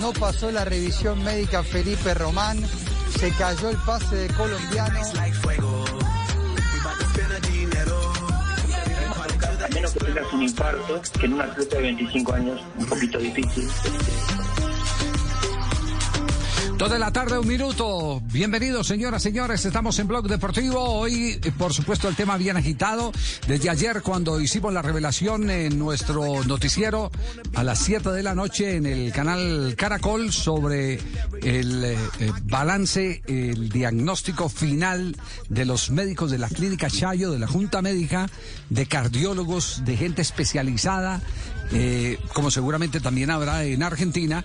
No pasó la revisión médica Felipe Román, se cayó el pase de colombiano. A menos que tengas un infarto, que en una atleta de 25 años un poquito difícil. Dos de la tarde, un minuto. Bienvenidos, señoras, señores. Estamos en Blog Deportivo. Hoy, por supuesto, el tema bien agitado. Desde ayer, cuando hicimos la revelación en nuestro noticiero a las 7 de la noche en el canal Caracol sobre el eh, balance, el diagnóstico final de los médicos de la Clínica Chayo, de la Junta Médica, de cardiólogos, de gente especializada eh, como seguramente también habrá en Argentina,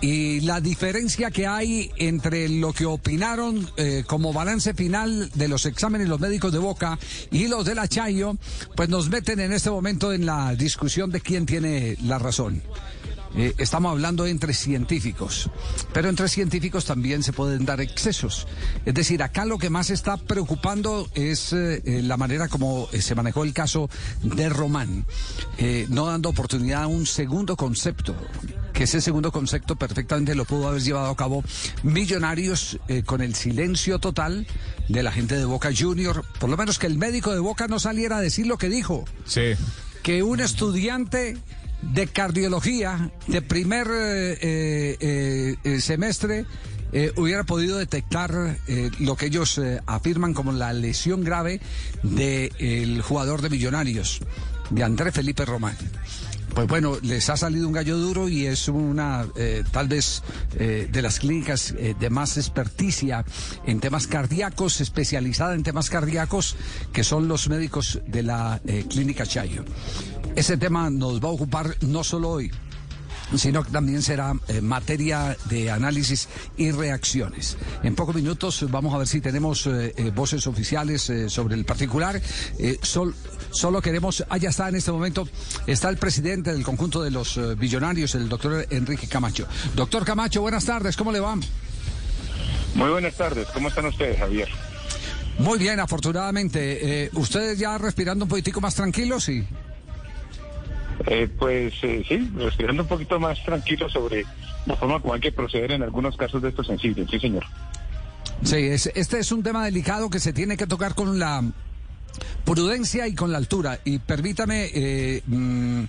y la diferencia que hay entre lo que opinaron eh, como balance final de los exámenes los médicos de Boca y los de la Chayo, pues nos meten en este momento en la discusión de quién tiene la razón. Eh, estamos hablando entre científicos, pero entre científicos también se pueden dar excesos. Es decir, acá lo que más está preocupando es eh, eh, la manera como se manejó el caso de Román, eh, no dando oportunidad a un segundo concepto, que ese segundo concepto perfectamente lo pudo haber llevado a cabo Millonarios con el silencio total de la gente de Boca Junior, por lo menos que el médico de Boca no saliera a decir lo que dijo Sí. que un estudiante de cardiología de primer eh, eh, eh, semestre hubiera podido detectar lo que ellos afirman como la lesión grave del jugador de Millonarios, de Andrés Felipe Román. Pues bueno, les ha salido un gallo duro y es una, tal vez, de las clínicas de más experticia en temas cardíacos, especializada en temas cardíacos, que son los médicos de la clínica Chayo. Ese tema nos va a ocupar no solo hoy, sino que también será eh, materia de análisis y reacciones. En pocos minutos vamos a ver si tenemos eh, eh, voces oficiales sobre el particular. Sol- solo queremos, allá está en este momento, está el presidente del conjunto de los billonarios, el doctor Enrique Camacho. Doctor Camacho, buenas tardes, ¿cómo le va? Muy buenas tardes, ¿cómo están ustedes, Javier? Muy bien, afortunadamente. ¿Ustedes ya respirando un poquitico más tranquilos? Sí. Eh, pues eh, sí, respirando un poquito más tranquilo sobre la forma como hay que proceder en algunos casos de estos sensibles, sí señor. Sí, es- este es un tema delicado que se tiene que tocar con la prudencia y con la altura. Y permítame eh, mm,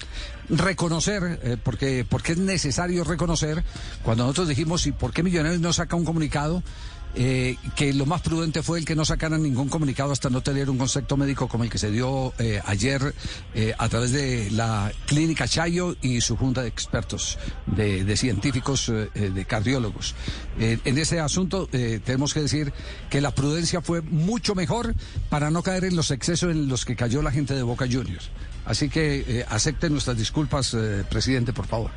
reconocer, eh, porque, porque es necesario reconocer, cuando nosotros dijimos, ¿y por qué Millonarios no saca un comunicado? Eh, que lo más prudente fue el que no sacaran ningún comunicado hasta no tener un concepto médico como el que se dio eh, ayer eh, a través de la clínica Chayo y su junta de expertos, de, de científicos, eh, de cardiólogos. En ese asunto tenemos que decir que la prudencia fue mucho mejor para no caer en los excesos en los que cayó la gente de Boca Juniors. Así que acepten nuestras disculpas, presidente, por favor.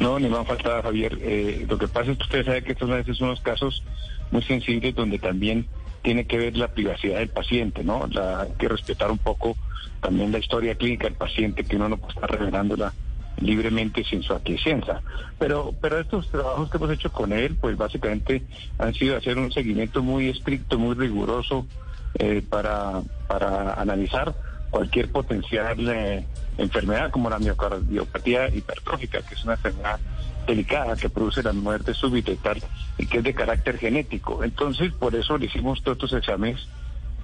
No, ni más falta, Javier. Eh, lo que pasa es que usted sabe que estos a son unos casos muy sensibles donde también tiene que ver la privacidad del paciente, ¿no? La, hay que respetar un poco también la historia clínica del paciente, que uno no puede estar revelándola libremente sin su aquiescencia. Pero, pero estos trabajos que hemos hecho con él, pues básicamente han sido hacer un seguimiento muy estricto, muy riguroso eh, para, para analizar cualquier potencial eh, enfermedad como la miocardiopatía hipertrófica, que es una enfermedad delicada que produce la muerte súbita y tal, y que es de carácter genético. Entonces, por eso le hicimos todos estos exámenes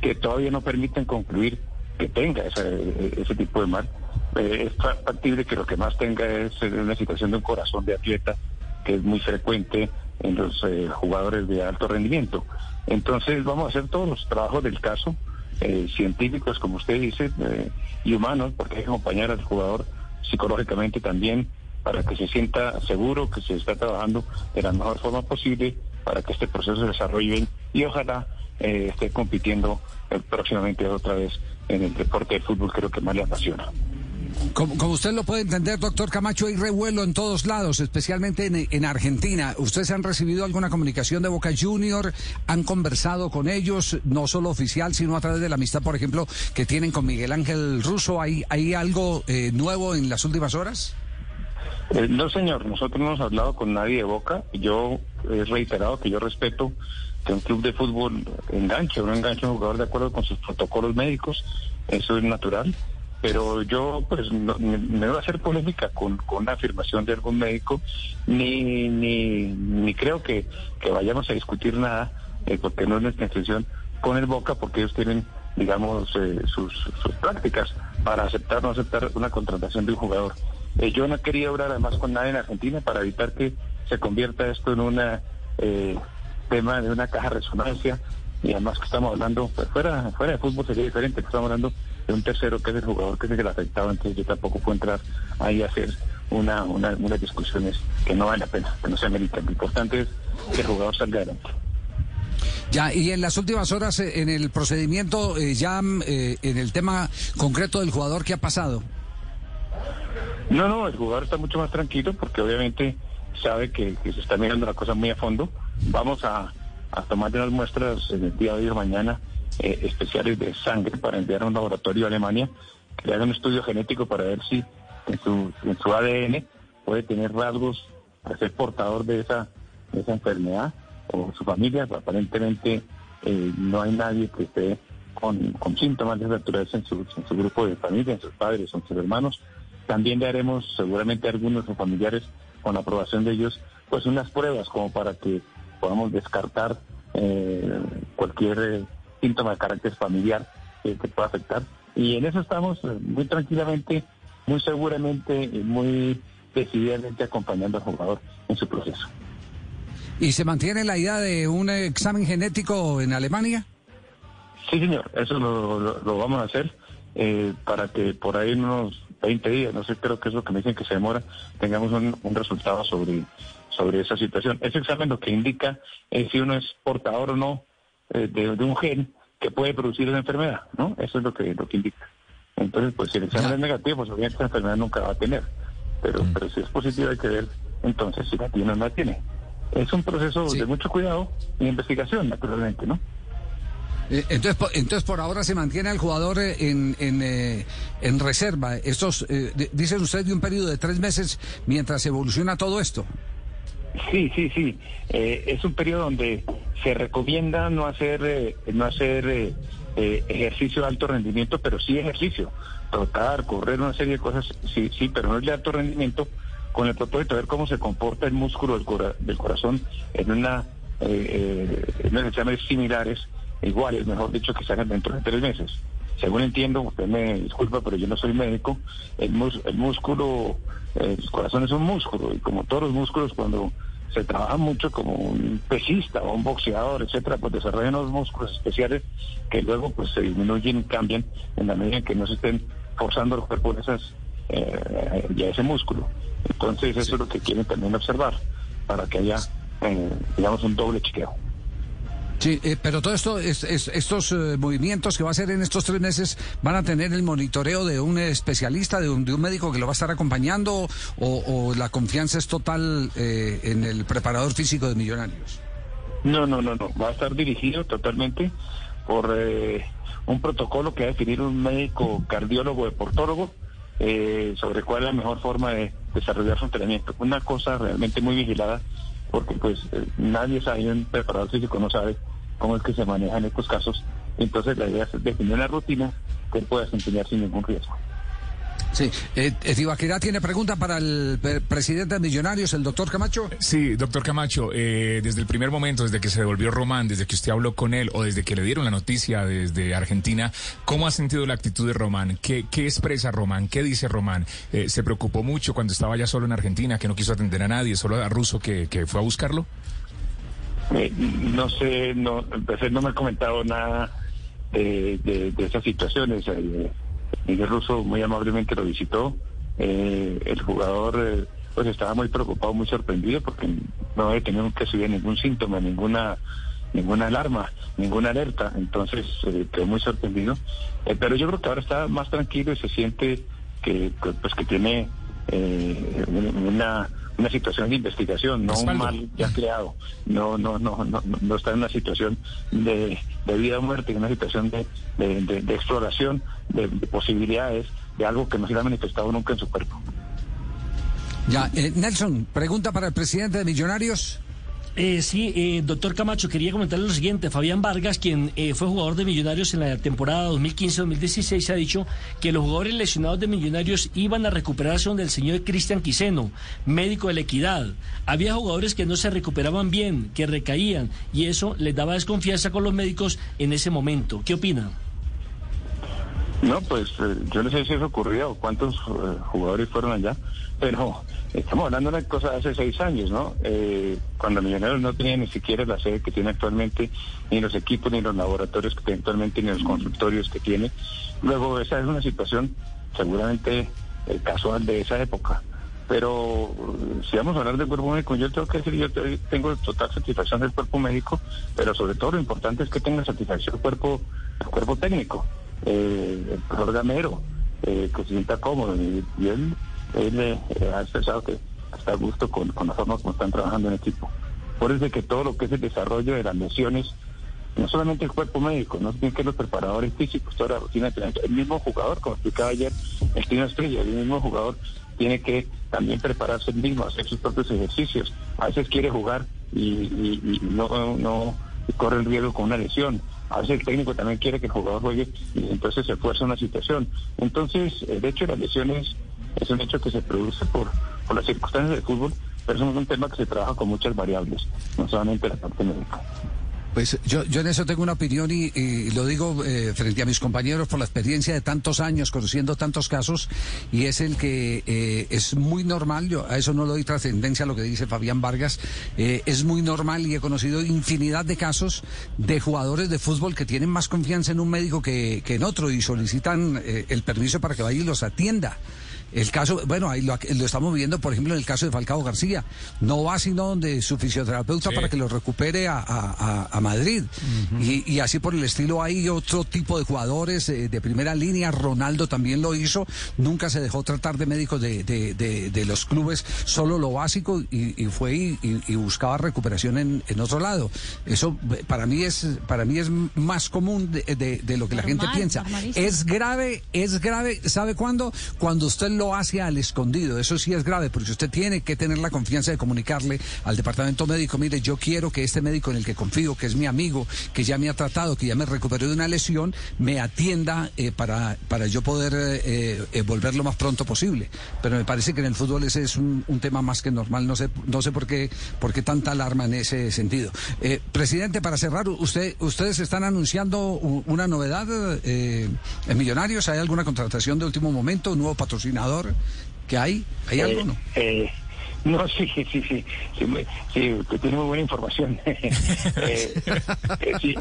que todavía no permiten concluir que tenga ese, ese tipo de mal. Eh, es fa- factible que lo que más tenga es eh, una situación de un corazón de atleta, que es muy frecuente en los eh, jugadores de alto rendimiento. Entonces, vamos a hacer todos los trabajos del caso eh, científicos, como usted dice, eh, y humanos, porque hay que acompañar al jugador psicológicamente también para que se sienta seguro que se está trabajando de la mejor forma posible para que este proceso se desarrolle y ojalá eh, esté compitiendo próximamente otra vez en el deporte de fútbol, creo que más le apasiona. Como, usted lo puede entender, doctor Camacho, hay revuelo en todos lados, especialmente en, en, Argentina. ¿Ustedes han recibido alguna comunicación de Boca Junior? ¿Han conversado con ellos, no solo oficial, sino a través de la amistad, por ejemplo, que tienen con Miguel Ángel Russo? ¿Hay, hay algo eh, nuevo en las últimas horas? Eh, no, señor, nosotros no hemos hablado con nadie de Boca. Yo he reiterado que yo respeto que un club de fútbol enganche o no enganche a un jugador de acuerdo con sus protocolos médicos. Eso es natural pero yo pues no, me voy a hacer polémica con, con una afirmación de algún médico, ni, ni, ni creo que, que vayamos a discutir nada, eh, porque no es nuestra intención, con el Boca, porque ellos tienen, digamos, eh, sus, prácticas para aceptar o no aceptar una contratación de un jugador. Eh, yo no quería hablar además con nadie en Argentina para evitar que se convierta esto en un tema de una caja de resonancia, y además que estamos hablando, pues fuera, fuera de fútbol sería diferente, estamos hablando de un tercero que es el jugador que es el afectado, entonces yo tampoco puedo entrar ahí a hacer una, una, unas discusiones que no vale la pena, que no se ameritan. Lo importante es que el jugador salga adelante. Ya, y en las últimas horas, eh, en el procedimiento, eh, ya eh, en el tema concreto del jugador, ¿qué ha pasado? No, no, el jugador está mucho más tranquilo porque obviamente sabe que, que se está mirando la cosa muy a fondo. Vamos a, a tomar unas muestras en el día de hoy o mañana eh, especiales de sangre para enviar a un laboratorio a Alemania haga un estudio genético para ver si en su, en su ADN puede tener rasgos para ser portador de esa, de esa enfermedad o su familia. Aparentemente eh, no hay nadie que esté con, síntomas de naturaleza en su, en su grupo de familia, en sus padres, en sus hermanos. También le haremos seguramente a algunos familiares, con aprobación de ellos, pues unas pruebas como para que podamos descartar eh, cualquier eh, síntoma de carácter familiar que pueda afectar. Y en eso estamos eh, muy tranquilamente, muy seguramente y muy decididamente acompañando al jugador en su proceso. ¿Y se mantiene la idea de un examen genético en Alemania? Sí, señor, eso lo, vamos a hacer para que por ahí en unos 20 días, no sé, creo que es lo que me dicen que se demora, tengamos un, un resultado sobre sobre esa situación. Ese examen lo que indica es si uno es portador o no eh, de, un gen que puede producir una enfermedad, ¿no? Eso es lo que, lo que indica. Entonces, pues si el examen es negativo, pues obviamente esa enfermedad nunca va a tener. Pero, mm. pero si es positivo hay que ver entonces si la tiene o no la tiene. Es un proceso de mucho cuidado y investigación, naturalmente, ¿no? Eh, entonces, por, entonces, por ahora se mantiene al jugador eh, en, en, en reserva. Estos, dicen ustedes, de un periodo de tres meses mientras evoluciona todo esto. Sí, sí, sí. Eh, es un periodo donde se recomienda no hacer, eh, no hacer eh, ejercicio de alto rendimiento, pero sí ejercicio. Trotar, correr, una serie de cosas, sí, sí, pero no es de alto rendimiento, con el propósito de ver cómo se comporta el músculo del, corazón en una en unos exámenes similares, iguales, mejor dicho, que se dentro de tres meses. Según entiendo, usted me disculpa, pero yo no soy médico, el, el músculo, el corazón es un músculo, y como todos los músculos, cuando se trabaja mucho como un pesista o un boxeador, etcétera, pues desarrollan unos músculos especiales que luego pues se disminuyen y cambian en la medida en que no se estén forzando el cuerpo en esas, eh, ya ese músculo. Entonces eso es lo que quieren también observar, para que haya, eh, digamos, un doble chequeo. Sí, eh, pero todo esto, es, estos eh, movimientos que va a hacer en estos tres meses, ¿van a tener el monitoreo de un especialista, de un, de un médico que lo va a estar acompañando o, la confianza es total eh, en el preparador físico de Millonarios? No, no, no, no, va a estar dirigido totalmente por un protocolo que va a definir un médico cardiólogo deportólogo sobre cuál es la mejor forma de desarrollar su entrenamiento. Una cosa realmente muy vigilada porque pues nadie sabe, un preparador físico no sabe cómo es que se manejan estos casos. Entonces la idea es definir una rutina que él pueda desempeñar sin ningún riesgo. Sí, eh, eh tiene pregunta para el presidente de Millonarios, el doctor Camacho. Sí, doctor Camacho, eh, desde el primer momento, desde que se devolvió Román, desde que usted habló con él o desde que le dieron la noticia desde Argentina, ¿cómo ha sentido la actitud de Román? ¿Qué, qué expresa Román? ¿Qué dice Román? Eh, ¿Se preocupó mucho cuando estaba ya solo en Argentina, que no quiso atender a nadie, solo a Russo que, que fue a buscarlo? Eh, no sé, no, no me ha comentado nada de, esas situaciones. Eh, Miguel Russo muy amablemente lo visitó. Eh, el jugador pues estaba muy preocupado, muy sorprendido porque no había tenido que subir ningún síntoma, ninguna ninguna alarma, ninguna alerta. Entonces quedó muy sorprendido. pero yo creo que ahora está más tranquilo y se siente que, pues que tiene eh, una una situación de investigación, no un mal ya creado. No, no, no, no, no está en una situación de, de vida o muerte, en una situación de, de, exploración, de, posibilidades, de algo que no se ha manifestado nunca en su cuerpo. Ya, eh, Nelson, pregunta para el presidente de Millonarios. Eh, sí, eh, doctor Camacho, quería comentarle lo siguiente. Fabián Vargas, quien eh, fue jugador de Millonarios en la temporada 2015-2016, ha dicho que los jugadores lesionados de Millonarios iban a recuperarse donde el señor Cristian Quiseno, médico de la equidad. Había jugadores que no se recuperaban bien, que recaían, y eso les daba desconfianza con los médicos en ese momento. ¿Qué opina? No, pues eh, yo no sé si eso ocurrió, cuántos jugadores fueron allá, pero Estamos hablando de una cosa de hace seis años, ¿no? Eh, cuando Millonarios no tenía ni siquiera la sede que tiene actualmente, ni los equipos, ni los laboratorios que tiene actualmente, ni los consultorios que tiene. Luego, esa es una situación seguramente el casual de esa época. Pero si vamos a hablar del cuerpo médico, yo tengo que decir, yo tengo total satisfacción del cuerpo médico, pero sobre todo lo importante es que tenga satisfacción el cuerpo, técnico, eh, el profesor Gamero, eh, que se sienta cómodo. Y él él eh, ha expresado que está a gusto con, con la forma como están trabajando en equipo. Por eso es que todo lo que es el desarrollo de las lesiones, no solamente el cuerpo médico, no tienen que los preparadores físicos, toda la el mismo jugador, como explicaba ayer el Tino Estrella, el mismo jugador tiene que también prepararse el mismo, hacer sus propios ejercicios. A veces quiere jugar y, no, no corre el riesgo con una lesión. A veces el técnico también quiere que el jugador juegue y entonces se fuerza una situación. Entonces, de hecho, las lesiones es un hecho que se produce por, por las circunstancias del fútbol, pero es un tema que se trabaja con muchas variables, no solamente la parte médica. Pues yo, yo en eso tengo una opinión y, lo digo eh, frente a mis compañeros por la experiencia de tantos años conociendo tantos casos y es el que eh, es muy normal, yo a eso no le doy trascendencia a lo que dice Fabián Vargas, eh, es muy normal y he conocido infinidad de casos de jugadores de fútbol que tienen más confianza en un médico que, que en otro y solicitan el permiso para que vaya y los atienda. El caso, bueno, ahí lo, estamos viendo, por ejemplo, en el caso de Falcao García. No va sino donde su fisioterapeuta para que lo recupere a, Madrid. y, así por el estilo hay otro tipo de jugadores eh, de primera línea. Ronaldo también lo hizo. Nunca se dejó tratar de médicos de, de, los clubes, solo lo básico y, fue y, buscaba recuperación en, en, otro lado. Eso para mí es, para mí es más común de, lo que la gente piensa. Es grave, es grave. ¿Sabe cuándo? Cuando usted lo lo hace al escondido. Eso sí es grave, porque usted tiene que tener la confianza de comunicarle al departamento médico, mire, yo quiero que este médico en el que confío, que es mi amigo, que ya me ha tratado, que ya me recuperó de una lesión, me atienda eh, para, para yo poder eh, eh, volver lo más pronto posible. Pero me parece que en el fútbol ese es un, tema más que normal. No sé, no sé por qué, por qué tanta alarma en ese sentido. presidente, para cerrar, usted, ustedes están anunciando una novedad en Millonarios. ¿Hay alguna contratación de último momento, un nuevo patrocinador? Que hay? ¿Hay algo eh, no? Eh, no, sí, sí, sí, sí, sí, que tiene muy buena información. eh, eh sí,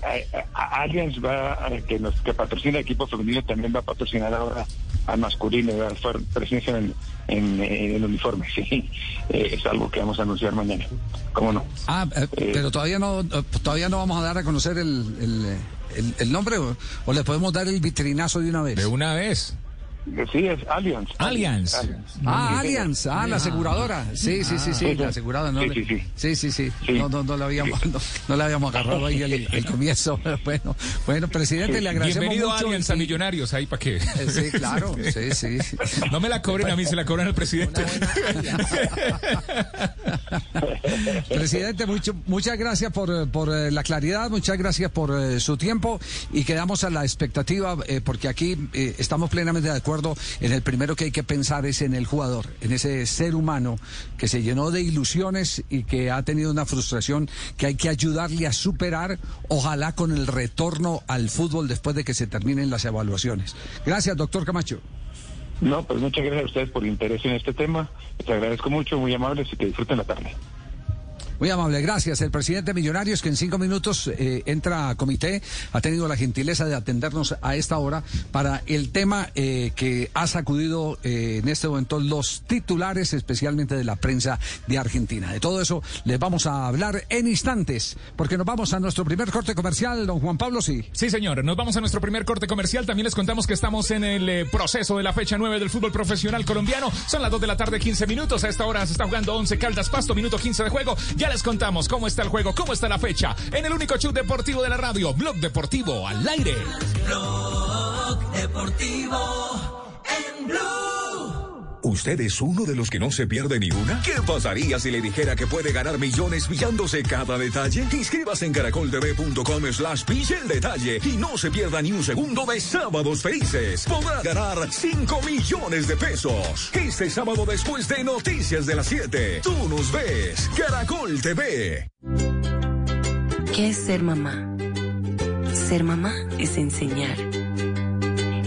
Allianz va, a, que, nos, que patrocina el equipo femenino, también va a patrocinar ahora al masculino, va a hacer presencia en, en, el uniforme, sí. es algo que vamos a anunciar mañana. ¿Cómo no? Ah, pero todavía no, todavía no vamos a dar a conocer el, el, el, nombre o, o le podemos dar el vitrinazo de una vez. De una vez. Sí, es Allianz. Allianz. Ah, Allianz. Ah, la aseguradora. Sí, sí, sí, sí, la aseguradora. No, sí, sí, sí. sí, No, no, no, la habíamos, no, la habíamos agarrado ahí el, comienzo. Bueno, bueno, presidente, le agradecemos Bienvenido mucho. Allianz a Millonarios, ahí para qué. Eh, sí, claro. Sí, sí. No me la cobren a mí, se la cobran al presidente. presidente, mucho, muchas gracias por, por eh, la claridad, muchas gracias por eh, su tiempo y quedamos a la expectativa porque aquí estamos plenamente de acuerdo en el primero que hay que pensar es en el jugador, en ese ser humano que se llenó de ilusiones y que ha tenido una frustración que hay que ayudarle a superar, ojalá con el retorno al fútbol después de que se terminen las evaluaciones. Gracias, doctor Camacho. No, pues muchas gracias a ustedes por el interés en este tema. Les agradezco mucho, muy amables y que disfruten la tarde. Muy amable, gracias. El presidente de Millonarios, que en cinco minutos eh, entra a comité, ha tenido la gentileza de atendernos a esta hora para el tema eh, que ha sacudido eh, en este momento los titulares, especialmente de la prensa de Argentina. De todo eso les vamos a hablar en instantes, porque nos vamos a nuestro primer corte comercial, don Juan Pablo, sí. Sí, señor, nos vamos a nuestro primer corte comercial. También les contamos que estamos en el proceso de la fecha 9 del fútbol profesional colombiano. Son las 2 de la tarde, 15 minutos. A esta hora se está jugando 11 Caldas Pasto, minuto 15 de juego. Les contamos cómo está el juego, cómo está la fecha. En el único show deportivo de la radio, Blog Deportivo al aire. Blog Deportivo en Blue. ¿Usted es uno de los que no se pierde ni una? ¿Qué pasaría si le dijera que puede ganar millones pillándose cada detalle? Inscríbase en caracoltv.com slash pille el detalle y no se pierda ni un segundo de Sábados Felices. Podrá ganar 5 millones de pesos. Este sábado después de Noticias de las 7. Tú nos ves. Caracol TV. ¿Qué es ser mamá? Ser mamá es enseñar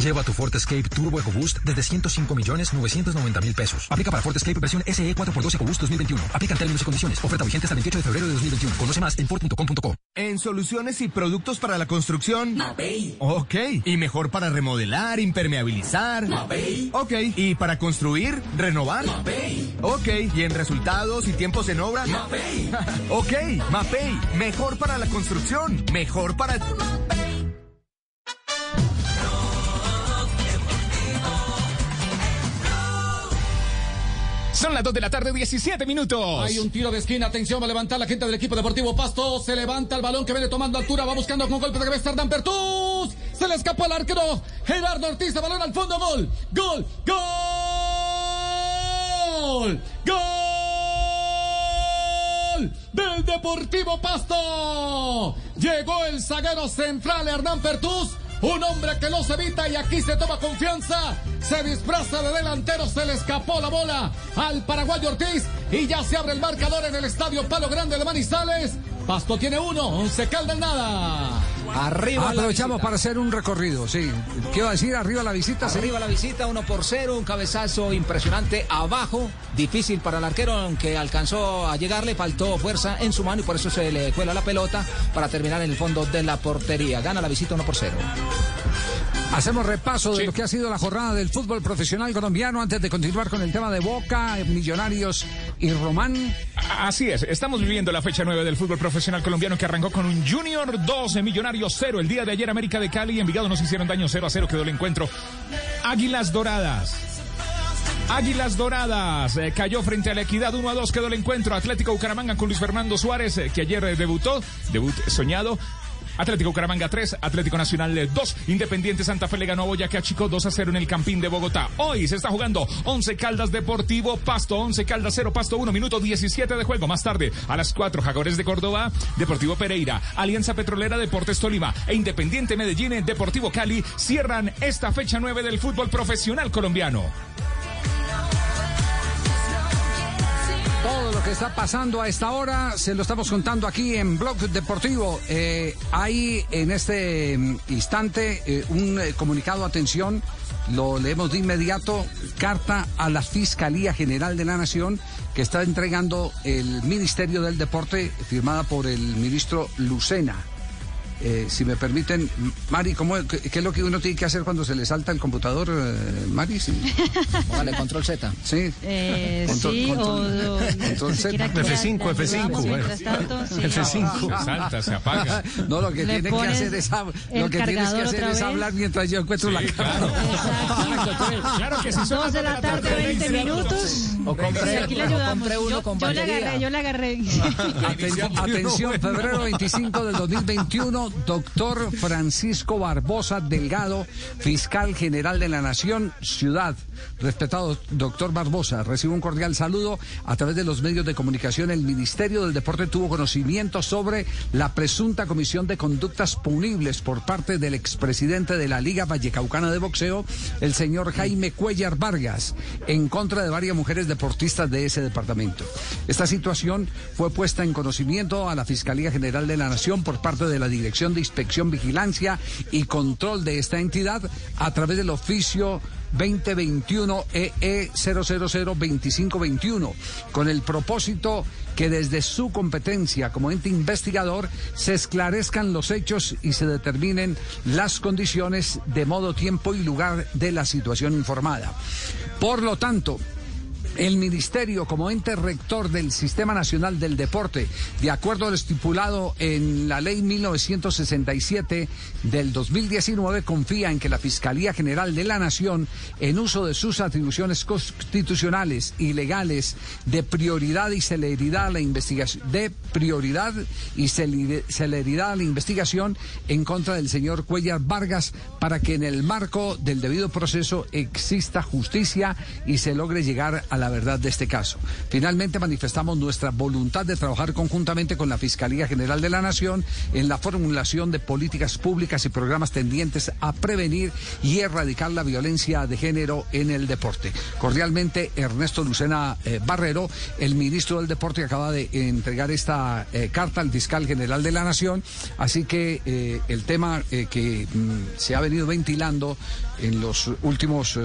Lleva tu Ford Escape Turbo EcoBoost desde 105 millones 990 mil pesos. Aplica para Ford Escape versión SE 4x2 EcoBoost 2021. Aplica en términos y condiciones. Oferta vigente hasta el 28 de febrero de 2021. Conoce más en Ford.com.co. En soluciones y productos para la construcción. Mapei. Ok. Y mejor para remodelar, impermeabilizar. Mapei. Ok. Y para construir, renovar. Mapei. Ok. Y en resultados y tiempos en obra. Mapei. ok. Mapei. Mejor para la construcción. Mejor para... Mapei. Son las 2 de la tarde, 17 minutos. Hay un tiro de esquina, atención, va a levantar la gente del equipo deportivo Pasto. Se levanta el balón que viene tomando altura, va buscando con golpe de cabeza Dan Pertus. Se le escapó al arquero Gerardo Ortiz, balón al fondo, gol, gol, gol, gol del Deportivo Pasto. Llegó el zaguero central Hernán Pertus un hombre que los evita y aquí se toma confianza. Se disfraza de delantero, se le escapó la bola al paraguayo Ortiz y ya se abre el marcador en el estadio Palo Grande de Manizales. Pasto tiene uno, once calda nada. Arriba. Aprovechamos para hacer un recorrido, sí. ¿Qué iba a decir? Arriba la visita. Arriba la visita, uno por cero, un cabezazo impresionante abajo, difícil para el arquero, aunque alcanzó a llegarle, faltó fuerza en su mano y por eso se le cuela la pelota para terminar en el fondo de la portería. Gana la visita uno por cero. Hacemos repaso de lo que ha sido la jornada del fútbol profesional colombiano antes de continuar con el tema de Boca, Millonarios y Román. Así es, estamos viviendo la fecha 9 del fútbol profesional colombiano que arrancó con un Junior 12, Millonarios 0. El día de ayer América de Cali y Envigado nos hicieron daño 0 a 0, quedó el encuentro. Águilas Doradas. Águilas Doradas eh, cayó frente a la Equidad 1 a 2 quedó el encuentro. Atlético Bucaramanga con Luis Fernando Suárez eh, que ayer eh, debutó, debut soñado. Atlético Bucaramanga 3, Atlético Nacional 2, Independiente Santa Fe le ganó a Boyacá Chico 2 a 0 en el Campín de Bogotá. Hoy se está jugando 11 Caldas Deportivo Pasto, 11 Caldas 0 Pasto 1, minuto 17 de juego. Más tarde, a las 4, Jaguares de Córdoba, Deportivo Pereira, Alianza Petrolera Deportes Tolima e Independiente Medellín Deportivo Cali cierran esta fecha 9 del fútbol profesional colombiano. Todo lo que está pasando a esta hora se lo estamos contando aquí en Blog Deportivo. Eh, hay en este mm, instante eh, un eh, comunicado, atención, lo leemos de inmediato, carta a la Fiscalía General de la Nación que está entregando el Ministerio del Deporte firmada por el ministro Lucena. Eh, si me permiten, Mari, ¿cómo, qué, qué, es lo que uno tiene que hacer cuando se le salta el computador, eh, Mari? Sí. Vale, control Z. Sí. Eh, control, sí, control, o, control Z. F5, F5. Bueno. Tanto, sí. F5. Se salta, se apaga. No, lo que tiene que hacer es, lo que tienes que hacer es hablar mientras yo encuentro sí, la claro. cámara. Claro que si son Dos de la tarde, 20 minutos. O compré, Sí, aquí le o ayudamos. compré uno Yo, con yo le batería. agarré, yo le agarré. Atención, atención, febrero 25 del 2021, doctor Francisco Barbosa Delgado, fiscal general de la Nación, Ciudad. Respetado doctor Barbosa, recibe un cordial saludo a través de los medios de comunicación. El Ministerio del Deporte tuvo conocimiento sobre la presunta comisión de conductas punibles por parte del expresidente de la Liga Vallecaucana de Boxeo, el señor Jaime Cuellar Vargas, en contra de varias mujeres deportistas de ese departamento. Esta situación fue puesta en conocimiento a la Fiscalía General de la Nación por parte de la Dirección de Inspección, Vigilancia y Control de esta entidad a través del oficio 2021 EE 0002521 con el propósito que desde su competencia como ente investigador se esclarezcan los hechos y se determinen las condiciones de modo, tiempo y lugar de la situación informada. Por lo tanto, el Ministerio, como ente rector del Sistema Nacional del Deporte, de acuerdo a lo estipulado en la Ley 1967 del 2019, confía en que la Fiscalía General de la Nación, en uso de sus atribuciones constitucionales y legales de prioridad y celeridad a la investigación, de prioridad y cele- celeridad a la investigación en contra del señor Cuellar Vargas, para que en el marco del debido proceso exista justicia y se logre llegar a la verdad de este caso. Finalmente manifestamos nuestra voluntad de trabajar conjuntamente con la Fiscalía General de la Nación en la formulación de políticas públicas y programas tendientes a prevenir y erradicar la violencia de género en el deporte. Cordialmente, Ernesto Lucena eh, Barrero, el ministro del Deporte, acaba de entregar esta eh, carta al fiscal general de la Nación. Así que eh, el tema que mm, se ha venido ventilando en los últimos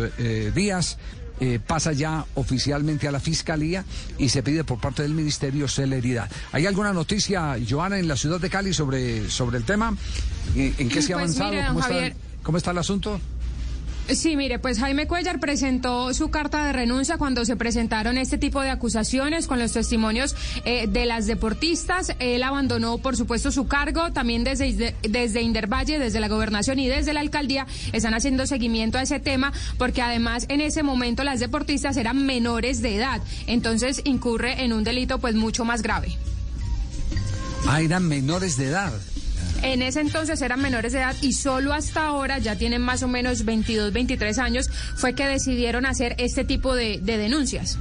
días eh, pasa ya oficialmente a la Fiscalía y se pide por parte del Ministerio celeridad. ¿Hay alguna noticia, Joana, en la ciudad de Cali sobre, sobre el tema? ¿En, en qué se ha Pues avanzado? mire, don ¿Cómo, está, Javier. ¿Cómo está el asunto? Sí, mire, pues Jaime Cuellar presentó su carta de renuncia cuando se presentaron este tipo de acusaciones con los testimonios eh, de las deportistas. Él abandonó, por supuesto, su cargo. También desde, desde Indervalle, desde la gobernación y desde la alcaldía están haciendo seguimiento a ese tema porque además en ese momento las deportistas eran menores de edad. Entonces incurre en un delito pues mucho más grave. Ah, eran menores de edad. En ese entonces eran menores de edad y solo hasta ahora, ya tienen más o menos 22, 23 años, fue que decidieron hacer este tipo de, de denuncias.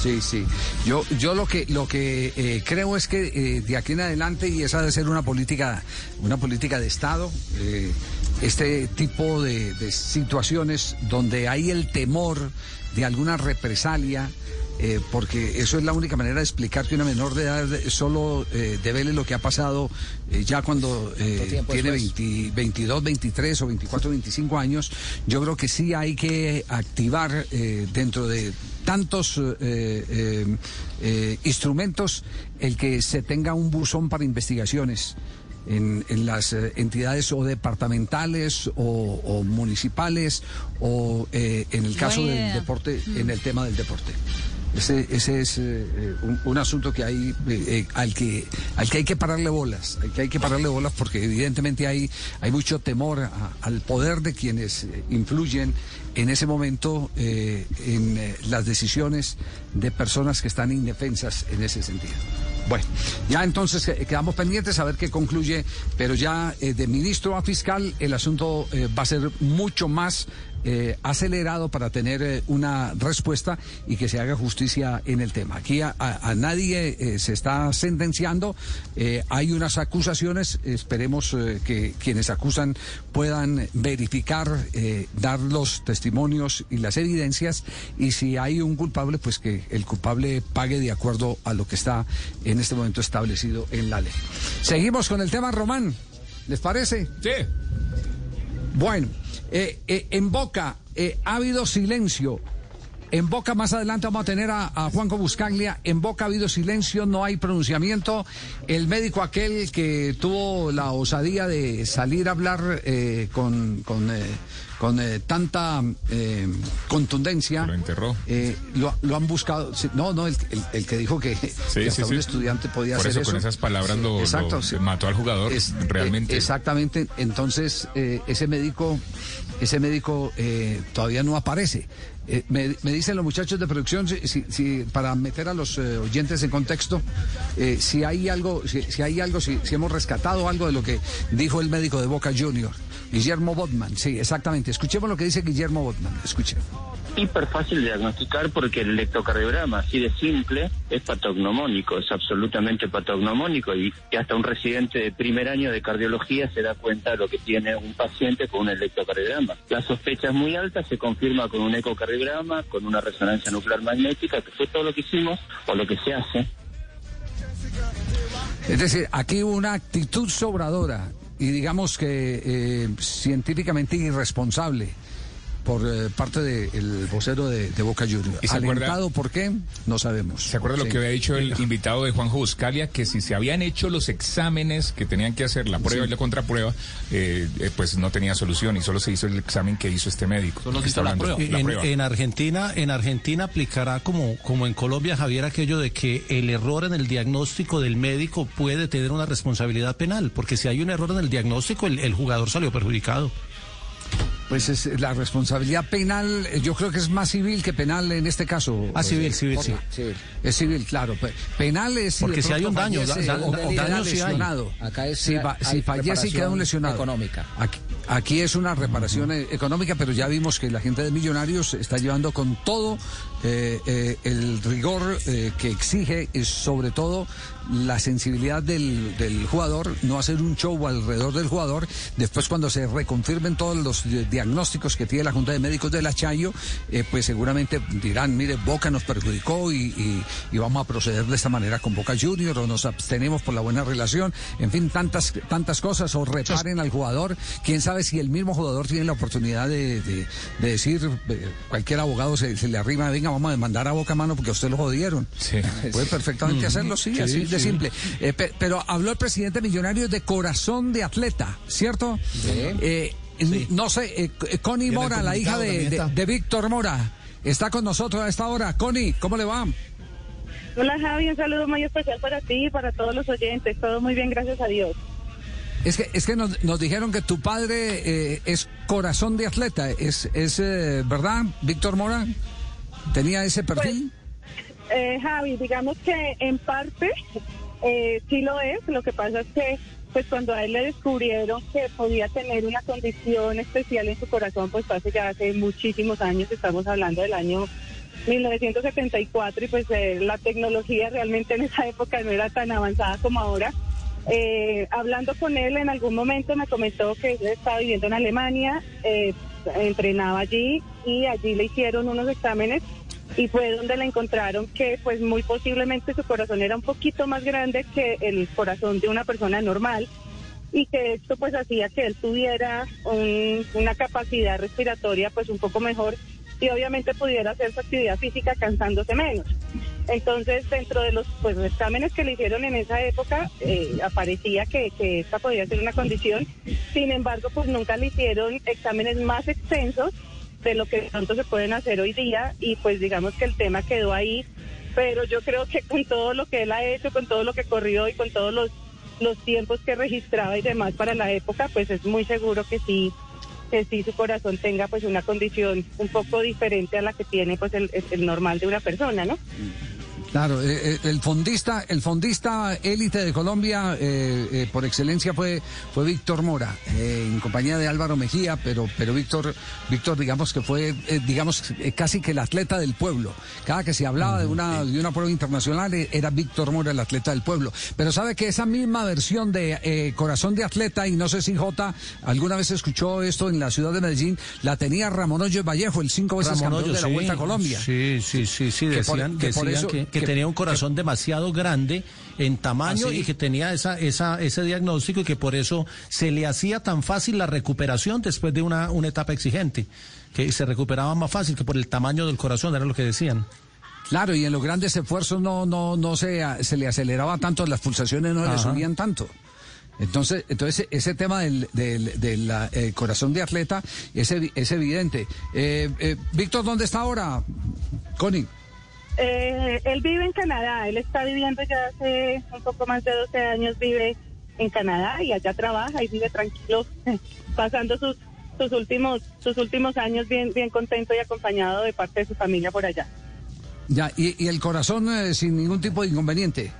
Sí, sí. Yo, yo lo que, lo que eh, creo es que eh, de aquí en adelante, y esa debe ser una política, una política de Estado, eh, este tipo de, de situaciones donde hay el temor de alguna represalia, eh, porque eso es la única manera de explicar que una menor de edad solo eh, devele lo que ha pasado eh, ya cuando eh, tiene después? 20 22, 23 o 24, 25 años. Yo creo que sí hay que activar eh, dentro de tantos eh, eh, eh, instrumentos el que se tenga un buzón para investigaciones. En, en las entidades o departamentales o, o municipales o eh, en el caso del deporte, en el tema del deporte. Ese, ese es eh, eh, un, un asunto que hay eh, eh, al que al que hay que pararle bolas, al que hay que pararle bolas porque evidentemente hay hay mucho temor a- al poder de quienes eh, influyen en ese momento eh, en las decisiones de personas que están indefensas en ese sentido. Bueno, ya entonces quedamos pendientes a ver qué concluye, pero ya de ministro a fiscal el asunto va a ser mucho más eh, acelerado para tener eh, una respuesta y que se haga justicia en el tema. Aquí a, nadie eh, se está sentenciando, hay unas acusaciones, esperemos que quienes acusan puedan verificar, dar los testimonios y las evidencias y si hay un culpable, pues que el culpable pague de acuerdo a lo que está en este momento establecido en la ley. Seguimos con el tema Román, ¿les parece? Sí. Bueno, eh, eh, en Boca eh, ha habido silencio. En Boca más adelante vamos a tener a, a Juanco Buscaglia. En Boca ha habido silencio, no hay pronunciamiento. El médico aquel que tuvo la osadía de salir a hablar eh, con, con, eh, con eh, tanta eh, contundencia. Lo enterró. eh, lo, lo han buscado. sí, no, no, el, el- el que dijo que, que hasta un estudiante podía Por hacer eso, con esas palabras lo, Exacto, sí. mató al jugador. Es- realmente. eh, exactamente. Entonces, eh, ese médico, ese médico eh, todavía no aparece. Eh, me, me dicen los muchachos de producción, si, si- si- para meter a los eh, oyentes en contexto, eh, si hay algo, si, si hay algo, si, si hemos rescatado algo de lo que dijo el médico de Boca Junior, Guillermo Botman. Sí, exactamente. Escuchemos lo que dice Guillermo Botman. Escuchen. hiper fácil de diagnosticar porque el electrocardiograma, así de simple, es patognomónico, es absolutamente patognomónico y, y hasta un residente de primer año de cardiología se da cuenta de lo que tiene un paciente con un electrocardiograma. La sospecha es muy alta, se confirma con un ecocardiograma, con una resonancia nuclear magnética, que fue todo lo que hicimos o lo que se hace. Es decir, aquí hubo una actitud sobradora y digamos que eh, científicamente irresponsable por eh, parte del vocero de, de Boca Juniors. ¿Y se acuerda- ¿Alentado por qué? No sabemos. ¿Se acuerda lo que había dicho el invitado de Juanjo Buscalia? Que si se habían hecho los exámenes que tenían que hacer, la prueba Sí. y la contraprueba, eh, eh, pues no tenía solución y solo se hizo el examen que hizo este médico. La En, prueba. en Argentina, en Argentina aplicará como, como en Colombia, Javier, aquello de que el error en el diagnóstico del médico puede tener una responsabilidad penal, porque si hay un error en el diagnóstico, el, el jugador salió perjudicado. Pues es la responsabilidad penal, eh, yo creo que es más civil que penal en este caso. Ah, civil, civil, sí. Es civil, claro. Pe- Penal es si Porque si hay un daño, fallece da- da- o- da- o queda daño hay. lesionado. Acá es si, una- va- si hay fallece y queda un lesionado. económica. Aquí, aquí es una reparación eh, económica, pero ya vimos que la gente de Millonarios está llevando con todo eh, eh, el rigor eh, que exige, y sobre todo la sensibilidad del, del jugador, no hacer un show alrededor del jugador. Después, cuando se reconfirmen todos los diagnósticos que tiene la Junta de Médicos de la Chayo, eh, pues seguramente dirán, mire, Boca nos perjudicó y, y- y vamos a proceder de esta manera con Boca Junior o nos abstenemos por la buena relación. En fin, tantas, tantas cosas o reparen al jugador. Quién sabe si el mismo jugador tiene la oportunidad de, de- de decir, eh, cualquier abogado se, se le arrima, venga, vamos a demandar a Boca Mano porque a usted lo jodieron. Puede perfectamente hacerlo, sí, Sí, así de sí. simple. Eh, pe- pero habló el presidente millonario de corazón de atleta, ¿cierto? Eh, No sé, eh, Connie Mora, la hija de, de- Víctor Mora, está con nosotros a esta hora. Connie, ¿cómo le va? Hola Javi, un saludo muy especial para ti y para todos los oyentes. Todo muy bien, gracias a Dios. Es que, es que nos, nos dijeron que tu padre eh, es corazón de atleta. ¿Es, es eh, verdad, Víctor Mora? ¿Tenía ese perfil? Eh, Javi, digamos que en parte eh, sí lo es. Lo que pasa es que pues cuando a él le descubrieron que podía tener una condición especial en su corazón, pues hace ya hace muchísimos años, estamos hablando del año 1974 y pues eh, la tecnología realmente en esa época no era tan avanzada como ahora. Eh, hablando con él en algún momento me comentó que él estaba viviendo en Alemania, eh, entrenaba allí y allí le hicieron unos exámenes y fue donde le encontraron que pues muy posiblemente su corazón era un poquito más grande que el corazón de una persona normal y que esto pues hacía que él tuviera un- una capacidad respiratoria pues un poco mejor y obviamente pudiera hacer su actividad física cansándose menos. Entonces, dentro de los pues, exámenes que le hicieron en esa época, eh, aparecía que esta podía ser una condición. Sin embargo, pues nunca le hicieron exámenes más extensos de lo que pronto se pueden hacer hoy día y pues digamos que el tema quedó ahí. Pero yo creo que con todo lo que él ha hecho, con todo lo que corrió y con todos los, los tiempos que registraba y demás para la época, pues es muy seguro que sí que sí su corazón tenga pues una condición un poco diferente a la que tiene pues el, el normal de una persona, ¿no? Claro, eh, eh, el fondista, el fondista élite de Colombia eh, eh, por excelencia fue fue Víctor Mora, en compañía de Álvaro Mejía, pero pero Víctor Víctor digamos que fue digamos casi que el atleta del pueblo. Cada que se hablaba de una de una prueba internacional era Víctor Mora el atleta del pueblo. Pero sabe que esa misma versión de eh, corazón de atleta y no sé si J alguna vez escuchó esto en la ciudad de Medellín, la tenía Ramón Hoyos Vallejo, el cinco veces Ramón campeón de la sí. Vuelta a Colombia. Sí, sí, sí, sí. Que por- Decían, que por decían eso- que, que que- tenía un corazón demasiado grande en tamaño ¿Ah, y que tenía esa, esa, ese diagnóstico y que por eso se le hacía tan fácil la recuperación después de una, una etapa exigente. Que se recuperaba más fácil que por el tamaño del corazón, era lo que decían. Claro, y en los grandes esfuerzos no, no, no se, se le aceleraba tanto, las pulsaciones no le subían tanto. Entonces, entonces ese tema del, del, eh, corazón de atleta es, es evidente. Eh, eh, Víctor, ¿dónde está ahora? Connie. Eh, él vive en Canadá, él está viviendo ya hace un poco más de 12 años, vive en Canadá y allá trabaja y vive tranquilo, pasando sus, sus últimos sus últimos años bien bien contento y acompañado de parte de su familia por allá. Ya, y, y el corazón eh, sin ningún tipo de inconveniente.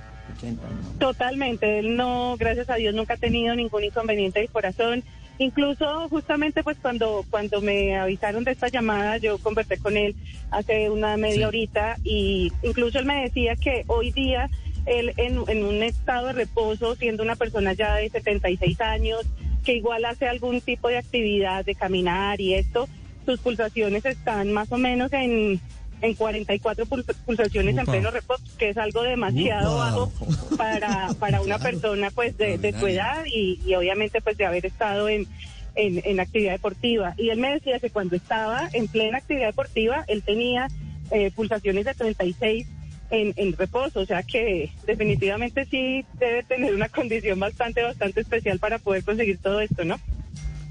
Totalmente, él no, gracias a Dios, nunca ha tenido ningún inconveniente del corazón. Incluso justamente pues cuando cuando me avisaron de esta llamada, yo conversé con él hace una media horita y incluso él me decía que hoy día él en, en un estado de reposo, siendo una persona ya de 76 años, que igual hace algún tipo de actividad de caminar y esto, sus pulsaciones están más o menos en en 44 pul- pulsaciones en pleno reposo, que es algo demasiado Upa. bajo para, para una persona pues de, de tu edad y, y obviamente pues de haber estado en, en, en actividad deportiva. Y él me decía que cuando estaba en plena actividad deportiva, él tenía eh, pulsaciones de 36 en, en reposo, o sea que definitivamente sí debe tener una condición bastante, bastante especial para poder conseguir todo esto, ¿no?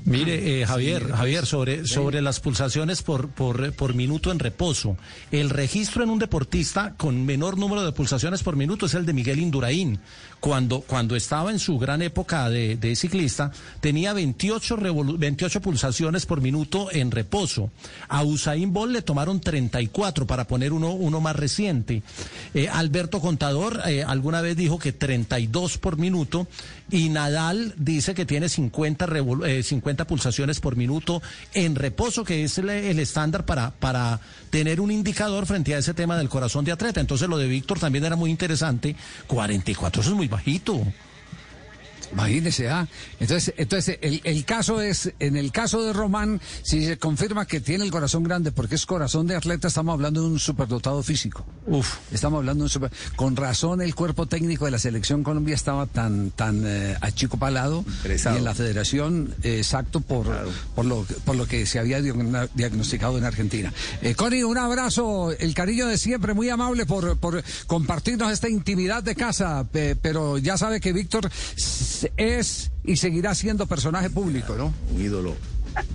Mire, eh, Javier, Javier, sobre, sobre las pulsaciones por, por, por minuto en reposo. El registro en un deportista con menor número de pulsaciones por minuto es el de Miguel Indurain. Cuando, cuando estaba en su gran época de, de ciclista, tenía 28, revolu- 28 pulsaciones por minuto en reposo. A Usain Bolt le tomaron 34 para poner uno, uno más reciente. Eh, Alberto Contador eh, alguna vez dijo que 32 por minuto y Nadal dice que tiene 50, revol- eh, 50 pulsaciones por minuto en reposo, que es el, el estándar para, para tener un indicador frente a ese tema del corazón de atleta. Entonces lo de Víctor también era muy interesante. 44, eso es muy Barrito. Imagínese, ah. Entonces, entonces el, el caso es, en el caso de Román, si se confirma que tiene el corazón grande, porque es corazón de atleta, estamos hablando de un superdotado físico. Uf. Estamos hablando de un super... Con razón el cuerpo técnico de la selección Colombia estaba tan, tan eh, achicopalado y en la federación, eh, exacto, por, por, lo, por lo que se había diagnosticado en Argentina. Eh, Connie, un abrazo, el cariño de siempre, muy amable por, por compartirnos esta intimidad de casa, pe- pero ya sabe que Víctor es y seguirá siendo personaje público, ¿no? Un ídolo.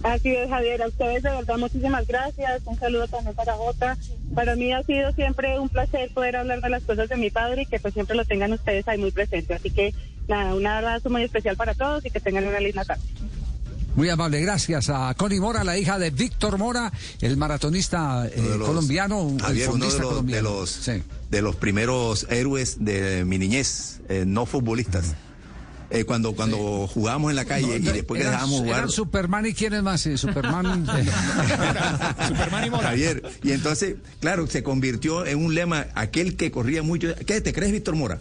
Así es, Javier. A ustedes de verdad muchísimas gracias. Un saludo también para Jota. Para mí ha sido siempre un placer poder hablar de las cosas de mi padre y que pues siempre lo tengan ustedes ahí muy presente. Así que nada, un abrazo muy especial para todos y que tengan una linda tarde. Muy amable, gracias a Connie Mora, la hija de Víctor Mora, el maratonista eh, los- colombiano, un- el Javier, uno de los, de los, de los primeros héroes de mi niñez, eh, no futbolistas. Eh, cuando cuando jugábamos en la calle y después que dejábamos jugar. eran Superman y quién es más, Eh, Superman. Javier, y entonces, claro, se convirtió en un lema, aquel que corría mucho, ¿qué te crees, Víctor Mora?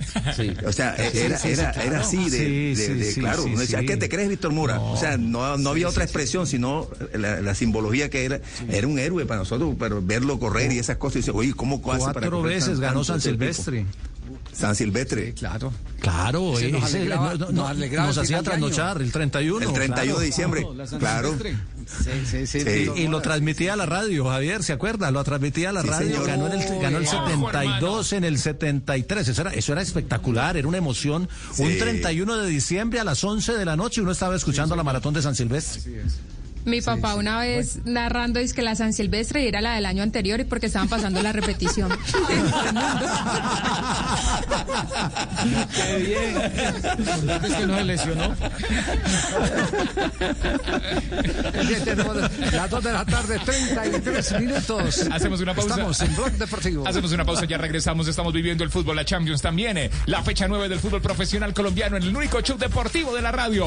O sea, Sí, era, sí, sí, era, claro. era así, de, Sí, de- sí, de- sí, claro, sí, uno decía, sí. ¿qué te crees, Víctor Mora? o sea, no, no había otra expresión, sino la, la simbología que era, era un héroe para nosotros, pero verlo correr y esas cosas, y dice, oye, ¿cómo hace para Cuatro correr veces tan- ganó San tipo?" San Silvestre. claro. Claro, Ese nos ese alegraba- no- no- nos alegraba nos el hacía trasnochar el 31. El 31 de diciembre, claro. Sí, sí, sí. Y, y lo transmitía a la radio, Javier, ¿se acuerda? Lo transmitía a la Sí, radio, señor. ganó, en el, ganó el Ojo, 72, en el 73, eso era, eso era espectacular, era una emoción. Un Sí. 31 de diciembre a las 11 de la noche uno estaba escuchando la maratón de San Silvestre. Mi papá una vez narrando dice que la San Silvestre era la del año anterior y porque estaban pasando la repetición. Qué bien. Es que no se lesionó. Tenemos Las 2 de la tarde, 33 minutos. Hacemos una pausa. Estamos en Blog Deportivo. Hacemos una pausa, ya regresamos. Estamos viviendo el fútbol, la Champions también. eh. La fecha 9 del fútbol profesional colombiano en el único show deportivo de la radio.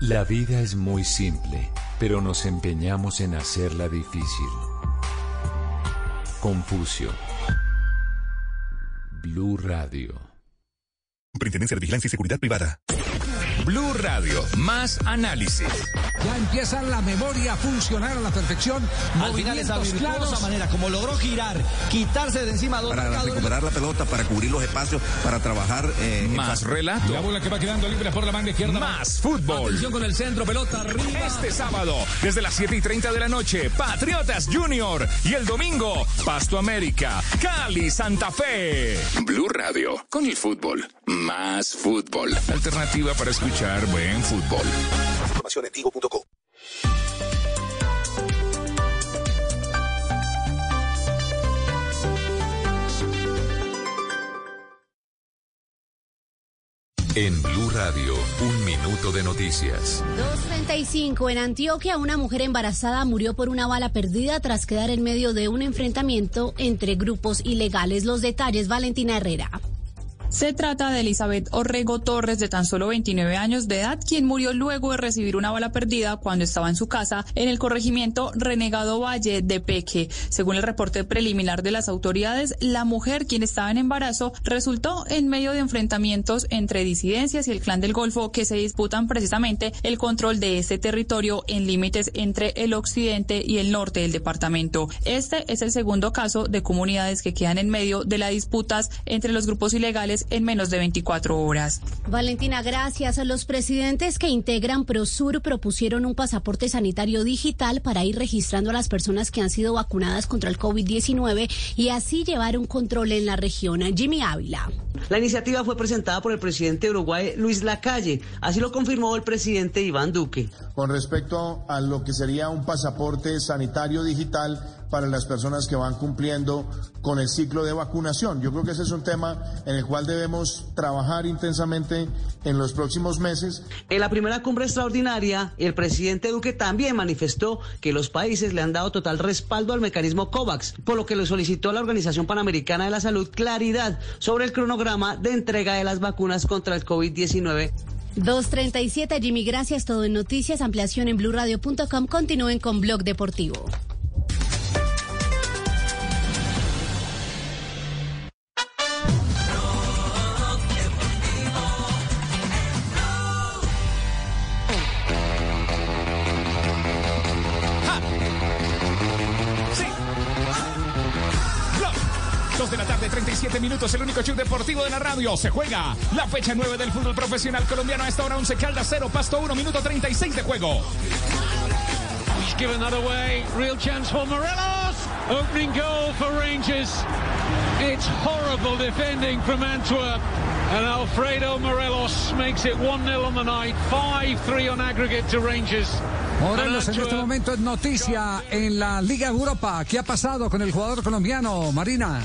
La vida es muy simple, pero nos empeñamos en hacerla difícil. Confucio. Blue Radio. Superintendencia de Vigilancia y Seguridad Privada. Blue Radio, más análisis. Ya empieza la memoria a funcionar a la perfección. Al final esa Movimientos virtuosa claros. manera como logró girar, quitarse de encima dos Para marcadores. recuperar la pelota, para cubrir los espacios, para trabajar. eh, en Más relato. La bola que va quedando libre por la banda izquierda. Más fútbol. Atención con el centro, pelota arriba. Este sábado, desde las 7 y 30 de la noche, Patriotas Junior. Y el domingo, Pasto América, Cali, Santa Fe. Blue Radio, con el fútbol. Más fútbol. Alternativa para escuchar buen fútbol. Información en tigo.co. En Blue Radio, un minuto de noticias. 2.35. En Antioquia, una mujer embarazada murió por una bala perdida tras quedar en medio de un enfrentamiento entre grupos ilegales. Los detalles, Valentina Herrera. Se trata de Elizabeth Orrego Torres, de tan solo 29 años de edad, quien murió luego de recibir una bala perdida cuando estaba en su casa en el corregimiento Renegado Valle de Peque. Según el reporte preliminar de las autoridades, la mujer, quien estaba en embarazo, resultó en medio de enfrentamientos entre disidencias y el clan del Golfo que se disputan precisamente el control de este territorio en límites entre el occidente y el norte del departamento. Este es el segundo caso de comunidades que quedan en medio de las disputas entre los grupos ilegales en menos de 24 horas. Valentina, gracias. Los presidentes que integran Prosur propusieron un pasaporte sanitario digital para ir registrando a las personas que han sido vacunadas contra el COVID-19 y así llevar un control en la región. Jimmy Ávila. La iniciativa fue presentada por el presidente de Uruguay, Luis Lacalle. Así lo confirmó el presidente Iván Duque. Con respecto a lo que sería un pasaporte sanitario digital para las personas que van cumpliendo con el ciclo de vacunación. Yo creo que ese es un tema en el cual debemos trabajar intensamente en los próximos meses. En la primera cumbre extraordinaria, el presidente Duque también manifestó que los países le han dado total respaldo al mecanismo COVAX, por lo que le solicitó a la Organización Panamericana de la Salud claridad sobre el cronograma de entrega de las vacunas contra el COVID-19. 237, Jimmy, gracias. Todo en noticias. Ampliación en blurradio.com. Continúen con Blog Deportivo. Minutos, el único show deportivo de la radio. Se juega la fecha 9 del fútbol profesional colombiano. A esta hora 11 Caldas 0, Pasto 1, minuto 36 de juego. He's given that away. Real chance for Morelos. Opening goal for Rangers. It's horrible defending from Antwerp. And Alfredo Morelos makes it 1-0 on the night. 5-3 on aggregate to Rangers. Morelos en este momento es noticia en la Liga Europa. ¿Qué ha pasado con el jugador colombiano, Marina?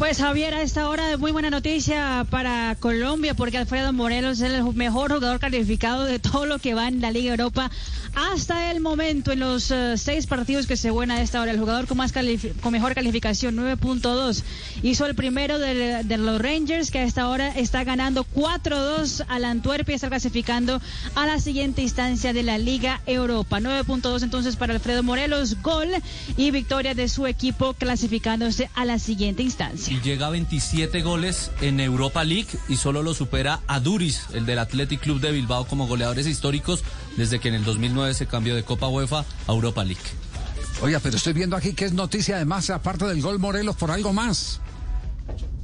Pues Javier, a esta hora muy buena noticia para Colombia porque Alfredo Morelos es el mejor jugador calificado de todo lo que va en la Liga Europa hasta el momento en los eh, seis partidos que se juegan a esta hora. El jugador con más con mejor calificación 9.2 hizo el primero de, de los Rangers que a esta hora está ganando 4-2 al Antwerp y está clasificando a la siguiente instancia de la Liga Europa. 9.2 entonces para Alfredo Morelos, gol y victoria de su equipo clasificándose a la siguiente instancia. Y llega a 27 goles en Europa League y solo lo supera a Duris, el del Athletic Club de Bilbao, como goleadores históricos desde que en el 2009 se cambió de Copa UEFA a Europa League. Oiga, pero estoy viendo aquí que es noticia además, aparte del gol Morelos, por algo más.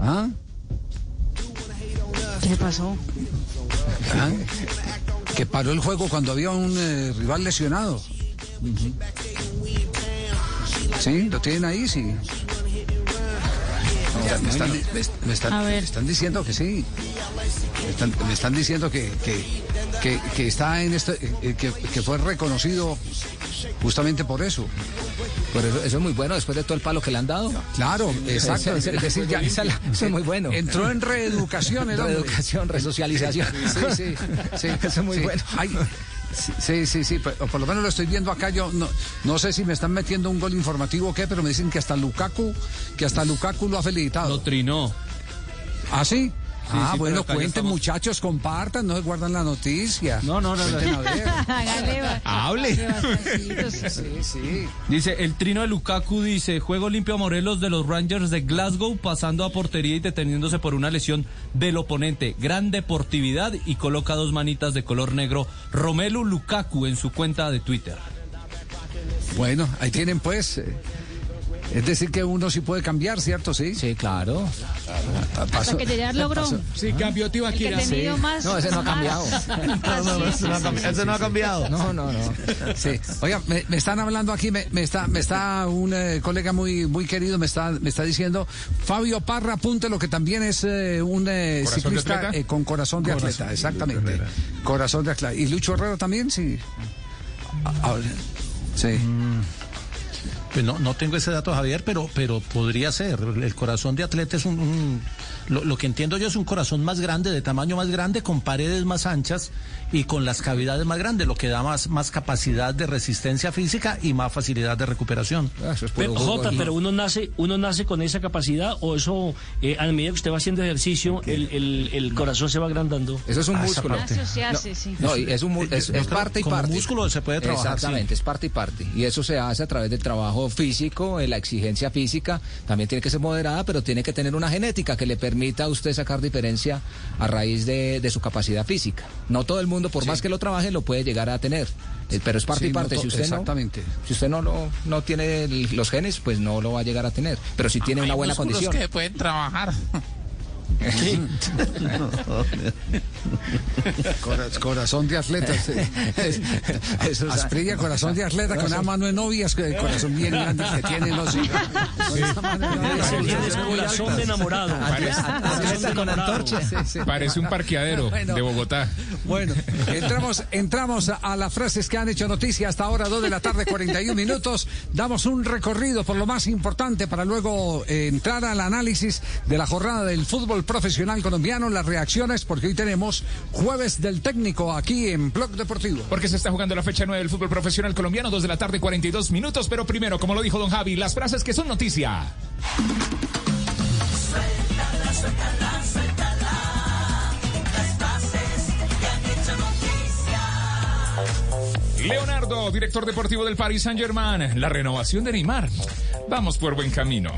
¿Ah? ¿Qué pasó? ¿Ah? Que paró el juego cuando había un eh, rival lesionado. Sí, lo tienen ahí, sí. Me, me están, me- me están- me diciendo que sí. Me están, me están diciendo que, que, que, que está en esto, eh, que, que fue reconocido justamente por eso. Por eso, eso es muy bueno después de todo el palo que le han dado. Claro, exacto. Es decir, ya- eso es muy bueno. Entró en reeducación. Reeducación, resocialización. Sí, sí, sí. Eso es muy sí. bueno. Hay, Sí, sí, sí, pero por lo menos lo estoy viendo acá. Yo no, no sé si me están metiendo un gol informativo o qué, pero me dicen que hasta Lukaku, que hasta Lukaku lo ha felicitado. Lo trinó. ¿Ah, sí? Ah, sí, bueno, cuenten estamos- muchachos, compartan, no guardan la noticia. No, no, no. Hágale, Hable. Sí, sí. Dice, el trino de Lukaku dice, juego limpio a Morelos de los Rangers de Glasgow, pasando a portería y deteniéndose por una lesión del oponente. Gran deportividad y coloca dos manitas de color negro. Romelu Lukaku en su cuenta de Twitter. Bueno, ahí tienen pues. eh, Es decir, que uno sí puede cambiar, ¿cierto? Sí. Sí, claro. Hasta que Yayar logró. Sí, cambió que Tibaquira. más. No, ese no ha cambiado. paciencia. Ese no ha cambiado. No, no, no. Sí. Oiga, me, me están hablando aquí, me, me está, me está un eh, colega muy, muy querido, me está, me está diciendo, Fabio Parra, apunte lo que también es eh, un eh, ¿Corazón de ciclista eh, con corazón de Corazón, atleta, sí, exactamente. Corazón de atleta. ¿Y Lucho Herrera también? Sí. Ah, ah, sí. Pues no, no tengo ese dato, Javier, pero, pero podría ser. El corazón de atleta es un... un- lo, lo que entiendo yo es un corazón más grande, de tamaño más grande, con paredes más anchas y con las cavidades más grandes, lo que da más, más capacidad de resistencia física y más facilidad de recuperación. Ah, eso es Pero, Jota, pero uno nace, uno nace con esa capacidad o eso, eh, a medida que usted va haciendo ejercicio, el, el- el corazón se va agrandando. Eso es un Ah, músculo. parte. Eso se hace, sí. No, y es, un, es, Yo es parte y como parte. músculo se puede trabajar, Exactamente, es parte y parte. Y eso se hace a través del trabajo físico, de la exigencia física. También tiene que ser moderada, pero tiene que tener una genética que le permita a usted sacar diferencia a raíz de, de su capacidad física. No todo el mundo, por más que lo trabaje, lo puede llegar a tener. Eh, Pero es parte Sí, y parte. no si usted exactamente. no, si usted no, lo- no tiene el- los genes, pues no lo va a llegar a tener. Pero si tiene una buena condición. pueden trabajar. Cora- corazón de atleta. sí. Eso Asprilla, corazón de atleta, con una mano en novias, el corazón bien grande que tiene, no sé. Tienes corazón de enamorado. Atleta con antorcha. Parece un parqueadero Bueno. de Bogotá. Bueno, entramos, entramos a las frases que han hecho noticia hasta ahora, 2 de la tarde, 41 minutos. Damos un recorrido por lo más importante para luego eh, entrar al análisis de la jornada del fútbol profesional colombiano, las reacciones, porque hoy tenemos jueves del técnico aquí en Blog Deportivo. Porque se está jugando la fecha 9 del fútbol profesional colombiano, 2 de la tarde, 42 minutos. Pero primero, como lo dijo don Javi, las frases que son noticia. Suéltala, suéltala. Leonardo, director deportivo del Paris Saint-Germain. La renovación de Neymar. Vamos por buen camino.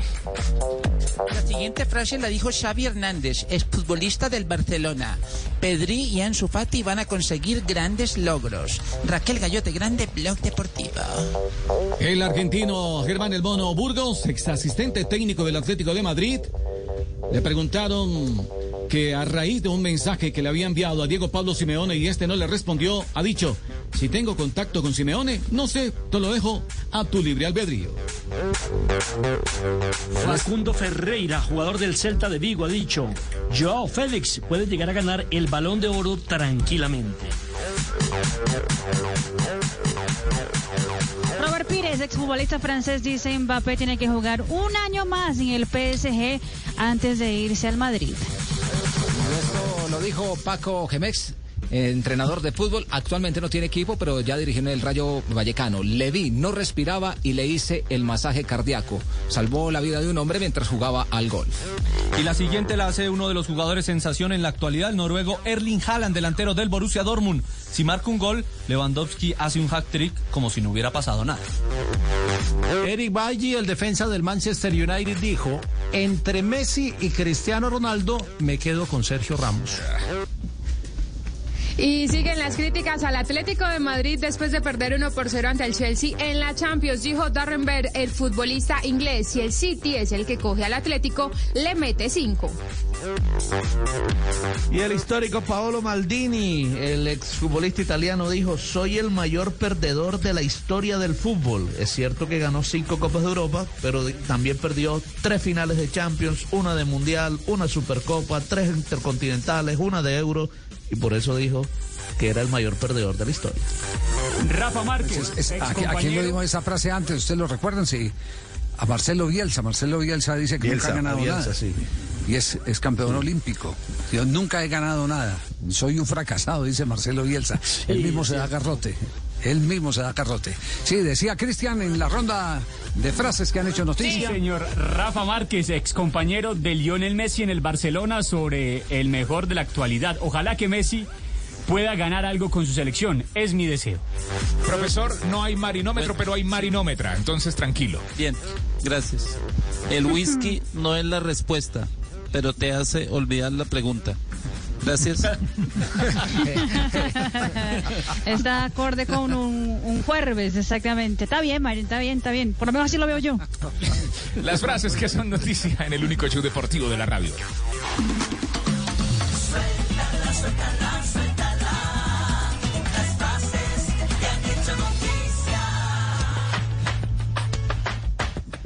La siguiente frase la dijo Xavi Hernández, exfutbolista del Barcelona. Pedri y Ansu Fati van a conseguir grandes logros. Raquel Gallote, grande blog deportivo. El argentino Germán El Bono Burgos, ex asistente técnico del Atlético de Madrid, le preguntaron que a raíz de un mensaje que le había enviado a Diego Pablo Simeone y este no le respondió, ha dicho, si tengo contacto con Simeone, no sé, te lo dejo a tu libre albedrío. Facundo Ferreira, jugador del Celta de Vigo, ha dicho, Joao Félix puede llegar a ganar el balón de oro tranquilamente. Robert Pires, exfutbolista francés, dice Mbappé tiene que jugar un año más en el PSG antes de irse al Madrid. Esto lo dijo Paco Gemex, entrenador de fútbol. Actualmente no tiene equipo, pero ya dirigió en el Rayo Vallecano. Le vi, no respiraba y le hice el masaje cardíaco. Salvó la vida de un hombre mientras jugaba al golf. Y la siguiente la hace uno de los jugadores sensación en la actualidad, el noruego Erling Haaland, delantero del Borussia Dortmund. Si marca un gol, Lewandowski hace un hat-trick como si no hubiera pasado nada. Eric Bailly, el defensa del Manchester United, dijo, entre Messi y Cristiano Ronaldo me quedo con Sergio Ramos. Y siguen las críticas al Atlético de Madrid después de perder 1 por 0 ante el Chelsea en la Champions. Dijo Darren Bear, el futbolista inglés, si el City es el que coge al Atlético, le mete 5. Y el histórico Paolo Maldini, el exfutbolista italiano, dijo, soy el mayor perdedor de la historia del fútbol. Es cierto que ganó cinco Copas de Europa, pero también perdió tres finales de Champions, una de Mundial, una Supercopa, tres intercontinentales, una de Euro, y por eso dijo que era el mayor perdedor de la historia. Rafa Márquez, Es- ¿a, a quién lo dimos esa frase antes? ¿Ustedes lo recuerdan? Sí. A Marcelo Bielsa. Marcelo Bielsa dice que Bielsa, nunca ha ganado Bielsa, nada. sí. y es, es campeón olímpico. Yo nunca he ganado nada. Soy un fracasado, dice Marcelo Bielsa. Él mismo se da garrote. Él mismo se da garrote. Sí, decía Cristian en la ronda de frases que han hecho Sí, noticia. señor Rafa Márquez, ex compañero de Lionel Messi en el Barcelona sobre el mejor de la actualidad. Ojalá que Messi pueda ganar algo con su selección. Es mi deseo. Profesor, no hay marinómetro, pero hay marinómetra, entonces tranquilo. Bien, gracias. El whisky no es la respuesta, pero te hace olvidar la pregunta. Gracias. Está acorde con un, un jueves, exactamente. Está bien, Marín, está bien, está bien. Por lo menos así lo veo yo. Las frases que son noticia en el único show deportivo de la radio. Suéltala, suéltala, suéltala.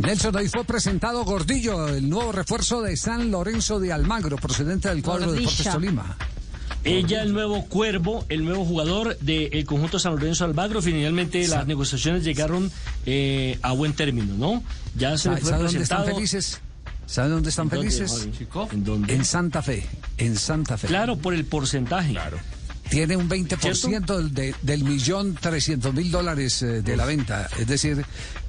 Nelson, hoy fue presentado Gordillo, el nuevo refuerzo de San Lorenzo de Almagro, procedente del cuadro de Deportes Tolima. Ella, el nuevo cuervo, el nuevo jugador del conjunto San Lorenzo Albagro. Finalmente las negociaciones llegaron eh, a buen término, ¿no? Ya se le ¿Sabe, fue sabe dónde están felices? ¿Sabe dónde están ¿En dónde, felices? ¿En Santa Fe. En Santa Fe. Claro, por el porcentaje. Claro. Tiene un 20% del, de- del millón trescientos mil dólares eh, de la venta. Es decir,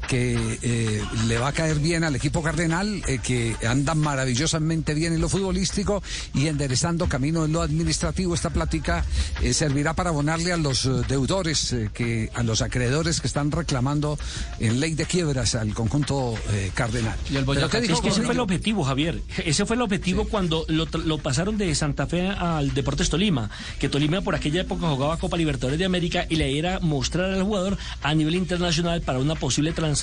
que eh, le va a caer bien al equipo cardenal, eh, que anda maravillosamente bien en lo futbolístico y enderezando camino en lo administrativo. Esta plática eh, servirá para abonarle a los eh, deudores, eh, que a los acreedores que están reclamando en ley de quiebras al conjunto eh, cardenal. ¿Y el Pero es que ese fue el objetivo, Javier. Ese fue el objetivo cuando lo, lo pasaron de Santa Fe al Deportes Tolima. Que Tolima por aquella época jugaba Copa Libertadores de América y le era mostrar al jugador a nivel internacional para una posible transacción.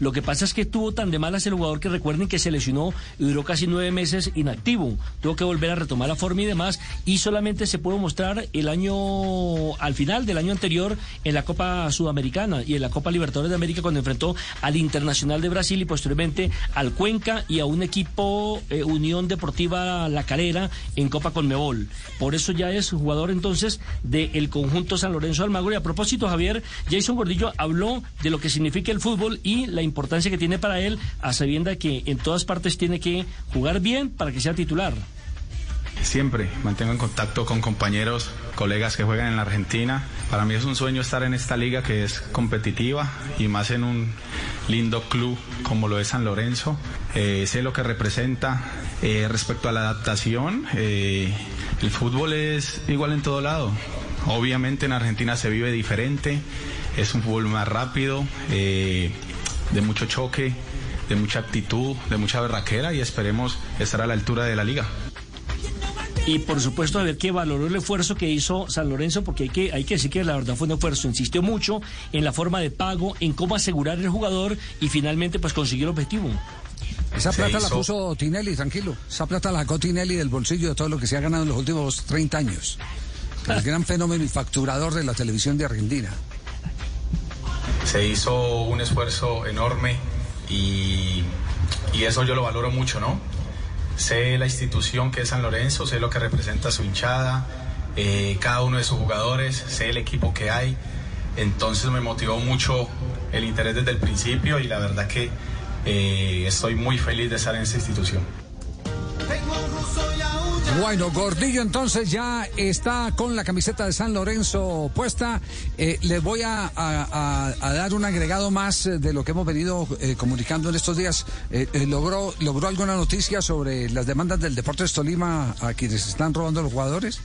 Lo que pasa es que tuvo tan de malas el jugador que recuerden que se lesionó y duró casi nueve meses inactivo. Tuvo que volver a retomar la forma y demás. Y solamente se pudo mostrar el año, al final del año anterior, en la Copa Sudamericana y en la Copa Libertadores de América cuando enfrentó al Internacional de Brasil y posteriormente al Cuenca y a un equipo eh, Unión Deportiva La Calera en Copa Conmebol. Por eso ya es jugador entonces del conjunto San Lorenzo Almagro. Y a propósito, Javier, Jason Gordillo habló de lo que significa el fútbol y la importancia que tiene para él, a sabienda que en todas partes tiene que jugar bien para que sea titular. Siempre mantengo en contacto con compañeros, colegas que juegan en la Argentina. Para mí es un sueño estar en esta liga que es competitiva y más en un lindo club como lo es San Lorenzo. Eh, sé lo que representa. Eh, respecto a la adaptación, eh, el fútbol es igual en todo lado. Obviamente en Argentina se vive diferente. Es un fútbol más rápido, eh, de mucho choque, de mucha actitud, de mucha berraquera y esperemos estar a la altura de la liga. Y por supuesto, a ver que valoró el esfuerzo que hizo San Lorenzo, porque hay que, hay que decir que la verdad fue un esfuerzo. Insistió mucho en la forma de pago, en cómo asegurar el jugador y finalmente pues consiguió el objetivo. Esa Se plata la puso Tinelli, tranquilo. Esa plata la sacó Tinelli del bolsillo de todo lo que se ha ganado en los últimos 30 años. El gran fenómeno y facturador de la televisión de Argentina. Se hizo un esfuerzo enorme y, y eso yo lo valoro mucho, ¿no? Sé la institución que es San Lorenzo, sé lo que representa su hinchada, eh, cada uno de sus jugadores, sé el equipo que hay. Entonces me motivó mucho el interés desde el principio y la verdad que eh, estoy muy feliz de estar en esta institución. Bueno, Gordillo entonces ya está con la camiseta de San Lorenzo puesta. Eh, le voy a, dar un agregado más eh, de lo que hemos venido eh, comunicando en estos días. Eh, ¿logró, ¿Logró alguna noticia sobre las demandas del Deportes Tolima a quienes están robando los jugadores?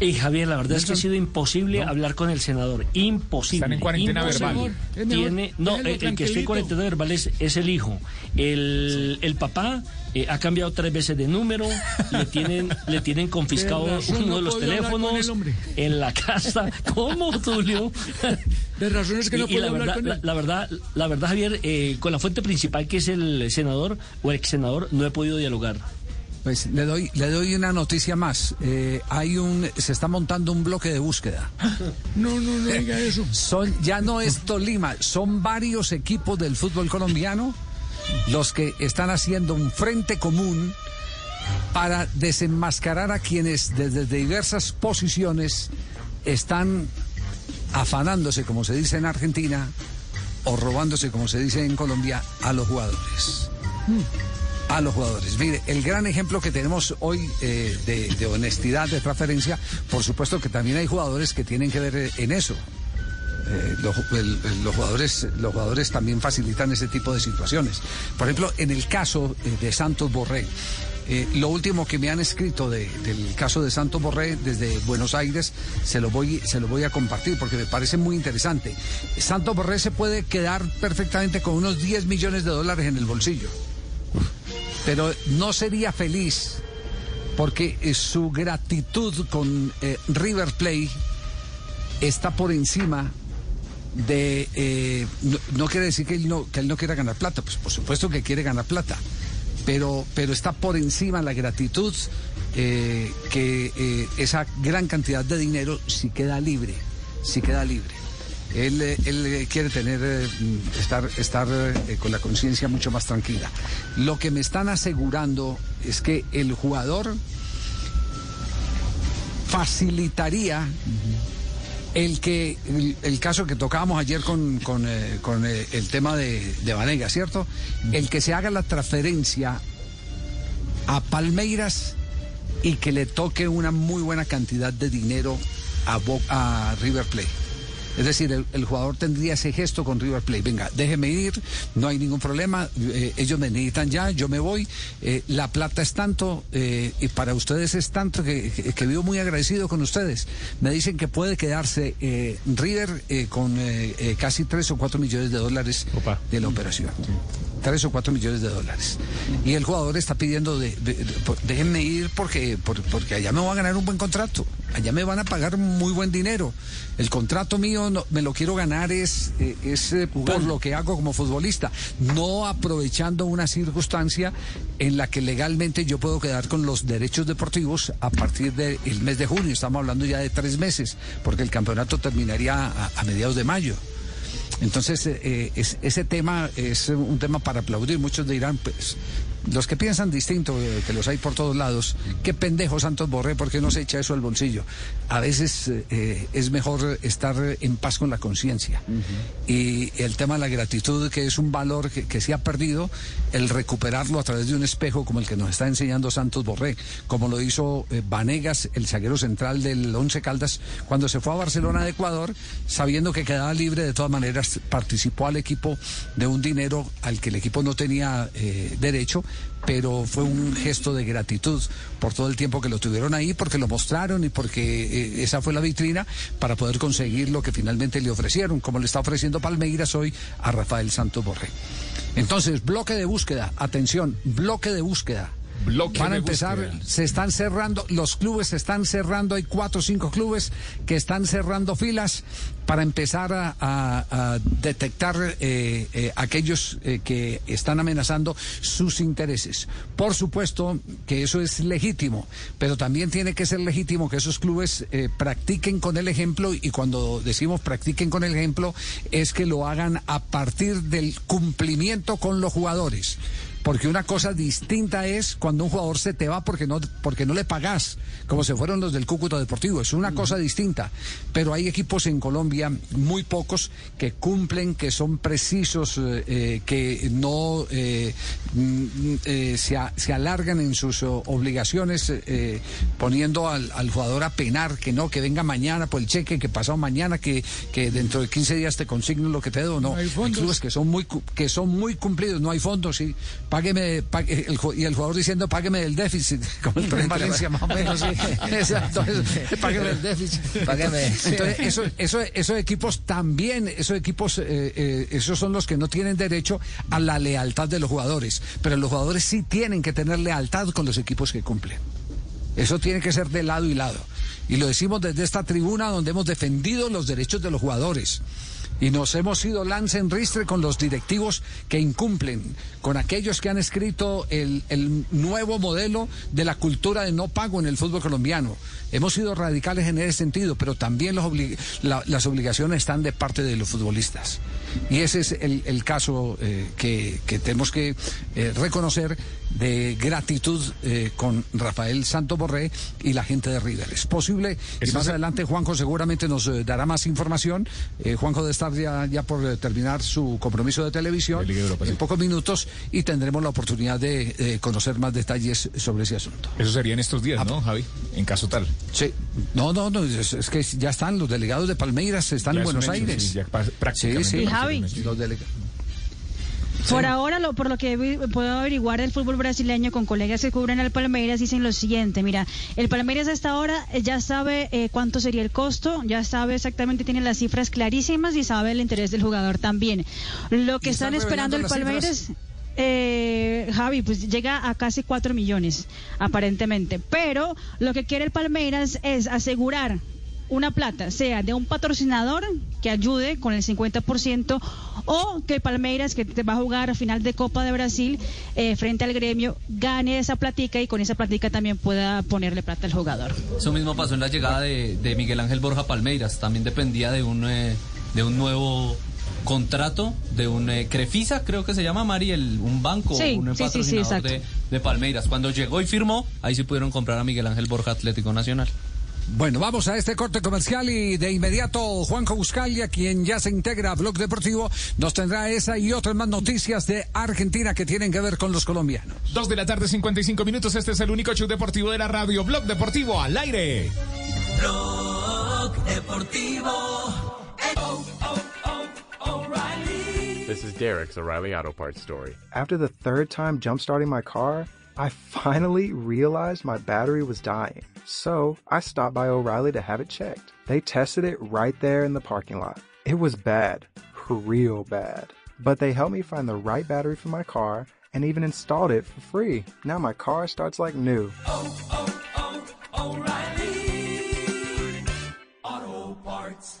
Y Javier, la verdad es que ha sido imposible hablar con el senador. Imposible. Están en cuarentena Imposible. verbal. Tiene, no, el, el que está en cuarentena verbal es, es el hijo. El, el papá eh, ha cambiado tres veces de número, le tienen, le tienen confiscado uno no de los teléfonos en la casa. ¿Cómo, Tulio? De razón es que no Y- y puedo la hablar verdad, con la, él. la verdad, la verdad, Javier, eh, con la fuente principal que es el senador o el ex senador, no he podido dialogar. Pues le doy, le doy una noticia más. Eh, hay un, se está montando un bloque de búsqueda. No, no, no diga eso. Son, ya no es Tolima, son varios equipos del fútbol colombiano los que están haciendo un frente común para desenmascarar a quienes desde diversas posiciones están afanándose, como se dice en Argentina, o robándose, como se dice en Colombia, a los jugadores. A los jugadores. Mire, el gran ejemplo que tenemos hoy eh, de, honestidad, de transferencia, por supuesto que también hay jugadores que tienen que ver eh, en eso. Eh, los, jugadores, los jugadores también facilitan ese tipo de situaciones. Por ejemplo, en el caso de Santos Borré, lo último que me han escrito de- del caso de Santos Borré desde Buenos Aires, se lo, voy, se lo voy a compartir porque me parece muy interesante. Santos Borré se puede quedar perfectamente con unos 10 millones de dólares en el bolsillo, pero no sería feliz porque eh, su gratitud con eh, River Plate está por encima de eh, no, quiere decir que él no que él no quiera ganar plata pues por supuesto que quiere ganar plata pero pero está por encima la gratitud que esa gran cantidad de dinero si queda libre si queda libre él, eh, eh, quiere tener eh, mm, estar estar con la conciencia mucho más tranquila lo que me están asegurando es que el jugador facilitaría el que el, caso que tocábamos ayer con, con, el tema de, de Vanega, ¿cierto? El que se haga la transferencia a Palmeiras y que le toque una muy buena cantidad de dinero a, a River Plate. Es decir, el, el jugador tendría ese gesto con River Plate. Venga, déjeme ir, no hay ningún problema. eh, ellos me necesitan ya, yo me voy. eh, la plata es tanto eh, y para ustedes es tanto que, que, que vivo muy agradecido con ustedes. Me dicen que puede quedarse eh, River con casi 3 o 4 millones de dólares de la operación. 3 o 4 millones de dólares. Y el jugador está pidiendo, de, de- de- por- déjenme ir porque, por- porque allá me voy a ganar un buen contrato. Allá me van a pagar muy buen dinero. El contrato mío no- me lo quiero ganar es, eh, es eh, por lo que hago como futbolista, no aprovechando una circunstancia en la que legalmente yo puedo quedar con los derechos deportivos a partir del mes de junio. Estamos hablando ya de tres meses, porque el campeonato terminaría a- a mediados de mayo. Entonces, eh, es- ese tema es un tema para aplaudir. Muchos dirán, pues, los que piensan distinto, eh, que los hay por todos lados, qué pendejo Santos Borré, ¿por qué no se echa eso al bolsillo? A veces eh, es mejor estar en paz con la conciencia. Y el tema de la gratitud, que es un valor que, que se ha perdido, el recuperarlo a través de un espejo como el que nos está enseñando Santos Borré, como lo hizo eh, Vanegas, el zaguero central del Once Caldas, cuando se fue a Barcelona de Ecuador, sabiendo que quedaba libre, de todas maneras participó al equipo de un dinero al que el equipo no tenía eh, derecho, pero fue un gesto de gratitud por todo el tiempo que lo tuvieron ahí, porque lo mostraron y porque eh, esa fue la vitrina para poder conseguir lo que finalmente le ofrecieron, como le está ofreciendo Palmeiras hoy a Rafael Santos Borré. Entonces, bloque de búsqueda, atención, bloque de búsqueda. Bloque Van a empezar, se están cerrando, los clubes se están cerrando, hay cuatro o cinco clubes que están cerrando filas para empezar a, a- a detectar eh, eh, aquellos eh, que están amenazando sus intereses. Por supuesto que eso es legítimo, pero también tiene que ser legítimo que esos clubes eh, practiquen con el ejemplo y cuando decimos practiquen con el ejemplo es que lo hagan a partir del cumplimiento con los jugadores. Porque una cosa distinta es cuando un jugador se te va porque no, porque no le pagas, como se fueron los del Cúcuta Deportivo. Es una cosa distinta. Pero hay equipos en Colombia, muy pocos, que cumplen, que son precisos, eh, eh, que no eh, mm, eh, se, a- se alargan en sus oh, obligaciones, eh, poniendo al, al jugador a penar, que no, que venga mañana por el cheque, que pasado mañana, que, que dentro de 15 días te consigno lo que te doy. No, hay, clubes que son muy que son muy cumplidos, no hay fondos, sí. Págueme, el y el jugador diciendo págueme del déficit, como el tren Valencia más o menos. sí. Exacto, págueme el déficit. Págueme. Entonces, eso, eso, esos equipos también, esos equipos, eh, eh, esos son los que no tienen derecho a la lealtad de los jugadores, pero los jugadores sí tienen que tener lealtad con los equipos que cumplen. Eso tiene que ser de lado y lado. Y lo decimos desde esta tribuna donde hemos defendido los derechos de los jugadores. Y nos hemos ido lance en ristre con los directivos que incumplen, con aquellos que han escrito el, el nuevo modelo de la cultura de no pago en el fútbol colombiano. Hemos sido radicales en ese sentido, pero también los obli- la- las obligaciones están de parte de los futbolistas. Y ese es el, el caso eh, que, que tenemos que eh, reconocer de gratitud eh, con Rafael Santo Borré y la gente de River. Es posible, y más adelante Juanjo seguramente nos eh, dará más información. Eh, Juanjo debe estar ya, ya por eh, terminar su compromiso de televisión en pocos minutos y tendremos la oportunidad de eh, conocer más detalles sobre ese asunto. Eso sería en estos días, ¿no, Javi? En caso tal. Sí, no, no, no, es, es que ya están los delegados de Palmeiras, están Ya en Buenos hecho, Aires. sí, ya pa- prácticamente Sí, sí. Y Javi. Los delega- Por ahora, lo, por lo que puedo averiguar del fútbol brasileño con colegas que cubren al Palmeiras, dicen lo siguiente, mira, el Palmeiras hasta ahora eh, ya sabe eh, cuánto sería el costo, ya sabe exactamente, tiene las cifras clarísimas y sabe el interés del jugador también. Lo que ¿Y están están esperando el Palmeiras... Eh, Javi, pues llega a casi 4 millones, aparentemente. Pero lo que quiere el Palmeiras es asegurar una plata, sea de un patrocinador que ayude con el 50% o que Palmeiras, que te va a jugar a final de Copa de Brasil eh, frente al gremio, gane esa platica y con esa platica también pueda ponerle plata al jugador. Eso mismo pasó en la llegada de, de Miguel Ángel Borja Palmeiras. También dependía de un, eh, de un nuevo contrato, de un eh, Crefisa, creo que se llama Mari, el, un banco, Sí, un sí, sí, sí, patrocinador de, de Palmeiras. Cuando llegó y firmó, ahí sí pudieron comprar a Miguel Ángel Borja Atlético Nacional. Bueno, vamos a este corte comercial y de inmediato Juanjo Buscalia, quien ya se integra a Blog Deportivo, nos tendrá esa y otras más noticias de Argentina que tienen que ver con los colombianos. Dos de la tarde, 55 minutos. Este es el único show deportivo de la radio. Blog Deportivo al aire. Blog Deportivo. Oh, oh, oh, O'Reilly. This is Derek's O'Reilly Auto Parts story. After the third time jump starting my car, I finally realized my battery was dying. So I stopped by O'Reilly to have it checked. They tested it right there in the parking lot. It was bad, real bad. But they helped me find the right battery for my car and even installed it for free. Now my car starts like new. Oh, oh, oh, O'Reilly. Auto Parts.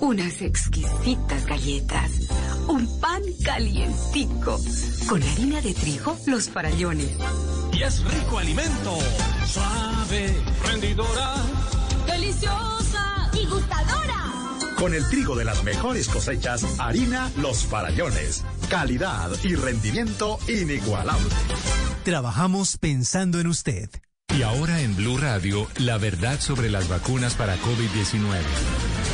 unas exquisitas galletas, un pan calientico, con harina de trigo, los farallones. Y es rico alimento. Suave, rendidora. Deliciosa y gustadora. Con el trigo de las mejores cosechas, harina Los Farallones. Calidad y rendimiento inigualable. Trabajamos pensando en usted. Y ahora en Blue Radio, la verdad sobre las vacunas para COVID-19.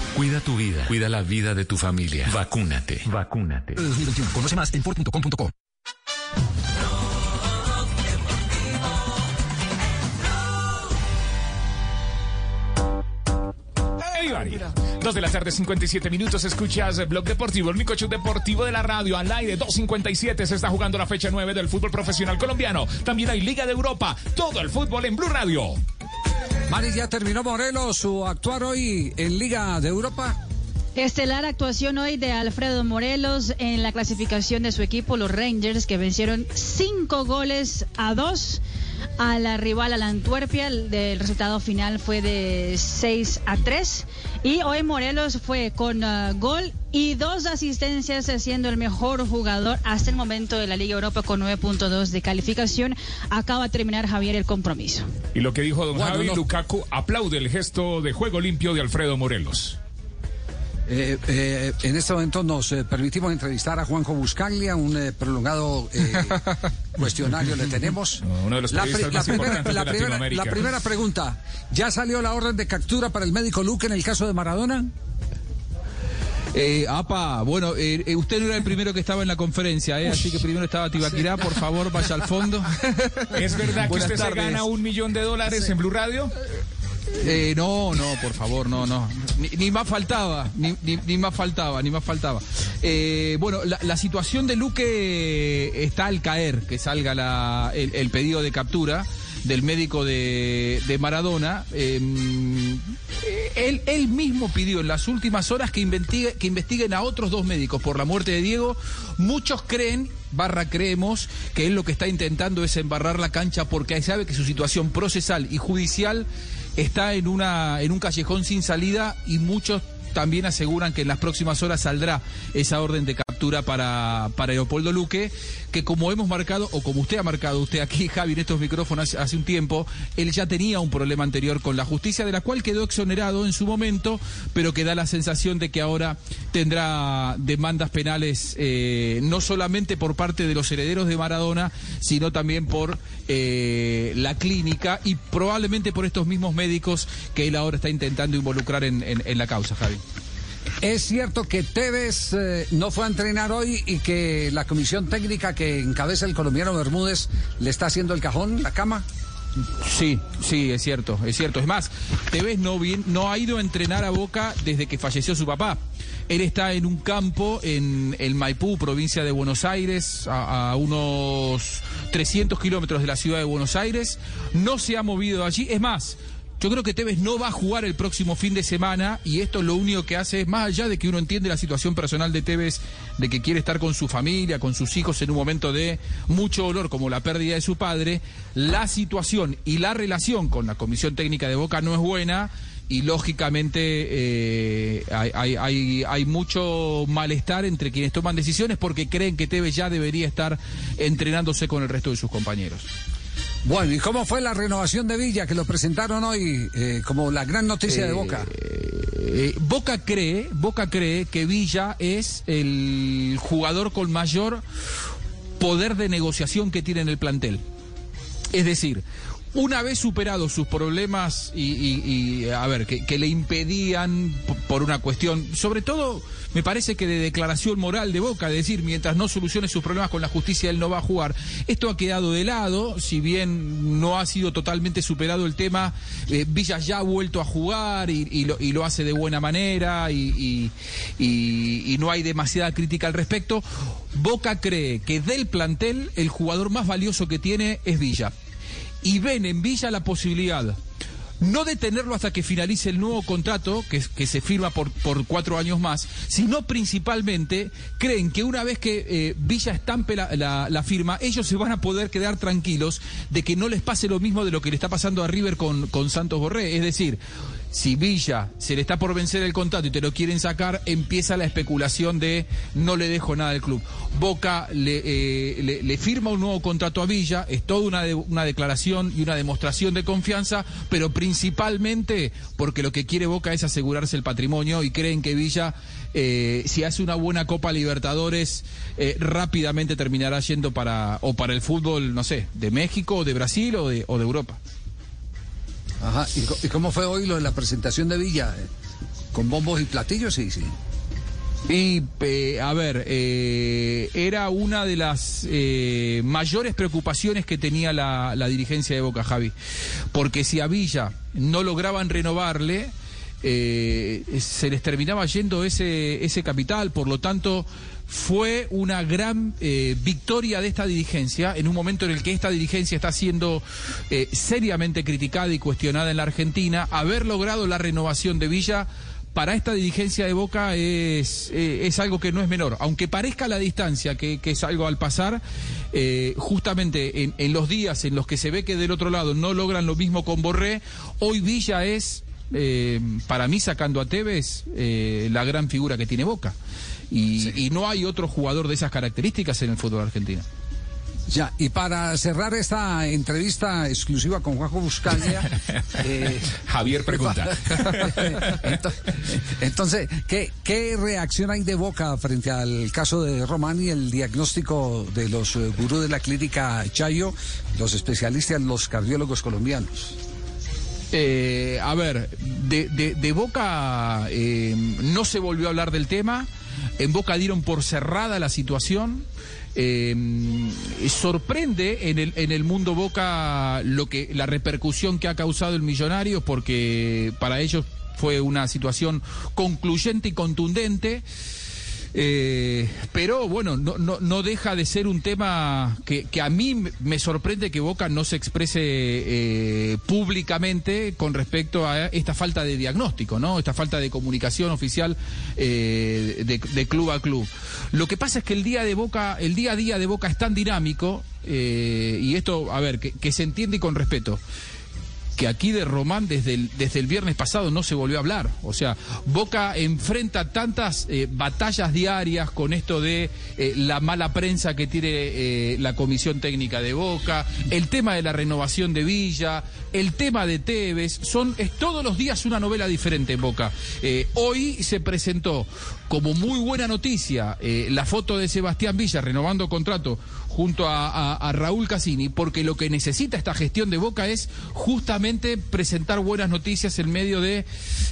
Cuida tu vida, cuida la vida de tu familia. Vacúnate. Vacúnate. 2021. Conoce más en ford.com.co. Ey, Mari. Dos de la tarde, 57 minutos. Escuchas Blog Deportivo, el único show deportivo de la radio. Al aire, 2.57. Se está jugando la fecha 9 del fútbol profesional colombiano. También hay Liga de Europa. Todo el fútbol en Blue Radio. Mari, ya terminó Morelos su actuar hoy en Liga de Europa. Estelar actuación hoy de Alfredo Morelos en la clasificación de su equipo, los Rangers, que vencieron cinco goles a dos a la rival, a la Antuerpia. El, el resultado final fue de 6 a 3. Y hoy Morelos fue con ah, gol y dos asistencias, siendo el mejor jugador hasta el momento de la Liga Europa con 9.2 de calificación. Acaba de terminar Javier el compromiso. Y lo que dijo don Bueno, Javi no. Lukaku aplaude el gesto de juego limpio de Alfredo Morelos. Eh, eh, en este momento nos eh, permitimos entrevistar a Juanjo Buscaglia, un eh, prolongado eh, cuestionario le tenemos. Uno de los La, pri- primera, la primera- Latinoamérica. la primera pregunta, ¿ya salió la orden de captura para el médico Luque en el caso de Maradona? Eh, apa, bueno, eh, usted no era el primero que estaba en la conferencia, eh, así que primero estaba Tibaquirá, por favor, vaya al fondo. ¿Es verdad que usted se gana un millón de dólares en Blue Radio? Eh, no, no, por favor, no, no. Ni, más faltaba, ni, ni- más faltaba, ni más faltaba. Eh, bueno, la, la situación de Luque está al caer, que salga la- el, pedido de captura del médico de, de Maradona. Eh, eh, él, él mismo pidió en las últimas horas que, investigue- que investiguen a otros dos médicos por la muerte de Diego. Muchos creen, barra creemos, que él lo que está intentando es embarrar la cancha porque sabe que su situación procesal y judicial está en, una, en un callejón sin salida y muchos también aseguran que en las próximas horas saldrá esa orden de captura para, para Leopoldo Luque, que como hemos marcado, o como usted ha marcado usted aquí, Javi, en estos micrófonos hace, un tiempo, él ya tenía un problema anterior con la justicia, de la cual quedó exonerado en su momento, pero que da la sensación de que ahora tendrá demandas penales eh, no solamente por parte de los herederos de Maradona, sino también por eh, la clínica y probablemente por estos mismos médicos que él ahora está intentando involucrar en- en la causa, Javi. Es cierto que Tevez eh, no fue a entrenar hoy y que la comisión técnica que encabeza el colombiano Bermúdez le está haciendo el cajón, la cama. Sí, sí, es cierto, es cierto. Es más, Tevez no, bien, no ha ido a entrenar a Boca desde que falleció su papá. Él está en un campo en el Maipú, provincia de Buenos Aires, a, a unos 300 kilómetros de la ciudad de Buenos Aires. No se ha movido allí. Es más, yo creo que Tevez no va a jugar el próximo fin de semana y esto lo único que hace es, más allá de que uno entiende la situación personal de Tevez, de que quiere estar con su familia, con sus hijos en un momento de mucho dolor como la pérdida de su padre, la situación y la relación con la Comisión Técnica de Boca no es buena y lógicamente eh, hay, mucho malestar entre quienes toman decisiones porque creen que Tevez ya debería estar entrenándose con el resto de sus compañeros. Bueno, ¿y cómo fue la renovación de Villa que lo presentaron hoy eh, como la gran noticia de Eh, Boca? Eh, Boca cree, Boca cree que Villa es el jugador con mayor poder de negociación que tiene en el plantel. Es decir, una vez superados sus problemas y, a ver, que, le impedían por una cuestión, sobre todo me parece que de declaración moral de Boca, es decir, mientras no solucione sus problemas con la justicia, él no va a jugar. Esto ha quedado de lado, si bien no ha sido totalmente superado el tema, eh, Villa ya ha vuelto a jugar y, y lo, lo hace de buena manera y no hay demasiada crítica al respecto. Boca cree que del plantel el jugador más valioso que tiene es Villa y ven en Villa la posibilidad no de tenerlo hasta que finalice el nuevo contrato, que, que se firma por, por cuatro años más, sino principalmente creen que una vez que eh, Villa estampe la, la- la firma, ellos se van a poder quedar tranquilos de que no les pase lo mismo de lo que le está pasando a River con, con Santos Borré. Es decir, si Villa se le está por vencer el contrato y te lo quieren sacar, empieza la especulación de no le dejo nada al club. Boca le, eh, le- firma un nuevo contrato a Villa, es toda una, de- una declaración y una demostración de confianza, pero principalmente porque lo que quiere Boca es asegurarse el patrimonio y creen que Villa, eh, si hace una buena Copa Libertadores, eh, rápidamente terminará yendo para, o para el fútbol, no sé, de México, de Brasil o de, o de Europa. Ajá, ¿y, cómo fue hoy lo de la presentación de Villa? ¿Con bombos y platillos? Sí, sí. Y, eh, a ver, eh, era una de las eh, mayores preocupaciones que tenía la, la dirigencia de Boca, Javi. Porque si a Villa no lograban renovarle, eh, se les terminaba yendo ese, ese capital. Por lo tanto, fue una gran eh, victoria de esta dirigencia en un momento en el que esta dirigencia está siendo eh, seriamente criticada y cuestionada en la Argentina. Haber logrado la renovación de Villa para esta dirigencia de Boca es, es algo que no es menor. Aunque parezca la distancia que, que es algo al pasar, justamente en, en los días en los que se ve que del otro lado no logran lo mismo con Borré, hoy Villa es, eh, para mí sacando a Tevez, eh, la gran figura que tiene Boca. Y, y no hay otro jugador de esas características en el fútbol argentino. Ya, y para cerrar esta entrevista exclusiva con Juanjo Buscalia, eh, Javier pregunta. Ento- Entonces, ¿qué, ¿qué reacción hay de Boca frente al caso de Román y el diagnóstico de los eh, gurús de la clínica Chayo, los especialistas, los cardiólogos colombianos? Eh, a ver, de, de- de Boca eh, no se volvió a hablar del tema. En Boca dieron por cerrada la situación. Eh, sorprende en el, en el mundo Boca lo que la repercusión que ha causado el millonario, porque para ellos fue una situación concluyente y contundente. Eh, pero bueno, no, no, no deja de ser un tema que, que a mí me- sorprende que Boca no se exprese eh, públicamente con respecto a esta falta de diagnóstico, ¿no? Esta falta de comunicación oficial eh, de, de club a club. Lo que pasa es que el día de Boca, el día a día de Boca es tan dinámico eh, y esto, a ver, que, que se entiende y con respeto que aquí de Román desde el, desde el viernes pasado no se volvió a hablar. O sea, Boca enfrenta tantas eh, batallas diarias con esto de eh, la mala prensa que tiene eh, la comisión técnica de Boca, el tema de la renovación de Villa, el tema de Tevez, son es todos los días una novela diferente en Boca. Hoy se presentó como muy buena noticia eh, la foto de Sebastián Villa renovando contrato junto a, Raúl Cassini, porque lo que necesita esta gestión de Boca es justamente presentar buenas noticias en medio de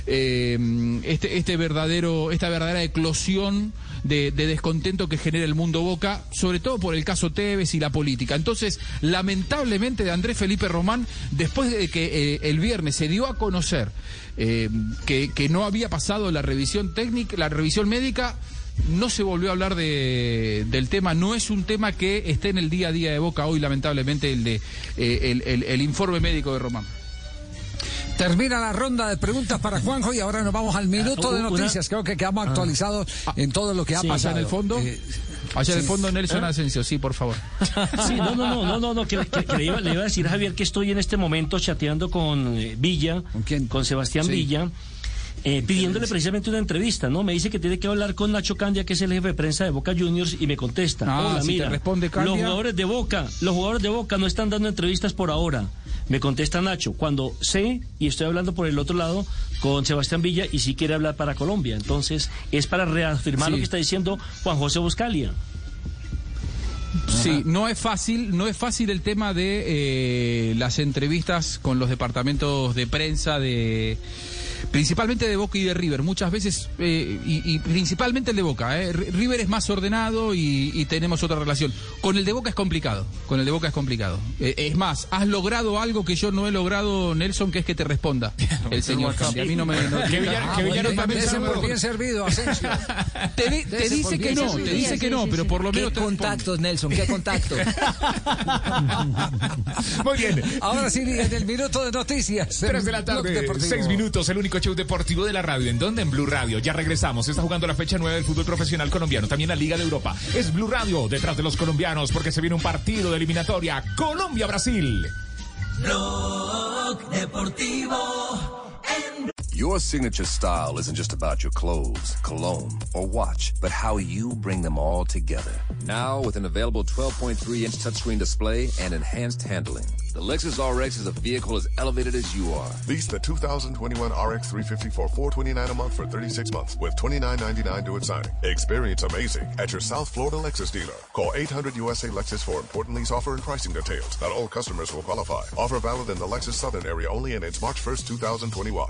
eh, este, este verdadero, esta verdadera eclosión de, de descontento que genera el mundo Boca, sobre todo por el caso Tevez y la política. Entonces, lamentablemente de Andrés Felipe Román, después de que eh, el viernes se dio a conocer eh, que, no había pasado la revisión técnica, la revisión médica, no se volvió a hablar de, del tema, no es un tema que esté en el día a día de Boca hoy, lamentablemente, el de eh, el informe médico de Román. Termina la ronda de preguntas para Juanjo y ahora nos vamos al minuto de una- noticias. Creo que quedamos actualizados en todo lo que ha Sí, pasado. en el fondo. Eh, en el fondo, Nelson ¿Eh? Asensio, sí, por favor. Sí, no, no, no, no, no, no, que, que- que le, iba, le iba a decir a Javier que estoy en este momento chateando con eh, Villa, ¿Con Sebastián Sí. Villa, eh, pidiéndole precisamente una entrevista, ¿no? Me dice que tiene que hablar con Nacho Candia, que es el jefe de prensa de Boca Juniors, y me contesta. Ah, Hola, si te mira, responde Candia. los jugadores de Boca, los jugadores de Boca no están dando entrevistas por ahora. Me contesta Nacho, cuando sé, y estoy hablando por el otro lado, con Sebastián Villa, y sí quiere hablar para Colombia. Entonces, es para reafirmar Sí. lo que está diciendo Juan José Buscalia. Sí, no es fácil, no es fácil el tema de eh, las entrevistas con los departamentos de prensa de principalmente de Boca y de River. Muchas veces eh, y, y principalmente el de Boca. eh. River es más ordenado y, y tenemos otra relación. Con el de Boca es complicado. Con el de Boca es complicado. Eh, es más, has logrado algo que yo no he logrado, Nelson, que es que te responda el señor Candia. A mí no me. no- ¿Qué villano- Ah, villano también por bien servido, Asensio. Te, di- te Dese dice que no, servido. te dice que no, pero por lo menos ¿Qué te contactos, Nelson? ¿Qué contactos? Muy bien. Ahora sí, en el minuto de noticias. Tres de la tarde, seis minutos, el único show deportivo de la radio. ¿En dónde? En Blue Radio. Ya regresamos. Está jugando la fecha nueve del fútbol profesional colombiano. También la Liga de Europa. Es Blue Radio detrás de los colombianos porque se viene un partido de eliminatoria. Colombia-Brasil. Deportivo Your signature style isn't just about your clothes, cologne, or watch, but how you bring them all together. Now, with an available 12.3 inch touchscreen display and enhanced handling, the Lexus RX is a vehicle as elevated as you are. Lease the 2021 RX 350 for 429 a month for 36 months with 29.99 due at signing. Experience amazing at your South Florida Lexus dealer. Call 800 USA Lexus for important lease offer and pricing details. Not all customers will qualify. Offer valid in the Lexus Southern area only and ends March 1st, 2021.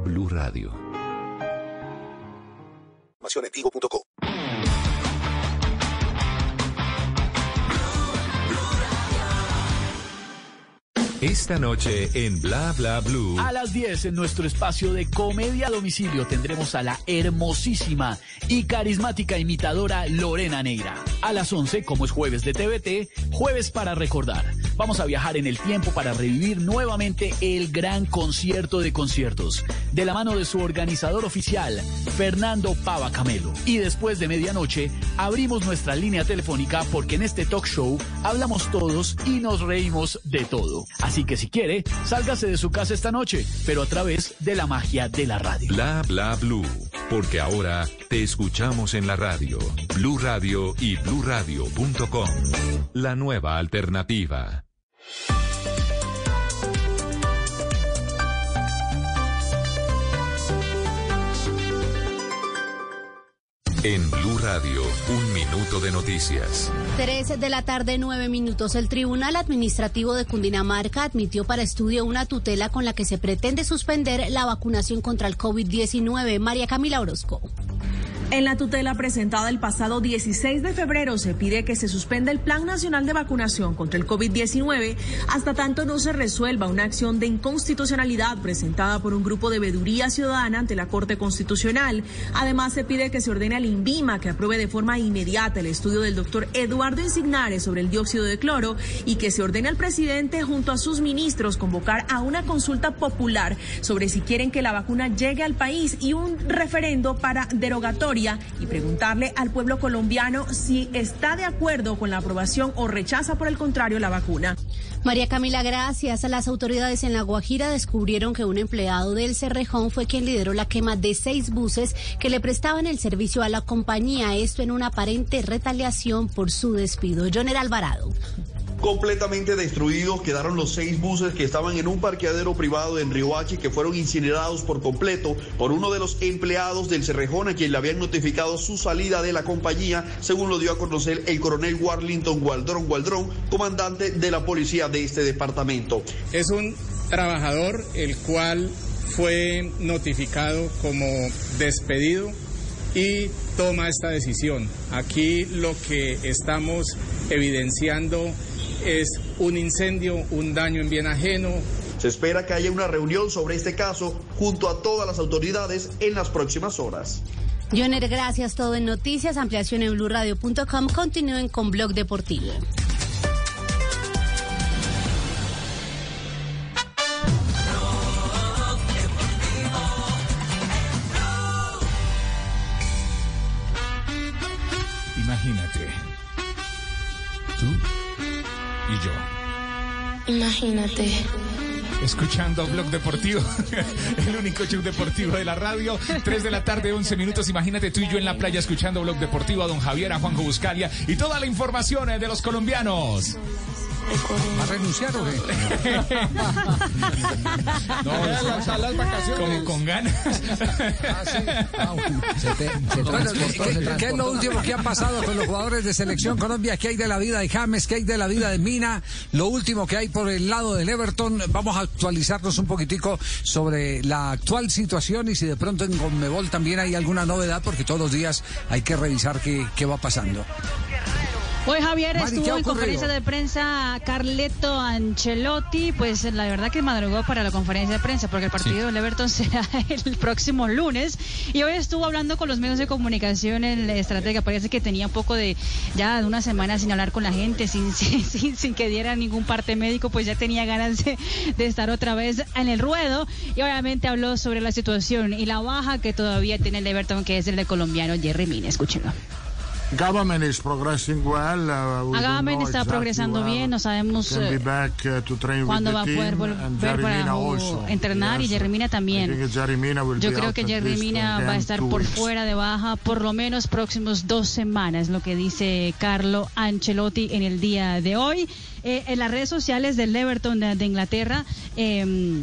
Blue Radio. Esta noche en Bla Bla Blue. A las 10 en nuestro espacio de comedia a domicilio tendremos a la hermosísima y carismática imitadora Lorena Neira. A las 11, como es jueves de TVT, jueves para recordar. Vamos a viajar en el tiempo para revivir nuevamente el gran concierto de conciertos, de la mano de su organizador oficial, Fernando Pava Camelo. Y después de medianoche, abrimos nuestra línea telefónica porque en este talk show hablamos todos y nos reímos de todo. Que si quiere, sálgase de su casa esta noche, pero a través de la magia de la radio. Bla Bla Blue. porque ahora te escuchamos en la radio, Blue Radio y bluradio.com. La nueva alternativa. En Blue Radio, un minuto de noticias. 13 de la tarde, 9 minutos. El Tribunal Administrativo de Cundinamarca admitió para estudio una tutela con la que se pretende suspender la vacunación contra el COVID-19. María Camila Orozco. En la tutela presentada el pasado 16 de febrero se pide que se suspenda el Plan Nacional de Vacunación contra el COVID-19 hasta tanto no se resuelva una acción de inconstitucionalidad presentada por un grupo de veeduría ciudadana ante la Corte Constitucional. Además, se pide que se ordene al INVIMA que apruebe de forma inmediata el estudio del doctor Eduardo Insignares sobre el dióxido de cloro y que se ordene al presidente junto a sus ministros convocar a una consulta popular sobre si quieren que la vacuna llegue al país y un referendo para y preguntarle al pueblo colombiano si está de acuerdo con la aprobación o rechaza por el contrario la vacuna. María Camila, gracias. Las autoridades en La Guajira descubrieron que un empleado del Cerrejón fue quien lideró la quema de seis buses que le prestaban el servicio a la compañía. Esto en una aparente retaliación por su despido. Joner Alvarado. Completamente destruidos quedaron los seis buses que estaban en un parqueadero privado en Riohachi que fueron incinerados por completo por uno de los empleados del Cerrejón a quien le habían notificado su salida de la compañía, según lo dio a conocer el coronel Warlington Gualdrón Gualdrón, comandante de la policía de este departamento. Es un trabajador el cual fue notificado como despedido y toma esta decisión. Aquí lo que estamos evidenciando es un incendio, un daño en bien ajeno. Se espera que haya una reunión sobre este caso junto a todas las autoridades en las próximas horas. Joner, gracias. Todo en noticias. Ampliación en blurradio.com. Continúen con Blog Deportivo. Escuchando Blog Deportivo, el único show deportivo de la radio. 3 de la tarde, 11 minutos. Imagínate tú y yo en la playa escuchando Blog Deportivo a don Javier, a Juanjo Buscalia y toda la información eh, de los colombianos. ¿Va a renunciar o qué? No, las, las vacaciones. Como con ganas. Bueno, ¿qué, qué es lo último que ha pasado con los jugadores de Selección Colombia? ¿Qué hay de la vida de James? ¿Qué hay de la vida de Mina? Lo último que hay por el lado del Everton. Vamos a actualizarnos un poquitico sobre la actual situación y si de pronto en Conmebol también hay alguna novedad, porque todos los días hay que revisar qué, qué va pasando. Hoy Javier Mari, ¿qué estuvo en conferencia de prensa Carleto Ancelotti, pues la verdad que madrugó para la conferencia de prensa porque el partido del Everton será el próximo lunes y hoy estuvo hablando con los medios de comunicación en la estratega, parece que tenía un poco de ya de una semana sin hablar con la gente, sin, sin, sin, sin que diera ningún parte médico, pues ya tenía ganas de, de estar otra vez en el ruedo y obviamente habló sobre la situación y la baja que todavía tiene el Everton que es el de colombiano Jerry Mina, escúchenlo. Government is progressing well. Uh, we está exactly progresando bien, no sabemos eh, back, uh, cuándo va a poder volver para also. entrenar y Yes. Jerry Mina I también. Yo creo que at Jerry least Mina again va a estar por weeks. fuera de baja por lo menos próximos dos semanas, lo que dice Carlo Ancelotti en el día de hoy. Eh, en las redes sociales del Everton de, de Inglaterra. eh,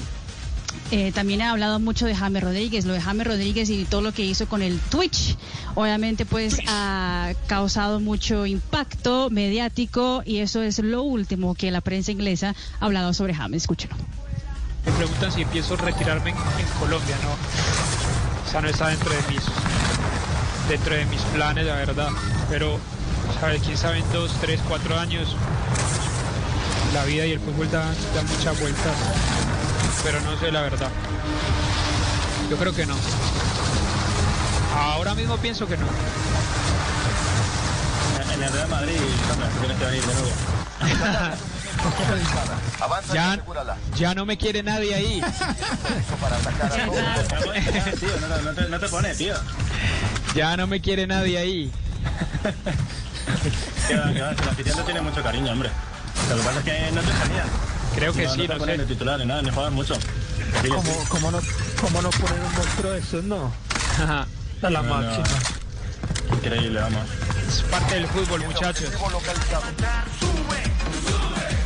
eh, también ha hablado mucho de James Rodríguez, lo de James Rodríguez y todo lo que hizo con el Twitch. Obviamente, pues ha causado mucho impacto mediático y eso es lo último que la prensa inglesa ha hablado sobre James. Escúchelo. Me preguntan si empiezo a retirarme en, en Colombia, no. O sea, no está dentro de mis, dentro de mis planes, la verdad. Pero, ¿sabes? Quién sabe en dos, tres, cuatro años. La vida y el fútbol dan, dan muchas vueltas. Pero no sé la verdad. Yo creo que no. Ahora mismo pienso que no. En el Real Madrid, tienes que venir de nuevo. Avanza ya, ya no me quiere nadie ahí. no, no, no te, no pones, tío. Ya no me quiere nadie ahí. Que va, que va, la afición te tiene mucho cariño, hombre. Lo que pasa es que no te salía. Creo que no, sí, no no sé. de titular ni nada, ni juegan mucho. ¿Cómo, sí. cómo no, ¿Cómo no poner un monstruo de esos, no? A la máxima. Increíble, vamos. Es parte del fútbol, muchachos.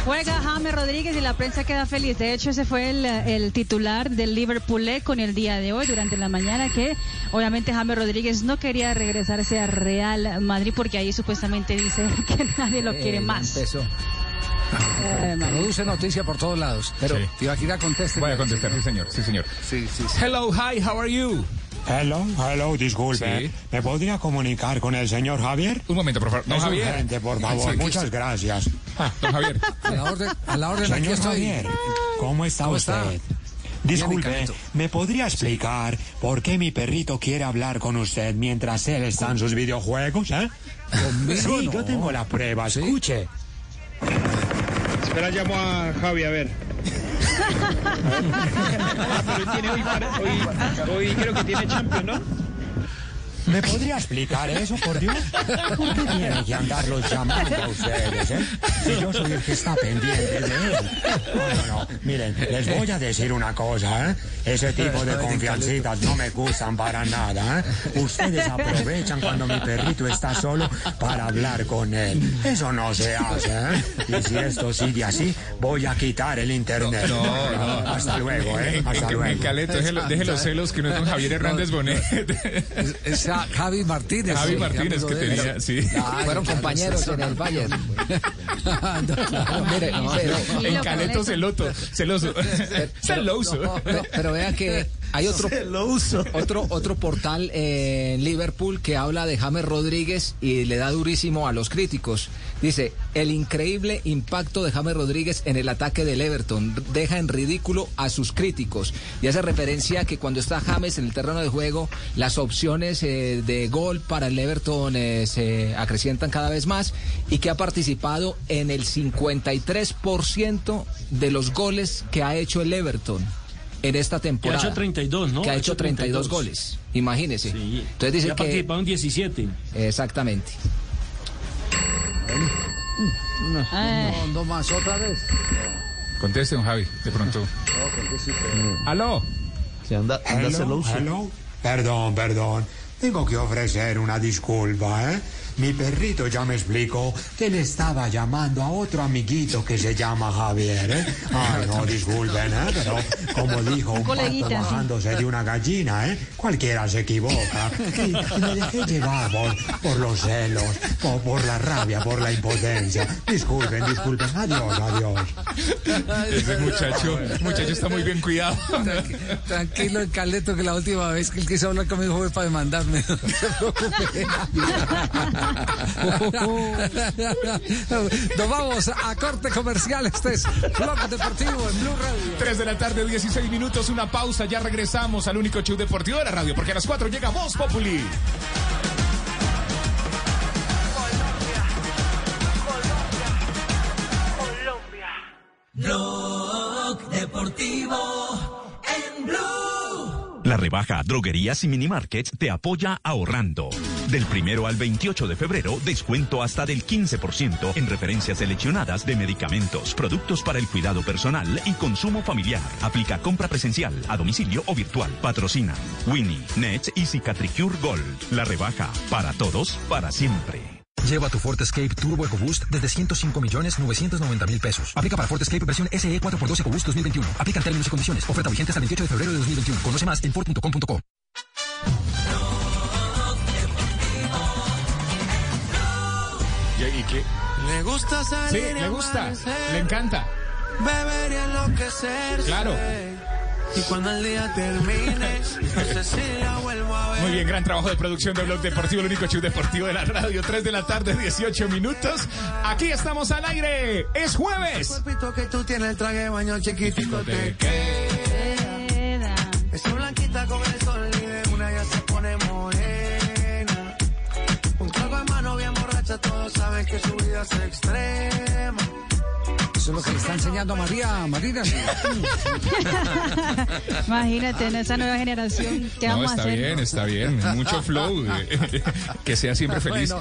Juega James Rodríguez y la prensa queda feliz. De hecho, ese fue el, el titular del Liverpool con el día de hoy, durante la mañana, que obviamente James Rodríguez no quería regresarse a Real Madrid porque ahí supuestamente dice que nadie lo quiere Eh, más. empezó. Eh. Produce noticia por todos lados. Pero Sí. Tibaquira conteste. Voy a contestar, sí, señor. Sí, señor. Sí, sí, sí. Hello, hi, how are you? Hello, hello, disculpe. Sí. ¿Me podría comunicar con el señor Javier? Un momento, por favor. Don Es Javier. urgente, por favor. Sí, aquí Muchas gracias. Ah, don Javier. A la orden, a la orden aquí Señor estoy. Javier, ¿cómo está ¿Cómo usted? está? Disculpe. ¿me podría explicar por qué mi perrito quiere hablar con usted mientras él está en sus videojuegos, eh? Sí, no. yo tengo la prueba, escuche. Espera, llamo a Javi, a ver. Ah, pero tiene hoy, hoy, hoy creo que tiene Champions, ¿no? ¿Me podría explicar eso, por Dios? ¿Por qué tiene que andarlos llamando a ustedes, eh? Si yo soy el que está pendiente de él. No, no, no. Miren, les voy a decir una cosa, ¿eh? Ese tipo de confiancitas no me gustan para nada, ¿eh? Ustedes aprovechan cuando mi perrito está solo para hablar con él. Eso no se hace, ¿eh? Y si esto sigue así, voy a quitar el internet. No, no. Hasta luego, ¿eh? Hasta luego. Caleto, deje los celos que no es don Javier Hernández Bonet. Es, es a Javi Martínez. Javi sí, Martínez que tenía, él. sí. Claro, Fueron claro, compañeros en el no. Bayern. No, Mire, no, pero- no. En Caleto celoto, celoso. Celoso. Pero, pero vea que hay otro, otro, otro portal eh, en Liverpool que habla de James Rodríguez y le da durísimo a los críticos. Dice, el increíble impacto de James Rodríguez en el ataque del Everton deja en ridículo a sus críticos. Y hace referencia a que cuando está James en el terreno de juego, las opciones eh, de gol para el Everton eh, se acrecientan cada vez más y que ha participado en el 53% de los goles que ha hecho el Everton en esta Que ha temporada. hecho 32, ¿no? Que ha hecho 32 goles. Imagínese. Entonces Y dice ha que. participado en 17. Exactamente. No, no más otra vez. Conteste, don Javi, de pronto. Aló. anda, hello, hello. Perdón, perdón. Tengo que ofrecer una disculpa, ¿eh? Mi perrito ya me explicó que le estaba llamando a otro amiguito que se llama Javier, ¿eh? Ay, no, disculpen, ¿eh? Pero como dijo un pato bajándose de una gallina, ¿eh? Cualquiera se equivoca. Y, y me dejé llevar por, por los celos, por, por la rabia, por la impotencia. Disculpen, disculpen. Adiós, adiós. Ese muchacho, muchacho está muy bien cuidado. Tranquilo, en Caleto, que la última vez que él quiso hablar conmigo fue para demandarme. No se preocupe. Nos vamos a corte comercial. Este es Blog Deportivo en Blue Radio. 3 de la tarde, 16 minutos, una pausa. Ya regresamos al único show deportivo de la radio, porque a las 4 llega Voz Populi. Blog Deportivo en Blue. La rebaja Droguerías y Minimarkets te apoya ahorrando. Del primero al 28 de febrero, descuento hasta del 15% en referencias seleccionadas de medicamentos, productos para el cuidado personal y consumo familiar. Aplica compra presencial, a domicilio o virtual. Patrocina Winnie, Nets y Cicatricure Gold. La rebaja para todos, para siempre. Lleva tu Ford Escape Turbo EcoBoost desde 105 millones 990 mil pesos. Aplica para Ford Escape versión SE 4x2 EcoBoost 2021. Aplica en términos y condiciones. Oferta vigente hasta el 28 de febrero de 2021. Conoce más en Ford.com.co. ¿Y, qué? Le gusta Sí, salir le y gusta, amanecer, le encanta. Beber y enloquecerse. Claro. Y cuando el día termine, no sé si la vuelvo a ver. Muy bien, gran trabajo de producción de Blog Deportivo, el único show deportivo de la radio. 3 de la tarde, 18 minutos. Aquí estamos al aire. Es jueves. Cuerpito que tú tienes el traje de baño chiquitico te queda. Esa blanquita con todos saben que su vida es extrema. Eso es lo que le está enseñando María Marina. Imagínate, en esa nueva generación, ¿qué No, vamos a está hacer? bien, está bien. Mucho flow. eh, que sea siempre feliz.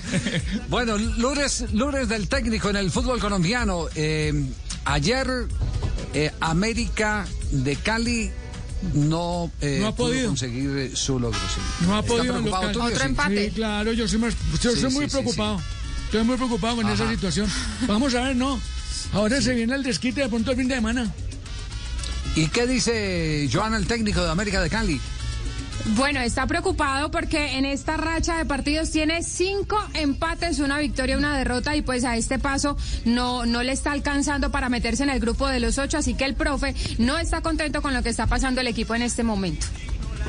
Bueno, lunes, lunes del técnico en el fútbol colombiano. Eh, ayer, eh, América de Cali no, eh, No ha podido. conseguir eh, su logro. sí. No ha ¿Está podido tú, Dios? Sí, claro, yo soy, más, yo Sí, soy muy sí, sí, preocupado. Estoy muy preocupado con esa situación. Vamos a ver, ¿no? Ahora se viene el desquite de pronto el fin de semana. ¿Y qué dice Joana, el técnico de América de Cali? Bueno, está preocupado porque en esta racha de partidos tiene cinco empates, una victoria, una derrota y pues a este paso no, no le está alcanzando para meterse en el grupo de los ocho, así que el profe no está contento con lo que está pasando el equipo en este momento.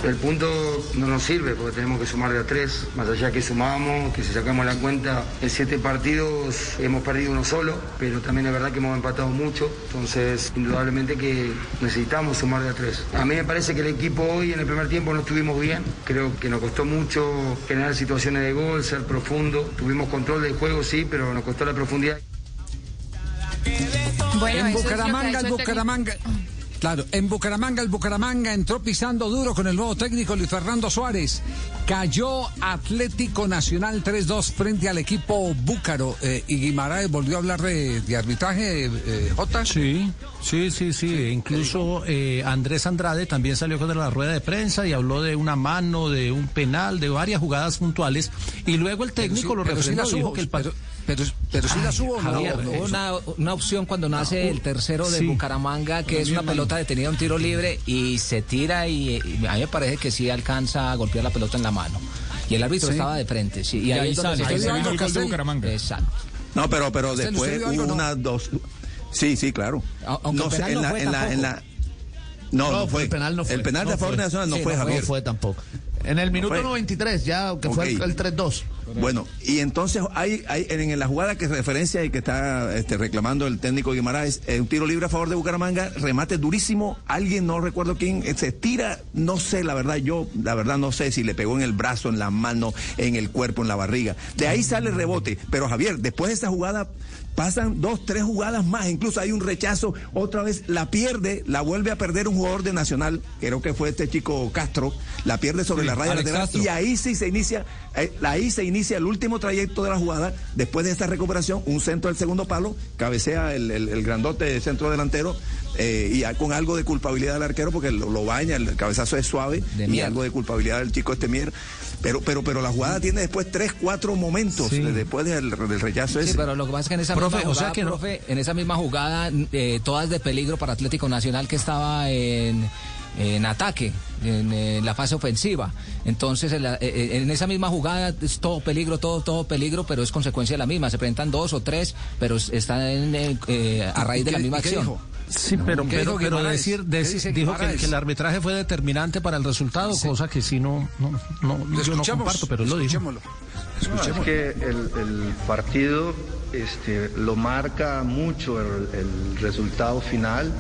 El punto no nos sirve porque tenemos que sumar de a tres, más allá que sumamos, que si sacamos la cuenta, en siete partidos hemos perdido uno solo, pero también es verdad que hemos empatado mucho, entonces indudablemente que necesitamos sumar de a tres. A mí me parece que el equipo hoy en el primer tiempo no estuvimos bien, creo que nos costó mucho generar situaciones de gol, ser profundo, tuvimos control del juego sí, pero nos costó la profundidad. Bueno, en eso es ha Bucaramanga, Claro, en Bucaramanga, el Bucaramanga entró pisando duro con el nuevo técnico Luis Fernando Suárez. Cayó Atlético Nacional 3-2 frente al equipo Búcaro. Eh, y Guimaraes volvió a hablar de, de arbitraje, eh, Jota. Sí, sí, sí, sí. Incluso eh, Andrés Andrade también salió con la rueda de prensa y habló de una mano, de un penal, de varias jugadas puntuales. Y luego el técnico sí, lo sí refrendó, la dijo que el pero- pero, sí la subo, ¿no? Javier, No, Una, una opción cuando nace el tercero de Sí. Bucaramanga, que es una pelota detenida, un tiro libre, y se tira y, y a mí me parece que sí alcanza a golpear la pelota en la mano. Y el árbitro Sí. estaba de frente, sí. Y, Y ahí, ahí sale. el gol de Bucaramanga. Exacto. No, pero, pero ¿Usted- después hubo no? una, dos. Sí, sí, claro. aunque el sé, en no la- en la- en la-. No, No, no fue. el penal no fue. El penal de No favor nacional no Sí, fue, no, Javier. No fue tampoco. En el minuto fue. 93 ya, que fue el, Ok. el 3-2. Bueno, y entonces hay, hay en, en la jugada que referencia y que está este, reclamando el técnico Guimaraes, eh, un tiro libre a favor de Bucaramanga, remate durísimo, alguien, no recuerdo quién, eh, se tira, no sé, la verdad, yo, la verdad no sé si le pegó en el brazo, en la mano, en el cuerpo, en la barriga. De ahí sale el rebote, pero Javier, después de esa jugada pasan dos, tres jugadas más, incluso hay un rechazo, otra vez la pierde, la vuelve a perder un jugador de Nacional, creo que fue este chico Castro, la pierde sobre Sí, la raya lateral Castro. y ahí sí se inicia, eh, ahí se inicia el último trayecto de la jugada, después de esta recuperación, un centro del segundo palo, cabecea el, el- el grandote centro delantero, eh, y con algo de culpabilidad del arquero, porque lo, lo baña, el cabezazo es suave, De y algo de culpabilidad del chico este Mier. Pero, pero, pero la jugada tiene después tres, cuatro momentos eh, después del, del rechazo Sí, ese. pero lo que pasa es que en esa Profe, misma o jugada, sea que no- profe, en esa misma jugada, eh, todas de peligro para Atlético Nacional que estaba en, en ataque, en, eh, la fase ofensiva. Entonces, en, la- eh, en esa misma jugada es todo peligro, todo, todo peligro, pero es consecuencia de la misma. Se presentan dos o tres, pero es- están en, eh, eh, a raíz de la ¿Qué- misma acción. dijo? Sí, pero, ¿Qué pero, dijo pero Guimaraes? decir, ¿Qué dec- dice dijo que, el arbitraje fue determinante para el resultado, cosa que sí no, no, no, yo no escuchamos, comparto, pero lo dijo. escuchémoslo. No, es que el, el partido este, lo marca mucho el, el resultado final,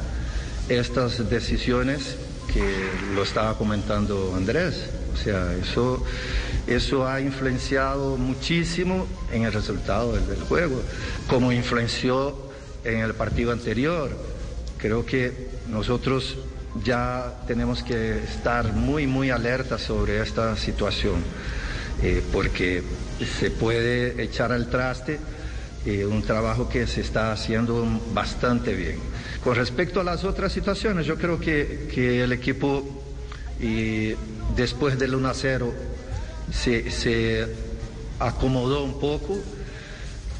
estas decisiones que lo estaba comentando Andrés. O sea, eso, eso ha influenciado muchísimo en el resultado del, del juego, como influenció en el partido anterior. Creo que nosotros ya tenemos que estar muy, muy alerta sobre esta situación eh, porque se puede echar al traste eh, un trabajo que se está haciendo bastante bien. Con respecto a las otras situaciones, yo creo que, que el equipo después del 1 a 0 se, se acomodó un poco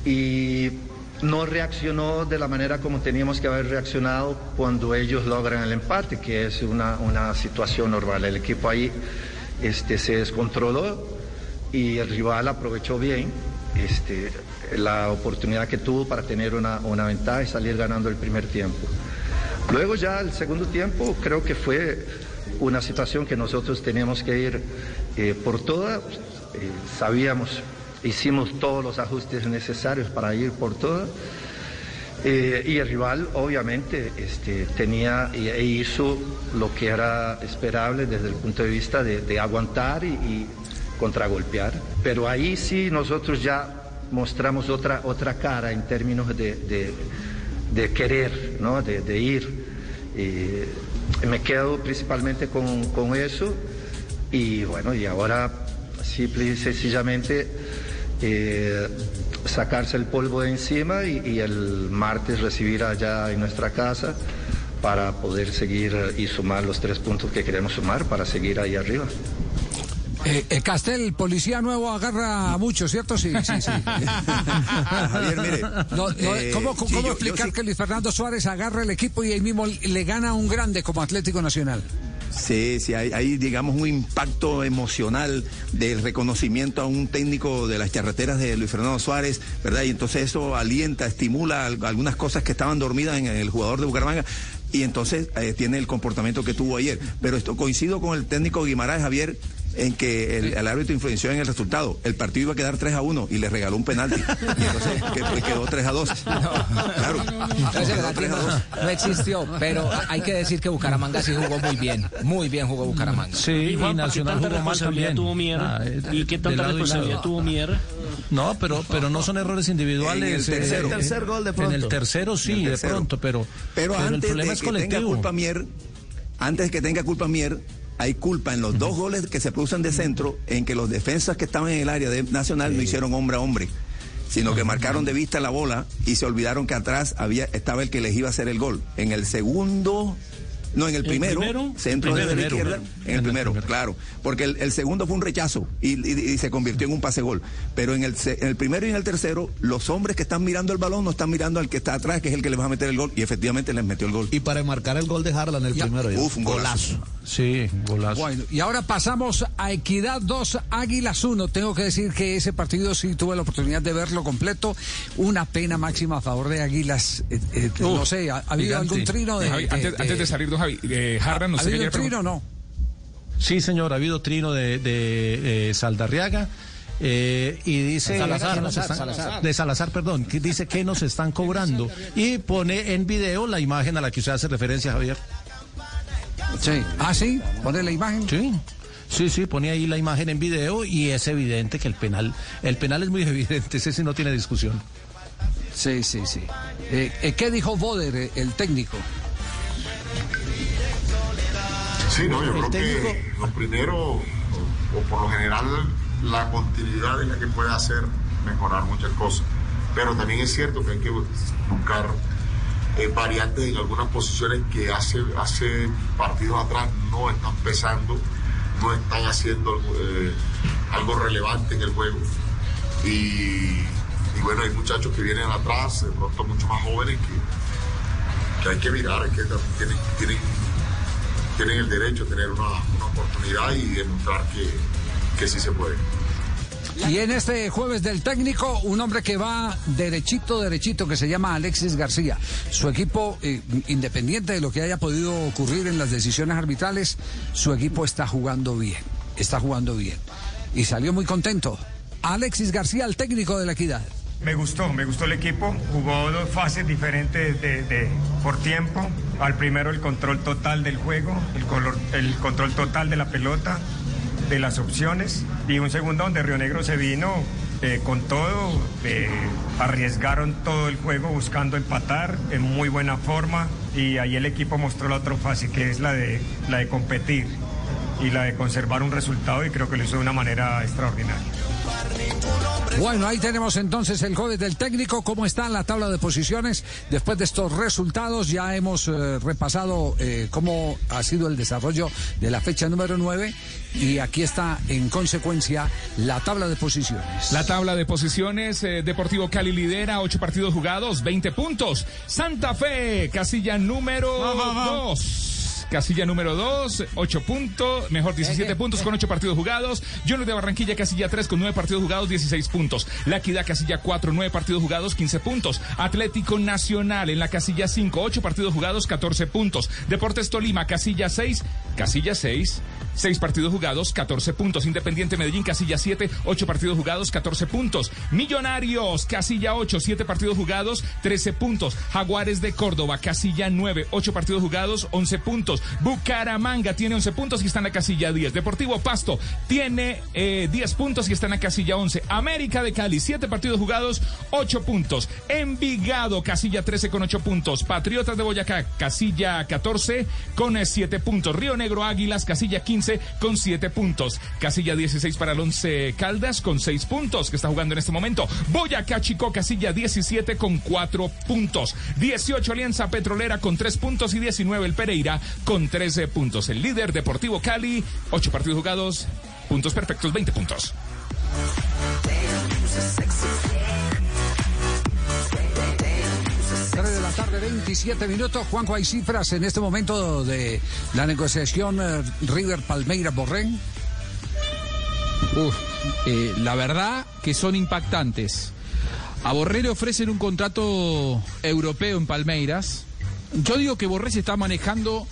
y no reaccionó de la manera como teníamos que haber reaccionado cuando ellos logran el empate, que es una, una situación normal. El equipo ahí este, se descontroló y el rival aprovechó bien este, la oportunidad que tuvo para tener una, una ventaja y salir ganando el primer tiempo. Luego ya el segundo tiempo creo que fue una situación que nosotros teníamos que ir eh, por toda. Eh, sabíamos, hicimos todos los ajustes necesarios para ir por toda. Eh, y el rival obviamente este, tenía e hizo lo que era esperable desde el punto de vista de, de aguantar y, y contragolpear. Pero ahí sí nosotros ya mostramos otra, otra cara en términos de, de- de querer, ¿no? de ir. Eh, me quedo principalmente con, con eso y bueno, y ahora simple y sencillamente eh, sacarse el polvo de encima y, y el martes recibir allá en nuestra casa para poder seguir y sumar los tres puntos que queremos sumar para seguir ahí arriba. Eh, eh, Castel, policía nuevo agarra a muchos, ¿cierto? Sí, sí, sí. Javier, mire, No, no, eh, ¿Cómo, cómo sí, yo- yo explicar sí- que Luis Fernando Suárez agarra el equipo y ahí mismo le gana a un grande como Atlético Nacional? Sí, sí, hay, hay, digamos un impacto emocional del reconocimiento a un técnico de las carreteras de Luis Fernando Suárez, ¿verdad? Y entonces eso alienta, estimula al- algunas cosas que estaban dormidas en el jugador de Bucaramanga. Y entonces eh, tiene el comportamiento que tuvo ayer. Pero esto coincido con el técnico Guimaraes Javier en que el, el árbitro influenció en el resultado. El partido iba a quedar 3 a 1 y le regaló un penalti. Y entonces que- quedó 3 a 2. Claro. Ese Quedó penalti 3 a no, 2. no existió, pero hay que decir que Bucaramanga sí jugó muy bien. Muy bien jugó Bucaramanga. Sí, Y y, Juanpa, ¿qué Nacional jugó mal también. tuvo Mier? Ah, eh, ¿Y qué de tanta lado y responsabilidad lado. tuvo Mier? No, pero, pero no son errores individuales. En el tercero. eh, En el tercer gol de En pronto. el tercero sí, En el de tercero. pronto, pero, Pero, el antes problema de es que tenga culpa Mier, antes que tenga culpa Mier, hay culpa en los dos goles que se producen de centro, en que los defensas que estaban en el área de Nacional no hicieron hombre a hombre, sino que marcaron de vista la bola y se olvidaron que atrás había estaba el que les iba a hacer el gol. En el segundo no, en el ¿El primero, primero? centro El desde la primero. izquierda, en el primero, claro, porque el, el segundo fue un rechazo y, y- y se convirtió en un pase gol. Pero en el, se- en el primero y en el tercero, los hombres que están mirando el balón no están mirando al que está atrás, que es el que les va a meter el gol, y efectivamente les metió el gol. Y para marcar el gol de Harlan, el primero. ya. Uf, un golazo. Sí, golazo. Bueno, y ahora pasamos a Equidad 2, Águilas 1. Tengo que decir que ese partido sí tuve la oportunidad de verlo completo. Una pena máxima a favor de Águilas. Eh, eh, no sé, ¿ha, ha habido algún trino de, Javi, antes, de- antes de salir, don Javi, eh, Harlan, ¿Ha habido un trino o no? Sí, señor, ha habido trino de, de eh, Saldarriaga. eh, y dice Salazar, Salazar, están- Salazar. de Salazar, perdón, que dice que nos están cobrando y pone en video la imagen a la que usted hace referencia, Javier. Sí. Ah, sí, pone la imagen. Sí. Sí, sí, pone ahí la imagen en video y es evidente que el penal, el penal es muy evidente, ese sí no tiene discusión. Sí, sí, sí. Eh, eh, ¿Qué dijo Boder, eh, el técnico? Sí, no, yo El creo técnico- que lo primero, o, o por lo general, la continuidad es la que puede hacer mejorar muchas cosas. Pero también es cierto que hay que buscar eh, variantes en algunas posiciones que hace, hace partidos atrás no están pesando, no están haciendo eh, algo relevante en el juego. Y, y bueno, hay muchachos que vienen atrás, de pronto mucho más jóvenes, que, que hay que mirar, que, tienen, tienen tienen el derecho a tener una, una oportunidad y demostrar que, que sí se puede. Y en este jueves del técnico, un hombre que va derechito, derechito, que se llama Alexis García. Su equipo, eh, independiente de lo que haya podido ocurrir en las decisiones arbitrales, su equipo está jugando bien, está jugando bien. Y salió muy contento. Alexis García, el técnico de la equidad. Me gustó, me gustó el equipo. Jugó dos fases diferentes de, de- por tiempo. Al primero el control total del juego, el, color- el control total de la pelota, de las opciones. Y un segundo donde Río Negro se vino eh, con todo, eh, arriesgaron todo el juego buscando empatar en muy buena forma. Y ahí el equipo mostró la otra fase, que es la de, la de competir y la de conservar un resultado y creo que lo hizo de una manera extraordinaria. Bueno, ahí tenemos entonces el jueves del técnico. ¿Cómo está la tabla de posiciones? Después de estos resultados ya hemos eh, repasado eh, cómo ha sido el desarrollo de la fecha número 9 y aquí está en consecuencia la tabla de posiciones. La tabla de posiciones, eh, Deportivo Cali lidera, 8 partidos jugados, 20 puntos. Santa Fe, casilla número 2. Casilla número 2, 8 puntos, mejor 17 puntos con 8 partidos jugados. Junior de Barranquilla, casilla 3 con 9 partidos jugados, 16 puntos. La Equidad, casilla 4, 9 partidos jugados, 15 puntos. Atlético Nacional en la casilla 5, 8 partidos jugados, 14 puntos. Deportes Tolima, casilla 6, casilla 6, 6 partidos jugados, 14 puntos. Independiente Medellín, casilla 7, 8 partidos jugados, 14 puntos. Millonarios, casilla 8, 7 partidos jugados, 13 puntos. Jaguares de Córdoba, casilla 9, 8 partidos jugados, 11 puntos. Bucaramanga tiene 11 puntos y está en la casilla 10. Deportivo Pasto tiene eh, 10 puntos y está en la casilla 11. América de Cali, 7 partidos jugados, 8 puntos. Envigado, casilla 13 con 8 puntos. Patriotas de Boyacá, casilla 14 con 7 puntos. Río Negro Águilas, casilla 15 con 7 puntos. Casilla 16 para el 11 Caldas con 6 puntos que está jugando en este momento. Boyacá Chico, casilla 17 con 4 puntos. 18 Alianza Petrolera con 3 puntos y 19 el Pereira con 13 puntos. El líder Deportivo Cali, 8 partidos jugados, puntos perfectos, 20 puntos. Tarde, 27 minutos. Juanjo, hay cifras en este momento de la negociación eh, River Palmeira Borrén. Uf, eh, la verdad que son impactantes. A Borré le ofrecen un contrato europeo en Palmeiras. Yo digo que Borré se está manejando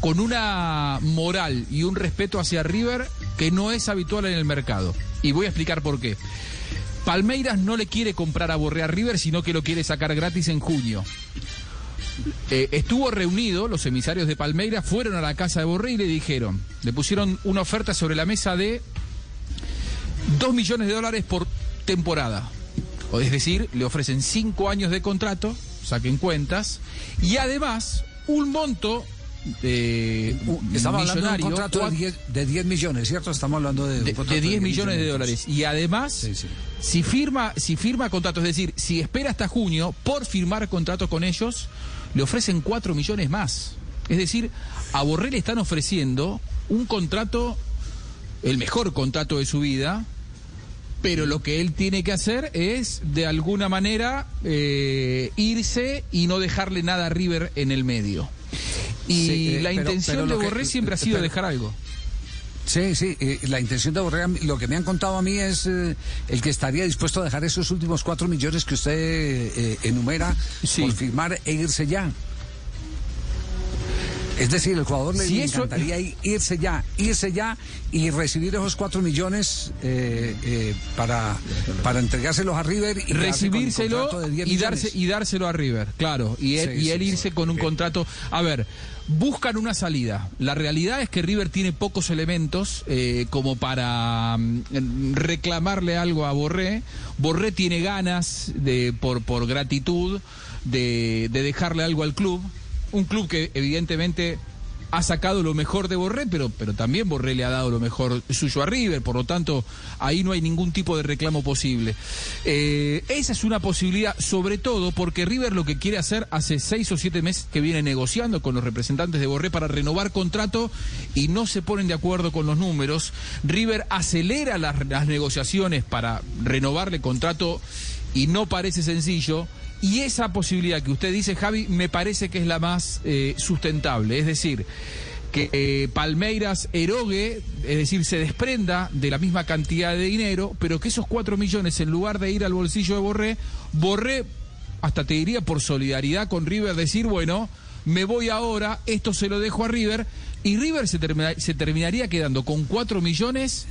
con una moral y un respeto hacia River que no es habitual en el mercado. Y voy a explicar por qué. Palmeiras no le quiere comprar a Borré a River, sino que lo quiere sacar gratis en junio. Eh, estuvo reunido, los emisarios de Palmeiras fueron a la casa de Borré y le dijeron, le pusieron una oferta sobre la mesa de 2 millones de dólares por temporada. O es decir, le ofrecen 5 años de contrato, saquen cuentas, y además un monto de Estamos hablando de un contrato de cuat- 10, de 10 millones, ¿cierto? Estamos hablando de, de, contrato de 10 millones de dólares. Y además, si firma, si firma contrato, es decir, si espera hasta junio por firmar contrato con ellos, le ofrecen 4 millones más. Es decir, a Borrell le están ofreciendo un contrato, el mejor contrato de su vida, pero lo que él tiene que hacer es, de alguna manera, eh, irse y no dejarle nada a River en el medio. Y Sí, eh, la intención pero de que- Borré siempre ha sido pero- dejar algo. Sí, sí, eh, la intención de Borrega, lo que me han contado a mí es eh, el que estaría dispuesto a dejar esos últimos cuatro millones que usted eh, enumera por firmar e irse ya. Es decir, el jugador le, Si le eso- encantaría i- irse ya, irse ya y recibir esos cuatro millones eh, eh, para, para entregárselos a River y recibírselo contrato de 10 y, darse, millones. y dárselo a River, claro, y él, Sí, y él sí, irse con un contrato. A ver, buscan una salida. La realidad es que River tiene pocos elementos eh, como para mm, reclamarle algo a Borré. Borré tiene ganas de, por, por gratitud, de, de dejarle algo al club. Un club que evidentemente ha sacado lo mejor de Borré, pero, pero también Borré le ha dado lo mejor suyo a River, por lo tanto, ahí no hay ningún tipo de reclamo posible. Eh, esa es una posibilidad, sobre todo porque River lo que quiere hacer hace seis o siete meses que viene negociando con los representantes de Borré para renovar contrato y no se ponen de acuerdo con los números. River acelera las, las negociaciones para renovarle contrato y no parece sencillo. Y esa posibilidad que usted dice, Javi, me parece que es la más eh, sustentable. Es decir, que eh, Palmeiras erogue, es decir, se desprenda de la misma cantidad de dinero, pero que esos cuatro millones, en lugar de ir al bolsillo de Borré, Borré, hasta te diría por solidaridad con River, decir, bueno, me voy ahora, esto se lo dejo a River, y River se, termina- se terminaría quedando con cuatro millones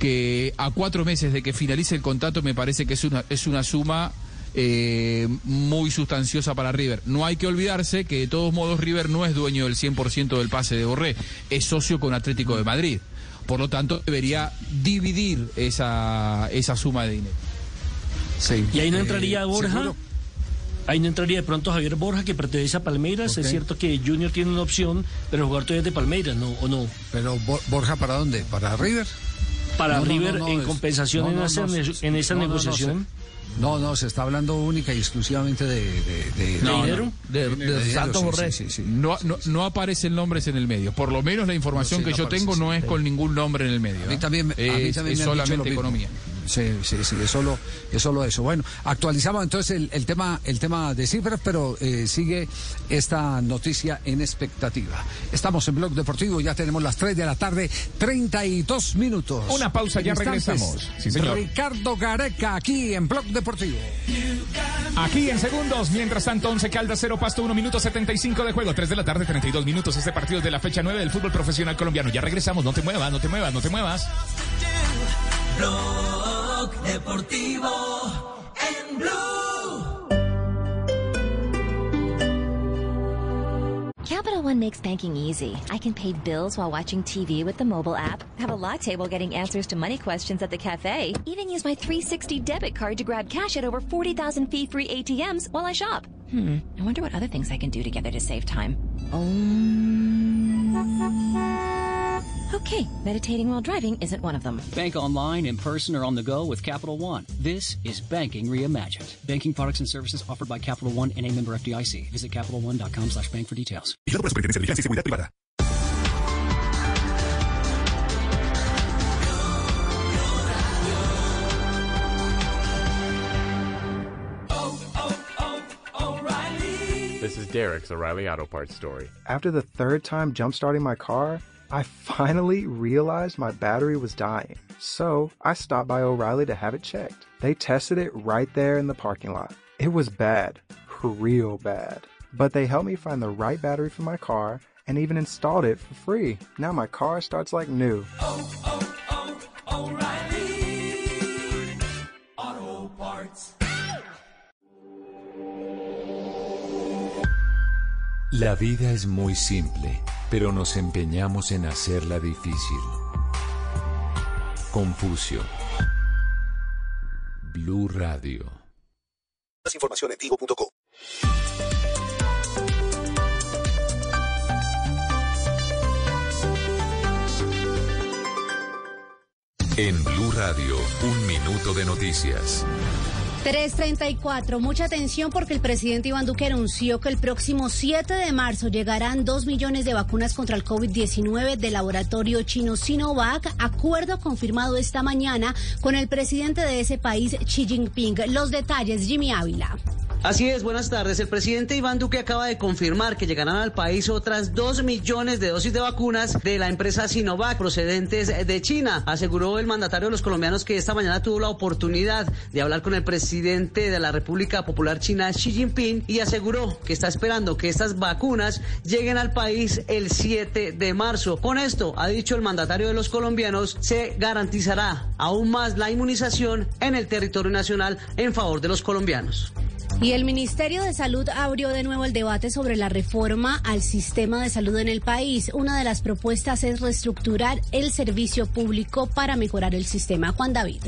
que a cuatro meses de que finalice el contrato me parece que es una, es una suma eh, muy sustanciosa para River. No hay que olvidarse que de todos modos River no es dueño del 100% del pase de Borré, es socio con Atlético de Madrid. Por lo tanto, debería dividir esa, esa suma de dinero. Y ahí no Eh, entraría Borja. seguro. Ahí no entraría de pronto Javier Borja, que pertenece a Palmeiras. Es cierto que Junior tiene una opción, pero el jugador todavía es de Palmeiras, ¿no? ¿O no? Pero Bo- Borja, ¿para dónde? ¿Para River? Para No, River, no, no, en es- compensación no, en, no, esa, en esa no, no, no, negociación. No, no, se está hablando única y exclusivamente de... de, de- No, de- no. de- de dinero, sí, sí, sí, sí. No, no, no aparecen nombres en el medio. Por lo menos la información No, sí, que no yo aparece, tengo no sí. es con ningún nombre en el medio. A mí ¿eh? también, a mí Es- también es me han dicho lo solamente mismo. economía. Sí, sí, sí, es solo, es solo eso. Bueno, actualizamos entonces el, el tema, el tema de cifras, pero eh, sigue esta noticia en expectativa. Estamos en Blog Deportivo, ya tenemos las 3 de la tarde, 32 minutos. Una pausa, En ya regresamos. Sí, señor. Ricardo Gareca aquí en Blog Deportivo. Aquí en segundos, mientras tanto, 11 Caldas 0, Pasto 1 minuto 75 de juego, 3 de la tarde, 32 minutos. Este partido es de la fecha 9 del fútbol profesional colombiano. Ya regresamos, no te muevas, no te muevas, no te muevas. Blog Deportivo en Blue. Capital One makes banking easy. I can pay bills while watching TV with the mobile app, have a latte while getting answers to money questions at the cafe, even use my 360 debit card to grab cash at over 40,000 fee-free ATMs while I shop. Hmm, I wonder what other things I can do together to save time. Um... Okay, meditating while driving isn't one of them. Bank online, in person, or on the go with Capital One. This is banking reimagined. Banking products and services offered by Capital One and a member FDIC. Visit CapitalOne.com slash bank for details. Vigilado por la Superintendencia de Vigilancia y Seguridad Privada. This is Derek's O'Reilly Auto Parts story. After the third time jump starting my car, I finally realized my battery was dying. So I stopped by O'Reilly to have it checked. They tested it right there in the parking lot. It was bad, real bad. But they helped me find the right battery for my car and even installed it for free. Now my car starts like new. Auto Parts. La vida es muy simple, pero nos empeñamos en hacerla difícil. Confucio. Blue Radio. Más información en tigo.co. En Blue Radio, un minuto de noticias. 334. Mucha atención porque el presidente Iván Duque anunció que el próximo 7 de marzo llegarán 2 millones de vacunas contra el COVID-19 del laboratorio chino Sinovac. Acuerdo confirmado esta mañana con el presidente de ese país, Xi Jinping. Los detalles, Jimmy Ávila. Así es, buenas tardes. El presidente Iván Duque acaba de confirmar que llegarán al país otras dos millones de dosis de vacunas de la empresa Sinovac procedentes de China. Aseguró el mandatario de los colombianos que esta mañana tuvo la oportunidad de hablar con el presidente de la República Popular China, Xi Jinping, y aseguró que está esperando que estas vacunas lleguen al país el 7 de marzo. Con esto, ha dicho el mandatario de los colombianos, se garantizará aún más la inmunización en el territorio nacional en favor de los colombianos. El Ministerio de Salud abrió de nuevo el debate sobre la reforma al sistema de salud en el país. Una de las propuestas es reestructurar el servicio público para mejorar el sistema. Juan David.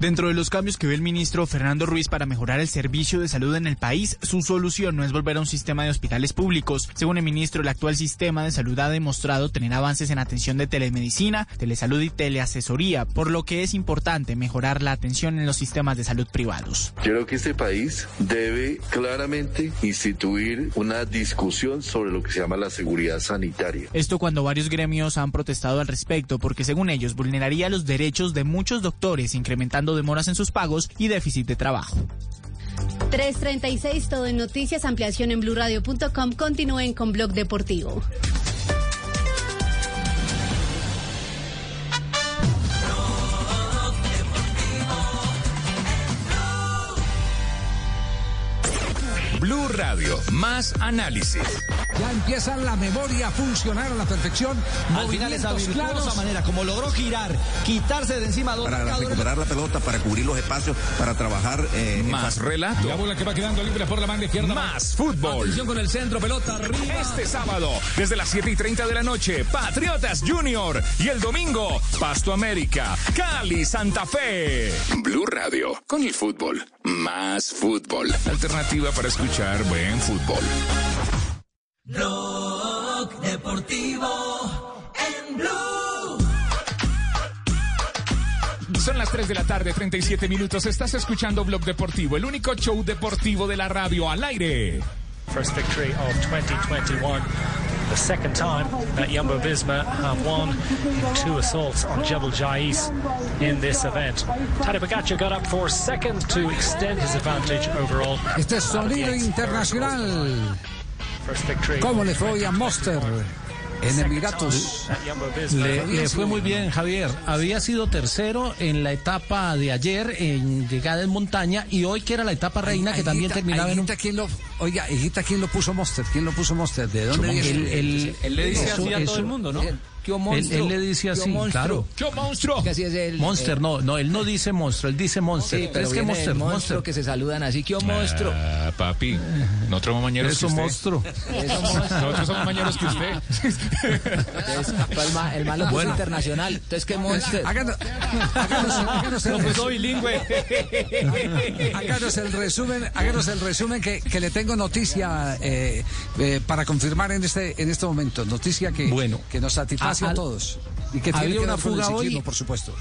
Dentro de los cambios que ve el ministro Fernando Ruiz para mejorar el servicio de salud en el país, su solución no es volver a un sistema de hospitales públicos. Según el ministro, el actual sistema de salud ha demostrado tener avances en atención de telemedicina, telesalud y teleasesoría, por lo que es importante mejorar la atención en los sistemas de salud privados. Creo que este país debe claramente instituir una discusión sobre lo que se llama la seguridad sanitaria. Esto cuando varios gremios han protestado al respecto porque según ellos vulneraría los derechos de muchos doctores incrementando demoras en sus pagos y déficit de trabajo. 336, todo en noticias, ampliación en blurradio.com. Continúen con Blog Deportivo. Blue Radio, más análisis. Ya empieza la memoria a funcionar a la perfección. Al final esa claros. manera, como logró girar, quitarse de encima dos Para marcadores. recuperar la pelota, para cubrir los espacios, para trabajar. eh, Más relato. La bola que va quedando libre por la banda izquierda. Más fútbol. Atención con el centro, pelota arriba. Este sábado, desde las 7 y 30 de la noche, Patriotas Junior. Y el domingo, Pasto América, Cali, Santa Fe. Blue Radio, con el fútbol. Más fútbol. Alternativa para escuchar buen fútbol. Blog Deportivo en Blue. Son las 3 de la tarde, 37 minutos. Estás escuchando Blog Deportivo, el único show deportivo de la radio al aire. First victory of 2021. The second time that Jumbo Visma have won in two assaults on Jebel Jais in this event. Tadej Pogacar got up for second to extend his advantage overall. Este es sonido internacional. First victory. ¿Cómo le fue hoy a Monster en Emiratos? Le, le fue muy bien, Javier. Había sido tercero en la etapa de ayer en llegada en montaña y hoy que era la etapa reina que también terminaba en un... Higuita, ¿quién lo, oiga, Higuita, ¿quién lo puso Monster? ¿Quién lo puso Monster? ¿De dónde El- viene? el- Él le dice eso- así a todo el mundo, ¿no? ¿Qué Él, monstruo? él le dice ¿Qué así, monstruo? claro. ¿Qué monstruo? Que así es el, Monster, eh, no, no, él no dice monstruo, él dice monster. Sí, pero pero es que monster, monstruo monster. que se saludan así. ¿Qué monstruo? Ah, papi, nosotros somos mañeros que usted. monstruo. Eso monstruo. Nosotros somos mañeros que usted. Entonces, el, ma- el malo Bueno. internacional. Entonces, ¿qué monstruo? Háganos, háganos- háganos el No, pues, bilingüe. Háganos el resumen, háganos el resumen que, que le tengo noticia eh, eh, para confirmar en este en este momento. Noticia que, Bueno. que nos satisface A- todos. Y que tiene que una ver con el fuga ciclismo, hoy. por supuesto.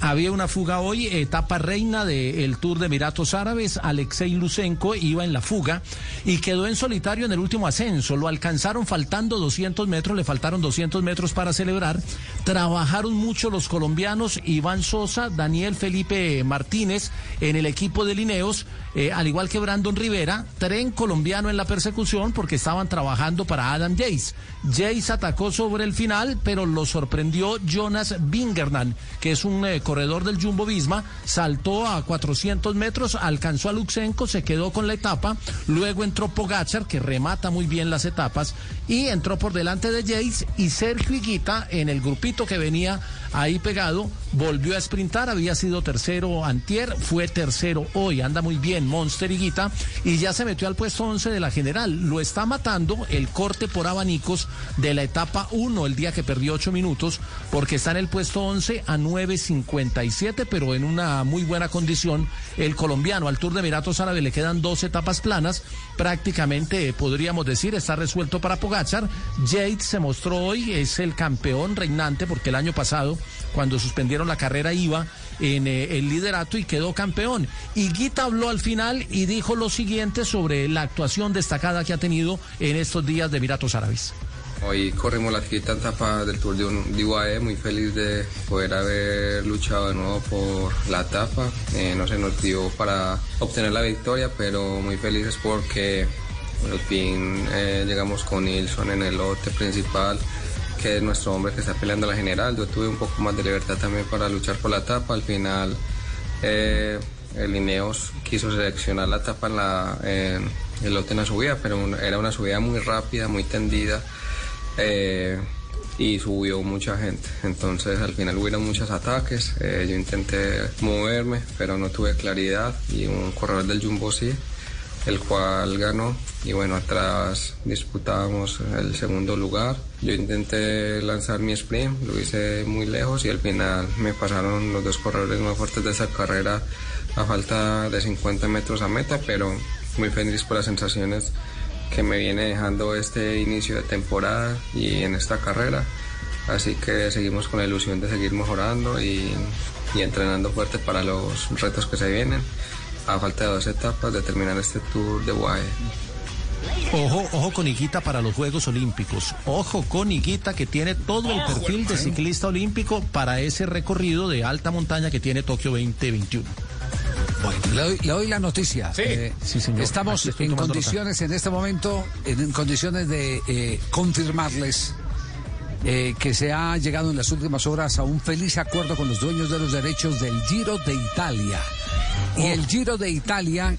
Había una fuga hoy, etapa reina del Tour de Emiratos Árabes. Alexei Lusenko iba en la fuga y quedó en solitario en el último ascenso. Lo alcanzaron faltando 200 metros, le faltaron 200 metros para celebrar. Trabajaron mucho los colombianos Iván Sosa, Daniel Felipe Martínez en el equipo de Lineos, eh, al igual que Brandon Rivera, tren colombiano en la persecución porque estaban trabajando para Adam Jace. Jace atacó sobre el final, pero lo sorprendió Jonas Bingernan, que es un eh, corredor del Jumbo Visma, saltó a 400 metros, alcanzó a Luxenko, se quedó con la etapa, luego entró Pogachar, que remata muy bien las etapas, y entró por delante de Jace y Sergio Higuita en el grupito que venía ahí pegado, volvió a sprintar, había sido tercero antier, fue tercero hoy, anda muy bien Monster Higuita, y ya se metió al puesto 11 de la general, lo está matando el corte por abanicos de la etapa 1, el día que perdió 8 minutos, porque está en el puesto 11 a 9.57, pero en una muy buena condición el colombiano. Al Tour de Emiratos Árabes le quedan dos etapas planas, prácticamente eh, podríamos decir está resuelto para Pogachar. Yates se mostró hoy, es el campeón reinante, porque el año pasado, cuando suspendieron la carrera, iba en eh, el liderato y quedó campeón. Y Guita habló al final y dijo lo siguiente sobre la actuación destacada que ha tenido en estos días de Emiratos Árabes. Hoy corrimos la quinta etapa del Tour de, un- UAE, muy feliz de poder haber luchado de nuevo por la etapa. Eh, no se nos dio para obtener la victoria, pero muy felices porque al fin eh, llegamos con Nilsson en el lote principal, que es nuestro hombre que está peleando la general. Yo tuve un poco más de libertad también para luchar por la etapa. Al final eh, el Ineos quiso seleccionar la etapa en el lote en la subida, pero era una subida muy rápida, muy tendida eh, y subió mucha gente. Entonces al final hubieron muchos ataques. eh, yo intenté moverme, pero no tuve claridad y un corredor del Jumbo sí, el cual ganó. Y bueno, atrás disputábamos el segundo lugar. Yo intenté lanzar mi sprint, lo hice muy lejos y al final me pasaron los dos corredores más fuertes de esa carrera a falta de 50 metros a meta, pero muy feliz por las sensaciones que me viene dejando este inicio de temporada y en esta carrera. Así que seguimos con la ilusión de seguir mejorando y, y entrenando fuerte para los retos que se vienen. A falta de dos etapas de terminar este tour de UAE. Ojo, ojo con Higuita para los Juegos Olímpicos. Ojo con Higuita que tiene todo el perfil de ciclista olímpico para ese recorrido de alta montaña que tiene Tokio 2021. Le doy, le doy la noticia. Eh, Estamos Aquí estoy en condiciones en este momento, en, en condiciones de eh, confirmarles eh, que se ha llegado en las últimas horas a un feliz acuerdo con los dueños de los derechos del Giro de Italia. Y el Giro de Italia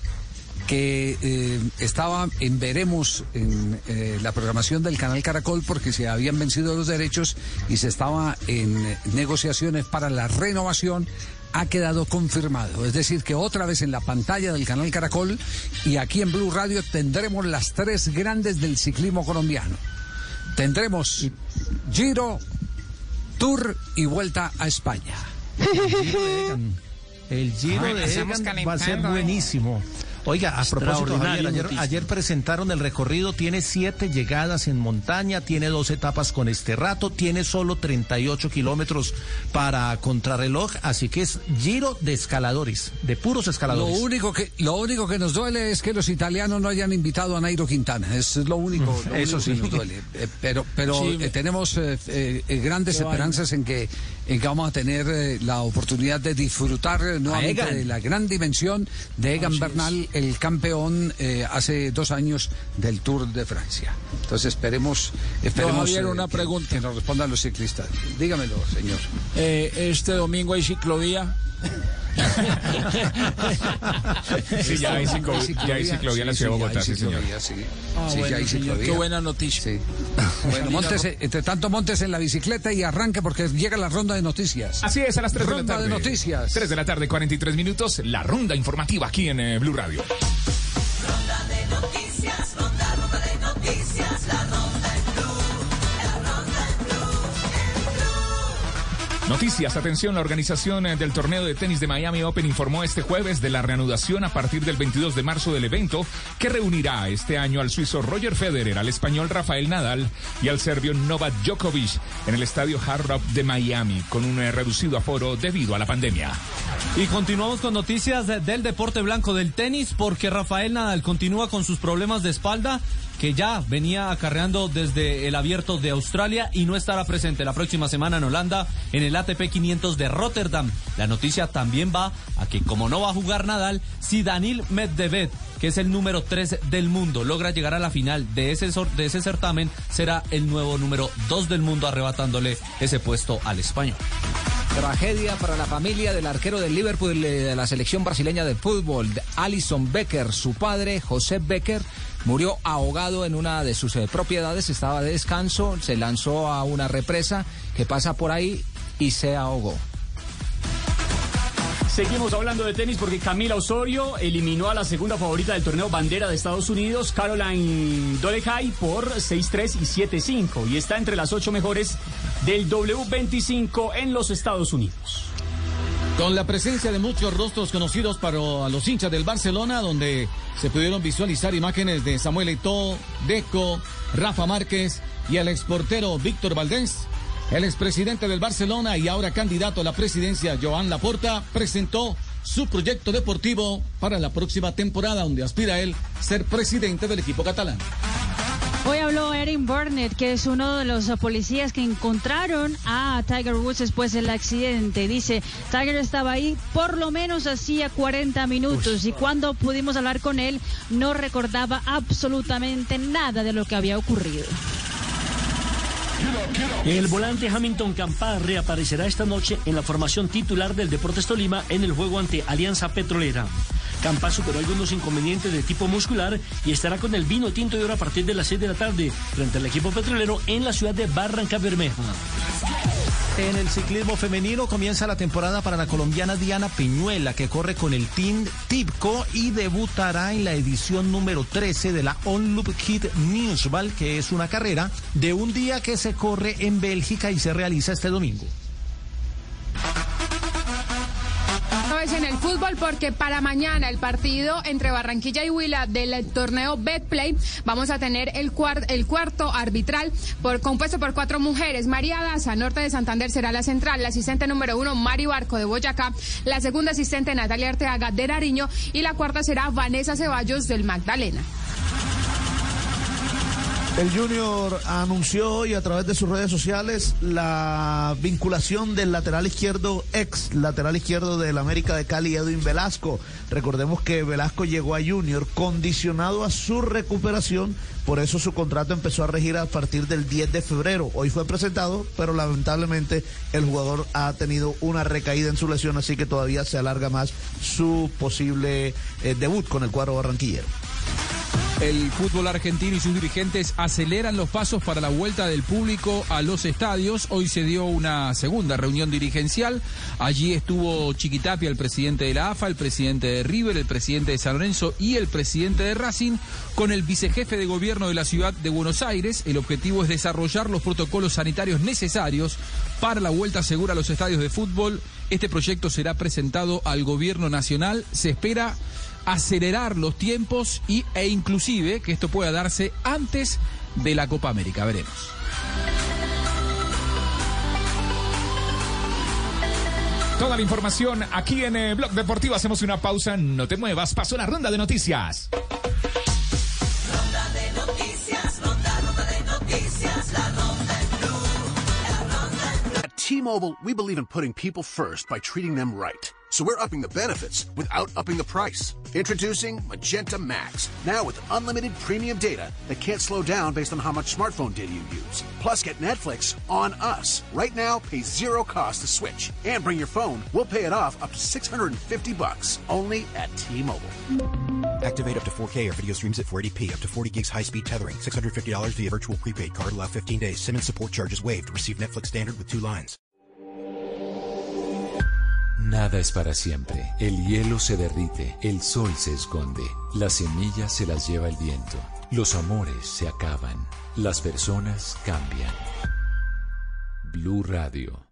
que eh, estaba en veremos en eh, la programación del canal Caracol porque se habían vencido los derechos y se estaba en eh, negociaciones para la renovación ha quedado confirmado. Es decir, que otra vez en la pantalla del canal Caracol y aquí en Blue Radio tendremos las tres grandes del ciclismo colombiano. Tendremos Giro, Tour y Vuelta a España. El Giro de estamos Egan va a ser ¿eh? buenísimo. Oiga, a propósito, Javier, ayer, presentaron el recorrido, tiene siete llegadas en montaña, tiene dos etapas con este rato, tiene solo 38 kilómetros para contrarreloj, así que es giro de escaladores, de puros Lo escaladores. único que lo único que nos duele es que los italianos no hayan invitado a Nairo Quintana. Es lo único, lo Eso único sí. que nos duele. Eh, pero pero Sí, eh, tenemos eh, grandes Qué esperanzas en que en que vamos a tener eh, la oportunidad de disfrutar nuevamente de la gran dimensión de Egan Bernal, el campeón eh, hace dos años del Tour de Francia. Entonces esperemos esperemos Javier, eh, una que- pregunta. que nos respondan los ciclistas. Dígamelo, señor. Eh, este domingo hay ciclovía. Sí, ya hay ciclo- ya hay ciclovía en la ciudad de Bogotá, sí, señor. Sí, Ah, Sí, bueno, ya hay señor, ciclovía. qué buena noticia. Bueno, móntese, entre tanto, montes en la bicicleta y arranque porque llega la ronda de noticias. Así es, a las 3 de la Ronda tarde. de noticias. 3 de la tarde, 43 minutos, la ronda informativa aquí en eh, Blue Radio. Ronda de noticias, Noticias, atención, la organización eh, del torneo de tenis de Miami Open informó este jueves de la reanudación a partir del 22 de marzo del evento que reunirá este año al suizo Roger Federer, al español Rafael Nadal y al serbio Novak Djokovic en el estadio Hard Rock de Miami con un eh, reducido aforo debido a la pandemia. Y continuamos con noticias de- del deporte blanco del tenis porque Rafael Nadal continúa con sus problemas de espalda que ya venía acarreando desde el abierto de Australia y no estará presente la próxima semana en Holanda en el ATP 500 de Rotterdam. La noticia también va a que como no va a jugar Nadal, si Danil Medvedev, que es el número 3 del mundo, logra llegar a la final de ese, de ese certamen, será el nuevo número 2 del mundo arrebatándole ese puesto al español. Tragedia para la familia del arquero del Liverpool eh, de la selección brasileña de fútbol, Alison Becker. Su padre, José Becker, murió ahogado en una de sus eh, propiedades, estaba de descanso, se lanzó a una represa que pasa por ahí y se ahogó. Seguimos hablando de tenis porque Camila Osorio eliminó a la segunda favorita del torneo Bandera de Estados Unidos, Caroline Dolehaj, por 6-3 y 7-5 y está entre las ocho mejores del W25 en los Estados Unidos. Con la presencia de muchos rostros conocidos para los hinchas del Barcelona, donde se pudieron visualizar imágenes de Samuel Eto'o, Deco, Rafa Márquez y el exportero Víctor Valdés. El expresidente del Barcelona y ahora candidato a la presidencia, Joan Laporta, presentó su proyecto deportivo para la próxima temporada, donde aspira él ser presidente del equipo catalán. Hoy habló Erin Burnett, que es uno de los policías que encontraron a Tiger Woods después del accidente. Dice, Tiger estaba ahí por lo menos hacía 40 minutos y cuando pudimos hablar con él no recordaba absolutamente nada de lo que había ocurrido. El volante Hamilton Campar reaparecerá esta noche en la formación titular del Deportes Tolima en el juego ante Alianza Petrolera. Campar superó algunos inconvenientes de tipo muscular y estará con el vino tinto de oro a partir de las 6 de la tarde frente al equipo petrolero en la ciudad de Barranca Bermeja. En el ciclismo femenino comienza la temporada para la colombiana Diana Peñuela, que corre con el Team Tipco y debutará en la edición número 13 de la Onloop Hit Newsball, que es una carrera de un día que se corre en Bélgica y se realiza este domingo. Fútbol porque para mañana el partido entre Barranquilla y Huila del torneo Betplay vamos a tener el, cuar- el cuarto arbitral por, compuesto por cuatro mujeres. María Daza, norte de Santander, será la central. La asistente número uno, Mari Barco de Boyacá. La segunda asistente, Natalia Arteaga de Nariño. Y la cuarta será Vanessa Ceballos del Magdalena. El Junior anunció hoy a través de sus redes sociales la vinculación del lateral izquierdo, ex lateral izquierdo del América de Cali, Edwin Velasco. Recordemos que Velasco llegó a Junior condicionado a su recuperación, por eso su contrato empezó a regir a partir del 10 de febrero. Hoy fue presentado, pero lamentablemente el jugador ha tenido una recaída en su lesión, así que todavía se alarga más su posible eh, debut con el cuadro barranquillero. El fútbol argentino y sus dirigentes aceleran los pasos para la vuelta del público a los estadios. Hoy se dio una segunda reunión dirigencial. Allí estuvo Chiquitapia, el presidente de la AFA, el presidente de River, el presidente de San Lorenzo y el presidente de Racing, con el vicejefe de gobierno de la ciudad de Buenos Aires. El objetivo es desarrollar los protocolos sanitarios necesarios para la vuelta segura a los estadios de fútbol. Este proyecto será presentado al gobierno nacional. Se espera acelerar los tiempos y, e inclusive que esto pueda darse antes de la Copa América. Veremos. Toda la información aquí en eh, Blog Deportivo. Hacemos una pausa. No te muevas. Pasó la ronda de noticias. Ronda de noticias, ronda, ronda de noticias, la ronda en Blue, la ronda en Blue. At T-Mobile, we believe in putting people first by treating them right. So we're upping the benefits without upping the price. Introducing Magenta Max. Now with unlimited premium data that can't slow down based on how much smartphone data you use. Plus get Netflix on us. Right now, pay zero cost to switch. And bring your phone. We'll pay it off up to 650 bucks. Only at T-Mobile. Activate up to 4K or video streams at 480p. Up to 40 gigs high speed tethering. $650 via virtual prepaid card. Allow 15 days. SIM and support charges waived. Receive Netflix standard with two lines. Nada es para siempre. El hielo se derrite, el sol se esconde, las semillas se las lleva el viento, los amores se acaban, las personas cambian. Blue Radio.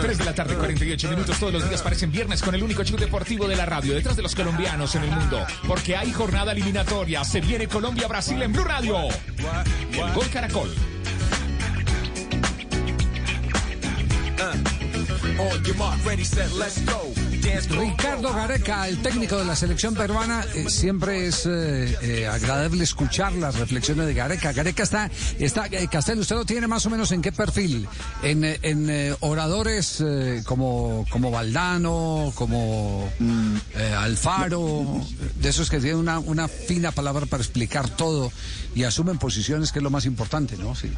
3 de la tarde, 48 minutos. Todos los días parecen viernes con el único show deportivo de la radio. Detrás de los colombianos en el mundo. Porque hay jornada eliminatoria. Se viene Colombia-Brasil en Blue Radio. Y el gol Caracol. Ricardo Gareca, el técnico de la selección peruana, eh, siempre es eh, eh, agradable escuchar las reflexiones de Gareca. Gareca está, está Castel, usted lo tiene más o menos en qué perfil, en, en oradores como, como Valdano, como Alfaro, de esos que tienen una, una fina palabra para explicar todo y asumen posiciones que es lo más importante, ¿no? Sí.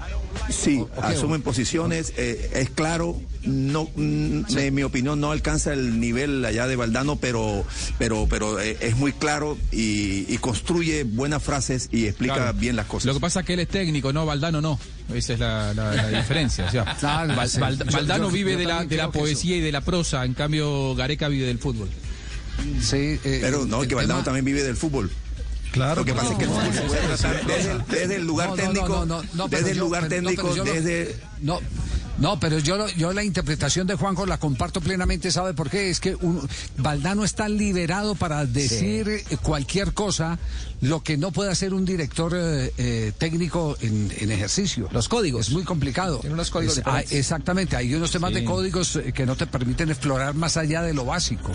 Sí, O- asumen o- posiciones, es claro, no, mm, en mi opinión no alcanza el nivel allá de Valdano, pero, pero, pero eh, es muy claro y, y construye buenas frases y explica Claro. bien las cosas. Lo que pasa es que él es técnico, no, Valdano no. Esa es la, la- la diferencia. o sea, Claro, Val- sí. Val- Yo- Valdano yo- vive yo de la, de la poesía y de la prosa, en cambio Gareca vive del fútbol. Sí, eh, pero no, que Valdano tema- también vive del fútbol. Claro, Lo que pasa es que el no, fútbol se no, puede no, tratar no, desde, no, el- desde el lugar no, no, técnico, no, no, no, desde el lugar no, técnico, desde... No, no, pero yo, yo la interpretación de Juanjo la comparto plenamente, ¿sabe por qué? Es que un, Valdano está liberado para decir eh, cualquier cosa, lo que no puede hacer un director eh, eh, técnico en, en ejercicio. Los códigos. Es muy complicado. Tiene unos códigos Es- ah, exactamente, hay unos temas Sí. de códigos eh, que no te permiten explorar más allá de lo básico.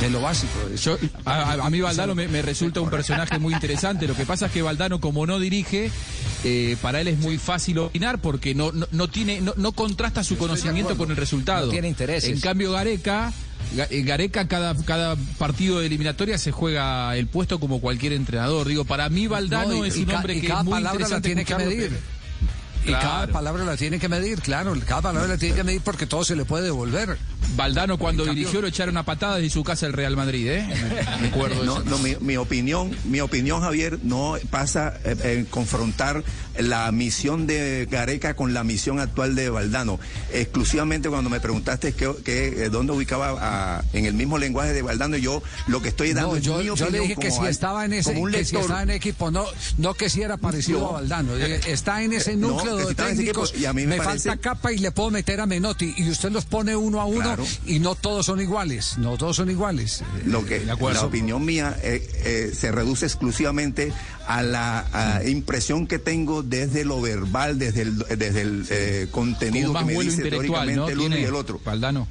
De lo básico. Yo, a, mí Valdano me, me resulta un personaje muy interesante. Lo que pasa es que Valdano, como no dirige, eh, para él es muy fácil opinar porque no, no, no tiene, no, no contrasta su conocimiento con el resultado. No tiene intereses. En cambio, Gareca, Ga- eh, Gareca cada, cada partido de eliminatoria se juega el puesto como cualquier entrenador. Digo, para mí Valdano No, y- es un hombre y que cada es muy palabra la interesante tiene que medir. Y cada palabra la tiene que medir, claro, cada palabra la tiene que medir porque todo se le puede devolver. Valdano cuando En cambio- dirigió lo echaron a patadas de su casa el Real Madrid, ¿eh? Recuerdo No, eso. no, mi, mi opinión, mi opinión, Javier, no pasa eh, en confrontar la misión de Gareca con la misión actual de Valdano. Exclusivamente cuando me preguntaste que, que, eh, dónde ubicaba a- en el mismo lenguaje de Valdano, yo lo que estoy dando No, es yo, mi yo opinión le dije que si al- estaba en ese, que si lector. estaba en equipo, no, no que si era parecido No. a Valdano. Eh, Está en ese No, núcleo y a mí me me parece- falta capa y le puedo meter a Menotti. Y usted los pone uno a uno Claro. y no todos son iguales. No todos son iguales. Eh, Lo que la opinión mía eh, eh, se reduce exclusivamente a la a impresión que tengo desde lo verbal, desde el, desde el eh, contenido que más me vuelo dice intelectual, teóricamente ¿no? el uno y el otro. Valdano.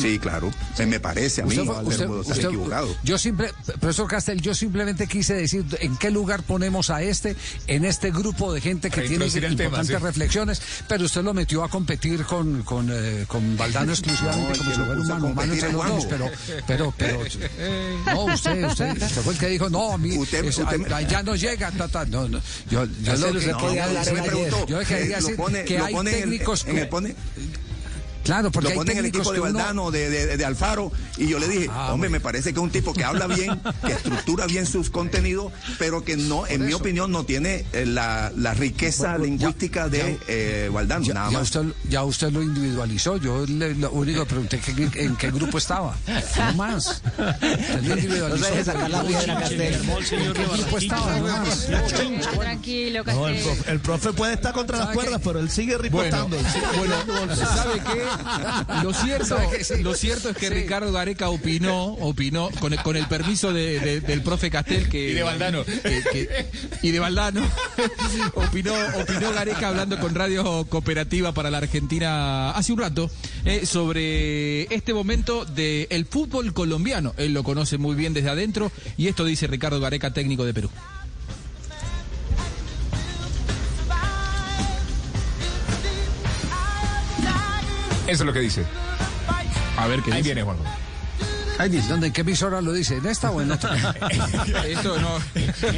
Sí, claro. Me parece a mí, Usted- pero usted- puedo estar usted- equivocado. Yo simple, profesor Castel, yo simplemente quise decir en qué lugar ponemos a este, en este grupo de gente que tiene tema, importantes sí. reflexiones, pero usted lo metió a competir con, con, eh, con Valdano exclusivamente No, como si fuera humano, humano entre los dos, pero, pero, pero, no, usted, usted, usted fue el que dijo, no, a mí, Usted- es- usted me- a- ya no llega, ta, ta, no, no, yo, yo Usted lo que- no, hablar preguntó, yo quería Eh, lo decir pone- que lo hay pone en técnicos en el que- pone- Claro, porque lo hay ponen en el equipo de que uno- Valdano, de, de, de Alfaro, y yo le dije, Ah, hombre, bueno. me parece que es un tipo que habla bien, que estructura bien sus contenidos, pero que no, en mi opinión, no tiene eh, la, la riqueza Bueno, lingüística de eh, Valdano, Ya, nada ya más. usted, ya usted lo individualizó. Yo le, lo único que pregunté que, en, qué grupo estaba. No más. Usted lo individualizó. No sacar la piedra. ¿En qué grupo estaba? No más. Tranquilo, No, el, profe, el profe puede estar contra las ¿Sabe cuerdas, pero él sigue Bueno, sigue bueno. ¿sabe qué? Lo cierto, ¿Sabe que sí? lo cierto es que Sí. Ricardo Gareca opinó, opinó con el, con el permiso de- de- del profe Castel que Y de Valdano. que- que- y de Valdano opinó, opinó Gareca hablando con Radio Cooperativa para la Argentina hace un rato eh, sobre este momento del fútbol colombiano. Él lo conoce muy bien desde adentro y esto dice Ricardo Gareca, técnico de Perú. Eso es lo que dice. A ver qué Ahí dice. viene, Juanjo. Ahí dice. ¿Dónde, ¿En qué emisora lo dice? ¿En esta o en otra? Esto no.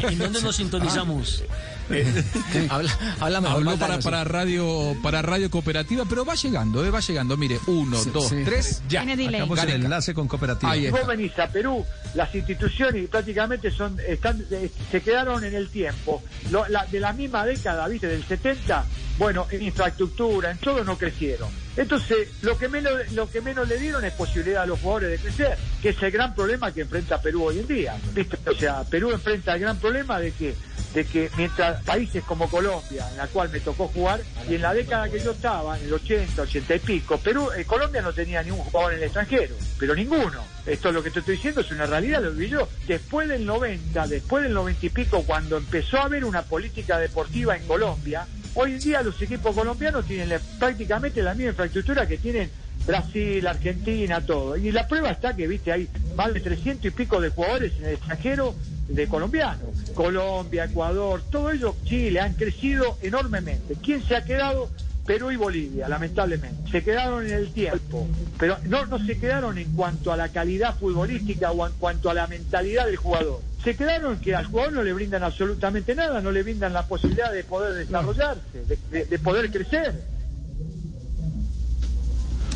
¿En dónde nos sintonizamos? Habla, habla mejor Habló para, para radio para radio cooperativa, pero va llegando, eh, va llegando. Mire, uno, dos, sí. tres, ya. Hagamos el enlace con cooperativa. Ahí vos venís a Perú, las instituciones prácticamente son están eh, se quedaron en el tiempo. Lo- la- de la misma década, ¿viste? Del 70, bueno, en infraestructura, en todo no crecieron. Entonces, lo que menos lo que menos le dieron es posibilidad a los jugadores de crecer, que es el gran problema que enfrenta Perú hoy en día. ¿viste? O sea, Perú enfrenta el gran problema de que de que mientras países como Colombia, en la cual me tocó jugar, y en la década que yo estaba, en el 80, 80 y pico, Perú, eh, Colombia no tenía ningún jugador en el extranjero, pero ninguno. Esto es lo que te estoy diciendo, es una realidad, lo viví yo. Después del 90, después del 90 y pico, cuando empezó a haber una política deportiva en Colombia, hoy en día los equipos colombianos tienen la- prácticamente la misma infraestructura que tienen Brasil, Argentina, todo. Y la prueba está que, viste, hay más de 300 y pico de jugadores en el extranjero de colombianos. Colombia, Ecuador, todo ello, Chile, han crecido enormemente. ¿Quién se ha quedado? Perú y Bolivia, lamentablemente. Se quedaron en el tiempo, pero no, no se quedaron en cuanto a la calidad futbolística o en cuanto a la mentalidad del jugador. Se quedaron que al jugador no le brindan absolutamente nada, no le brindan la posibilidad de poder desarrollarse, de- de- de poder crecer.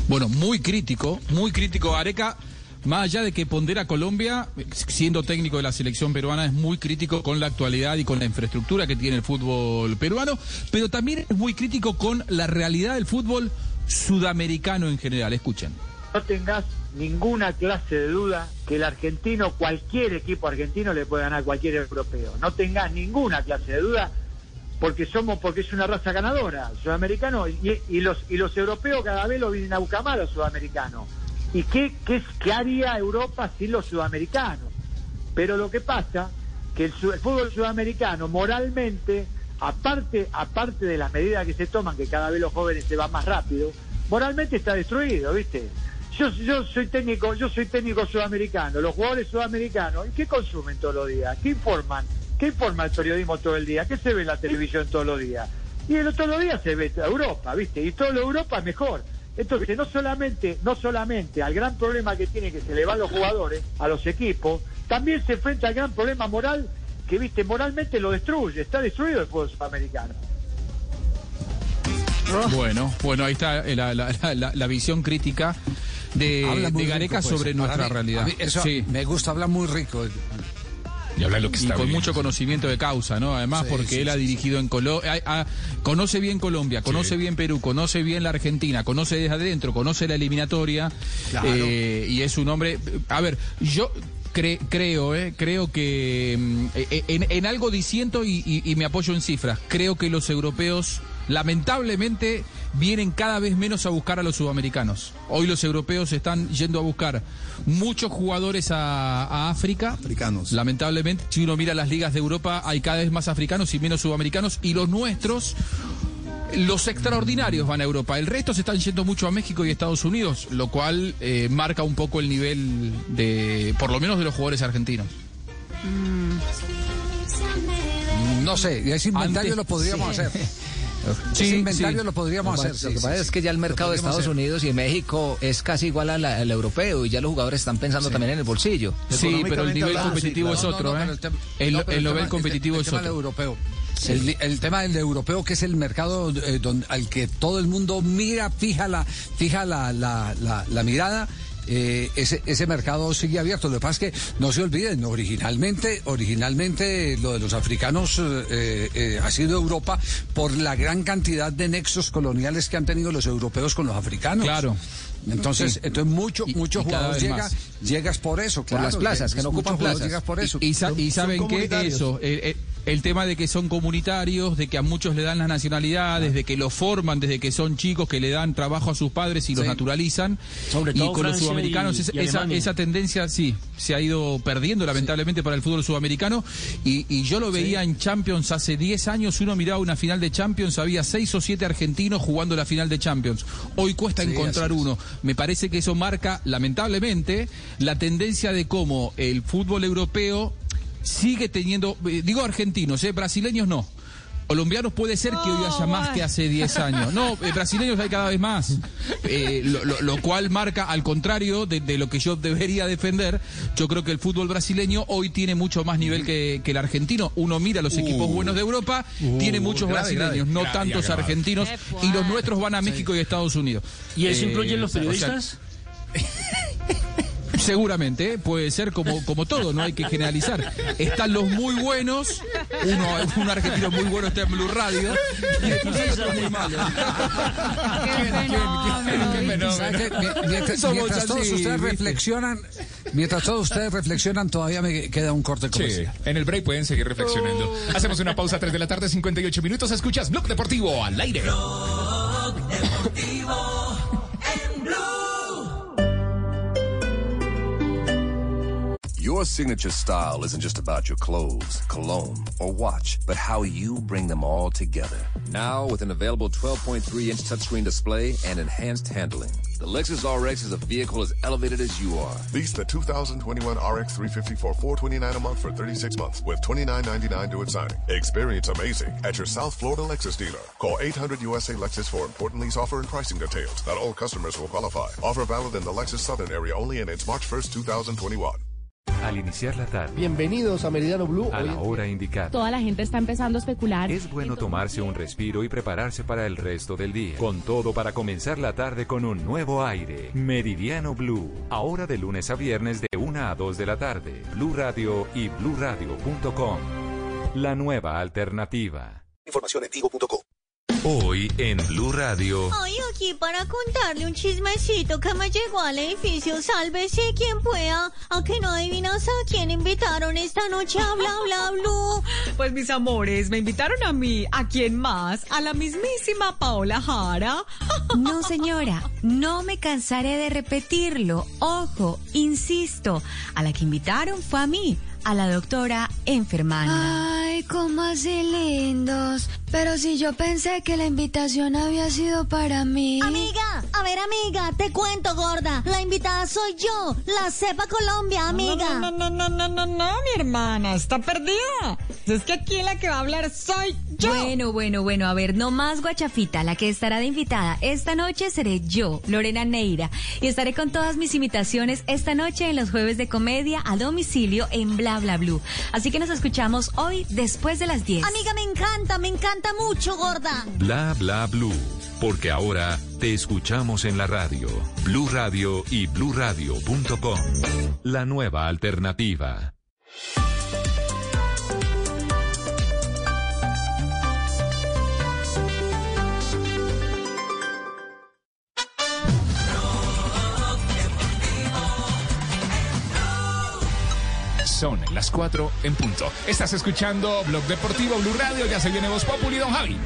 Bueno, muy crítico, muy crítico Areca. Más allá de que pondera Colombia, siendo técnico de la selección peruana, es muy crítico con la actualidad y con la infraestructura que tiene el fútbol peruano, pero también es muy crítico con la realidad del fútbol sudamericano en general. Escuchen. no tengas ninguna clase de duda que el argentino, cualquier equipo argentino le puede ganar a cualquier europeo. No tengas ninguna clase de duda porque somos porque es una raza ganadora, sudamericano y, los y los europeos cada vez lo vienen a buscar más los sudamericanos. ¿Y qué, qué, qué haría Europa sin los sudamericanos? Pero lo que pasa que el, el fútbol sudamericano moralmente, aparte, aparte de las medidas que se toman, que cada vez los jóvenes se van más rápido, moralmente está destruido, ¿viste? Yo, yo soy técnico, yo soy técnico sudamericano, los jugadores sudamericanos, ¿y qué consumen todos los días? ¿Qué informan? ¿Qué informa el periodismo todo el día? ¿Qué se ve en la televisión todos los días? Y el todos los días se ve Europa, ¿viste? Y toda Europa es mejor. Entonces, no solamente, no solamente al gran problema que tiene que se le van los jugadores a los equipos, también se enfrenta al gran problema moral que, viste, moralmente lo destruye, está destruido el fútbol sudamericano. Bueno, bueno, ahí está eh, la, la- la- la visión crítica de, Gareca rico, pues, sobre para nuestra mí- realidad. a mí eso Sí. Me gusta hablar muy rico. Y habla lo que y está con viviendo. mucho conocimiento de causa, ¿no? Además, Sí, porque sí, él ha dirigido en Colombia, conoce bien Colombia, conoce bien Perú, conoce bien la Argentina, conoce desde adentro, conoce la eliminatoria, Claro. eh, y es un hombre. A ver, yo cre- creo, eh, creo que mm, eh, en, en algo disiento y, y- y me apoyo en cifras. Creo que los europeos, lamentablemente, vienen cada vez menos a buscar a los sudamericanos. Hoy los europeos están yendo a buscar muchos jugadores a, a África. Africanos. Lamentablemente, si uno mira las ligas de Europa, hay cada vez más africanos y menos sudamericanos. Y los nuestros, los extraordinarios van a Europa. El resto se están yendo mucho a México y Estados Unidos, lo cual eh, marca un poco el nivel de, por lo menos, de los jugadores argentinos. No sé, ese inventario Antes- lo podríamos sí. hacer. Sí, ese inventario sí. lo podríamos hacer. sí, lo que sí, pasa sí. es que ya el mercado de Estados hacer. Unidos y México es casi igual al, al europeo y ya los jugadores están pensando también en el bolsillo. Sí, pero el nivel competitivo sí, es otro, no, no, ¿eh? el nivel competitivo el es otro. europeo. El, el tema del europeo, que es el mercado eh, donde, al que todo el mundo mira, fija la, fija la, la, la, la mirada. Eh, ese, ese mercado sigue abierto. Lo que pasa es que no se olviden, originalmente, originalmente lo de los africanos eh, eh, ha sido Europa por la gran cantidad de nexos coloniales que han tenido los europeos con los africanos. Claro. Entonces, Sí. entonces mucho, Y- muchos jugadores llega, llegas por eso, Por claro, las plazas, que no ocupan plazas. llegas por eso. Y, y sa- y saben que eso, eh, el tema de que son comunitarios, de que a muchos le dan las nacionalidades, de que los forman desde que son chicos, que le dan trabajo a sus padres y los naturalizan. Sobre y todo con los sudamericanos y- esa, y esa- tendencia sí se ha ido perdiendo lamentablemente para el fútbol sudamericano. Y, y yo lo veía en Champions hace 10 años uno miraba una final de Champions había 6 o 7 argentinos jugando la final de Champions. Hoy cuesta encontrar uno. Me parece que eso marca lamentablemente la tendencia de cómo el fútbol europeo sigue teniendo eh, digo argentinos eh, brasileños no Colombianos puede ser que hoy haya más que hace 10 años. No, eh, brasileños hay cada vez más. Eh, lo, lo- lo cual marca, al contrario de, de lo que yo debería defender, yo creo que el fútbol brasileño hoy tiene mucho más nivel que, que el argentino. Uno mira los equipos buenos de Europa, Uh, tiene muchos grave, brasileños, grave. no Grave, tantos argentinos. Y los nuestros van a México y Estados Unidos. ¿Y eso Eh, influye en los o sea, periodistas? Seguramente, puede ser como, como todo, no hay que generalizar. Están los muy buenos, uno, un argentino muy bueno está en Blue Radio, y después otros muy malos. Mientras, todos ustedes reflexionan, mientras todos ustedes reflexionan, todavía me queda un corte Sí, comercial. en el break pueden seguir reflexionando. Hacemos una pausa 3 de la tarde, 58 minutos. Escuchas Blog Deportivo al aire. Your signature style isn't just about your clothes, cologne, or watch, but how you bring them all together. Now, with an available 12.3 inch touchscreen display and enhanced handling, the Lexus RX is a vehicle as elevated as you are. Lease the 2021 RX 350 for 429 a month for 36 months with 29.99 due at signing. Experience amazing at your South Florida Lexus dealer. Call 800 USA Lexus for important lease offer and pricing details. Not all customers will qualify. Offer valid in the Lexus Southern area only and it's March 1st, 2021. Al iniciar la tarde, Bienvenidos a Meridiano Blue. a la hora indicada, Toda la gente está empezando a especular. es bueno tomarse un respiro y prepararse para el resto del día. Con todo para comenzar la tarde con un nuevo aire. Meridiano Blue. Ahora de lunes a viernes de 1 a 2 de la tarde. Blue Radio y bluradio.com. La nueva alternativa. Información en vivo.com. Hoy en Blue Radio. Ay, aquí para contarle un chismecito que me llegó al edificio. Sálvese quien pueda. A que no adivinas a quién invitaron esta noche a bla bla blue. Pues mis amores, me invitaron a mí, ¿a quién más? A la mismísima Paola Jara. No, señora, no me cansaré de repetirlo. Ojo, insisto, a la que invitaron fue a mí, a la doctora enfermana. Ay, cómo así lindos. Pero si yo pensé que la invitación había sido para mí. Amiga, a ver, amiga, te cuento, gorda. La invitada soy yo, la Cepa Colombia, amiga. No, no, no, no, no, no, no, mi hermana, está perdida. Es que aquí la que va a hablar soy yo. Bueno, bueno, bueno, a ver, no más guachafita. La que estará de invitada esta noche seré yo, Lorena Neira. Y estaré con todas mis imitaciones esta noche en los jueves de comedia a domicilio en Bla Bla Blue. Así que nos escuchamos hoy después de las 10. Amiga, me encanta, me encanta mucho, gorda. Bla bla blue. Porque ahora te escuchamos en la radio. Blue Radio y bluradio.com. La nueva alternativa. Son las 4 en punto. Estás escuchando Blog Deportivo Blue Radio. Ya se viene Voz Populi, don Javi.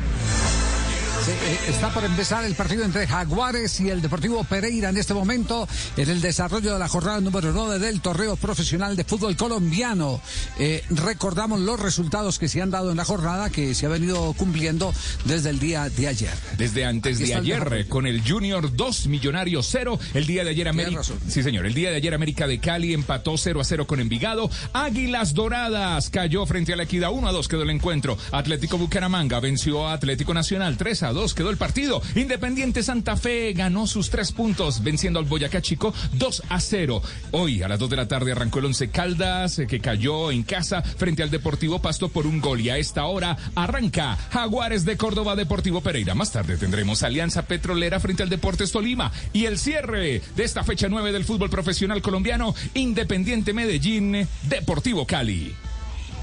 Sí, eh, está por empezar el partido entre Jaguares y el Deportivo Pereira en este momento en el desarrollo de la jornada número 9 del torneo profesional de fútbol colombiano. Eh, recordamos los resultados que se han dado en la jornada que se ha venido cumpliendo desde el día de ayer. Desde antes Aquí de el ayer, con el Junior 2, Millonarios 0. El día de ayer América. Sí, señor. El día de ayer América de Cali empató 0 a 0 con Envigado. Águilas Doradas cayó frente a la Equidad 1 a 2 quedó el encuentro. Atlético Bucaramanga venció a Atlético Nacional 3 a 2 quedó el partido. Independiente Santa Fe ganó sus tres puntos venciendo al Boyacá Chico 2 a 0. Hoy a las 2 de la tarde arrancó el Once Caldas eh, que cayó en casa frente al Deportivo Pasto por un gol y a esta hora arranca Jaguares de Córdoba Deportivo Pereira. Más tarde tendremos Alianza Petrolera frente al Deportes Tolima y el cierre de esta fecha 9 del fútbol profesional colombiano Independiente Medellín Deportivo Cali.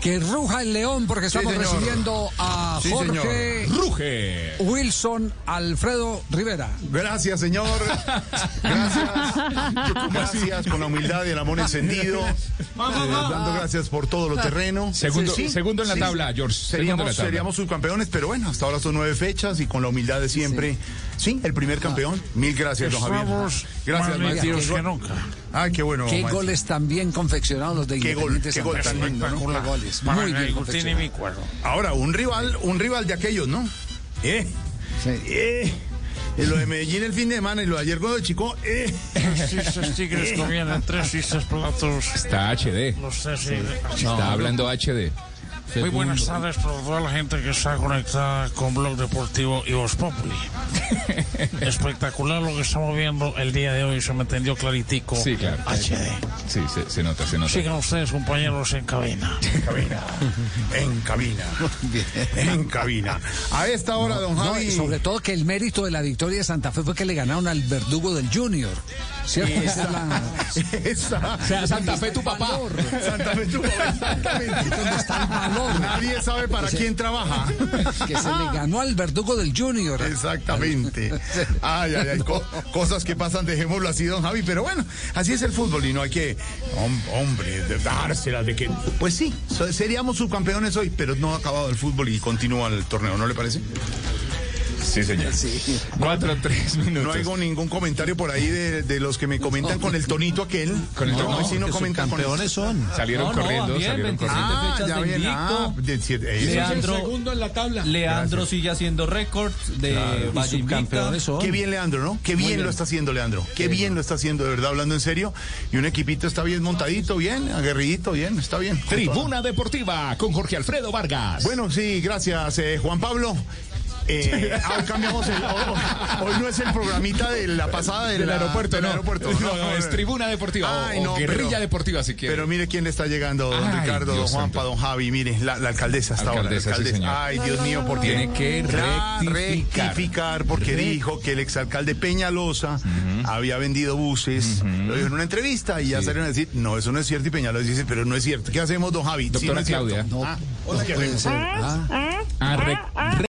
Que ruja el león porque estamos recibiendo a Sí, Jorge señor. Ruge. Wilson Alfredo Rivera. Gracias, señor. Gracias. Gracias con la humildad y el amor encendido. Eh, dando gracias por todo lo terreno. Segundo- segundo en la tabla, George. Segundo en la Seríamos, tabla. seríamos subcampeones, pero bueno, hasta ahora son nueve fechas y con la humildad de siempre. Sí, el primer campeón. Mil gracias, don Javier. Estamos Gracias, más maestro. que nunca. Ay, qué bueno. Qué maestro. goles tan bien confeccionados los de Qué gol, qué gol tan goles, muy bien confeccionados. Ahora, un rival, un rival de aquellos, ¿no? ¿Eh? Eh. Eh, Lo de Medellín el fin de semana y lo de ayer de Chico, eh. Esos tigres Eh. comían en tres y seis platos. Está HD. No sé si... Está hablando HD. Muy buenas tardes para toda la gente que está conectada con Blog Deportivo y Voz Populi. Espectacular lo que estamos viendo el día de hoy, se me entendió claritico. Sí, claro. HD. Sí, se, se nota, se nota. Sigan ustedes, compañeros, en cabina. En cabina. En cabina. En cabina. A esta hora, don No, Javi. y sobre todo que el mérito de la victoria de Santa Fe fue que le ganaron al verdugo del Junior. ¿Cierto? Esa es la- Santa Fe tu papá. Santa Fe tu papá, exactamente. ¿Dónde está el valor? Nadie sabe para se- quién trabaja. Que se le ganó al verdugo del Junior. Exactamente. Ay, ay, ay. co- cosas que pasan, dejémoslo así, don Javi. Pero bueno, así es el fútbol y no hay que, hom- hombre, de dársela de que. Pues sí, seríamos subcampeones hoy, pero no ha acabado el fútbol y continúa el torneo, ¿no le parece? Sí, señor. Cuatro, tres minutos. No hago ningún comentario por ahí de, de los que me comentan con el tonito aquel. Con el no, sí no comentan con subcampeones son. Salieron corriendo, salieron corriendo. Ah, ya de invicto. ah, de siete- Leandro, sí. en la tabla. Leandro sigue haciendo récord de Claro. Valle. Qué bien, Leandro, ¿no? Qué bien, bien. lo está haciendo, Leandro. Qué bien lo está haciendo, de verdad, hablando en serio. Y un equipito está bien montadito, bien, aguerridito, bien, está bien. Tribuna Deportiva con Jorge Alfredo Vargas. Bueno, sí, gracias, eh, Juan Pablo. Eh, ah, hoy cambiamos el, hoy, hoy no es el programita de la pasada del, Del aeropuerto, del no. aeropuerto. No, no, es Tribuna Deportiva o- o Guerrilla Deportiva, si quiere. Pero mire quién le está llegando, don Ay, Ricardo, don Dios Juanpa, santo. don Javi, mire, la, la alcaldesa hasta Alcaldesa, ahora. sí, señor. Ay, Dios mío, porque Tiene que rectificar. rectificar, porque dijo que el exalcalde Peñalosa había vendido buses. Lo dijo en una entrevista y ya salieron a decir, no, eso no es cierto. Y Peñalosa dice, pero no es cierto. ¿Qué hacemos, don Javi? Sí, Doctora no es cierto. Claudia. Ah, hola, ¿qué hacemos? A re-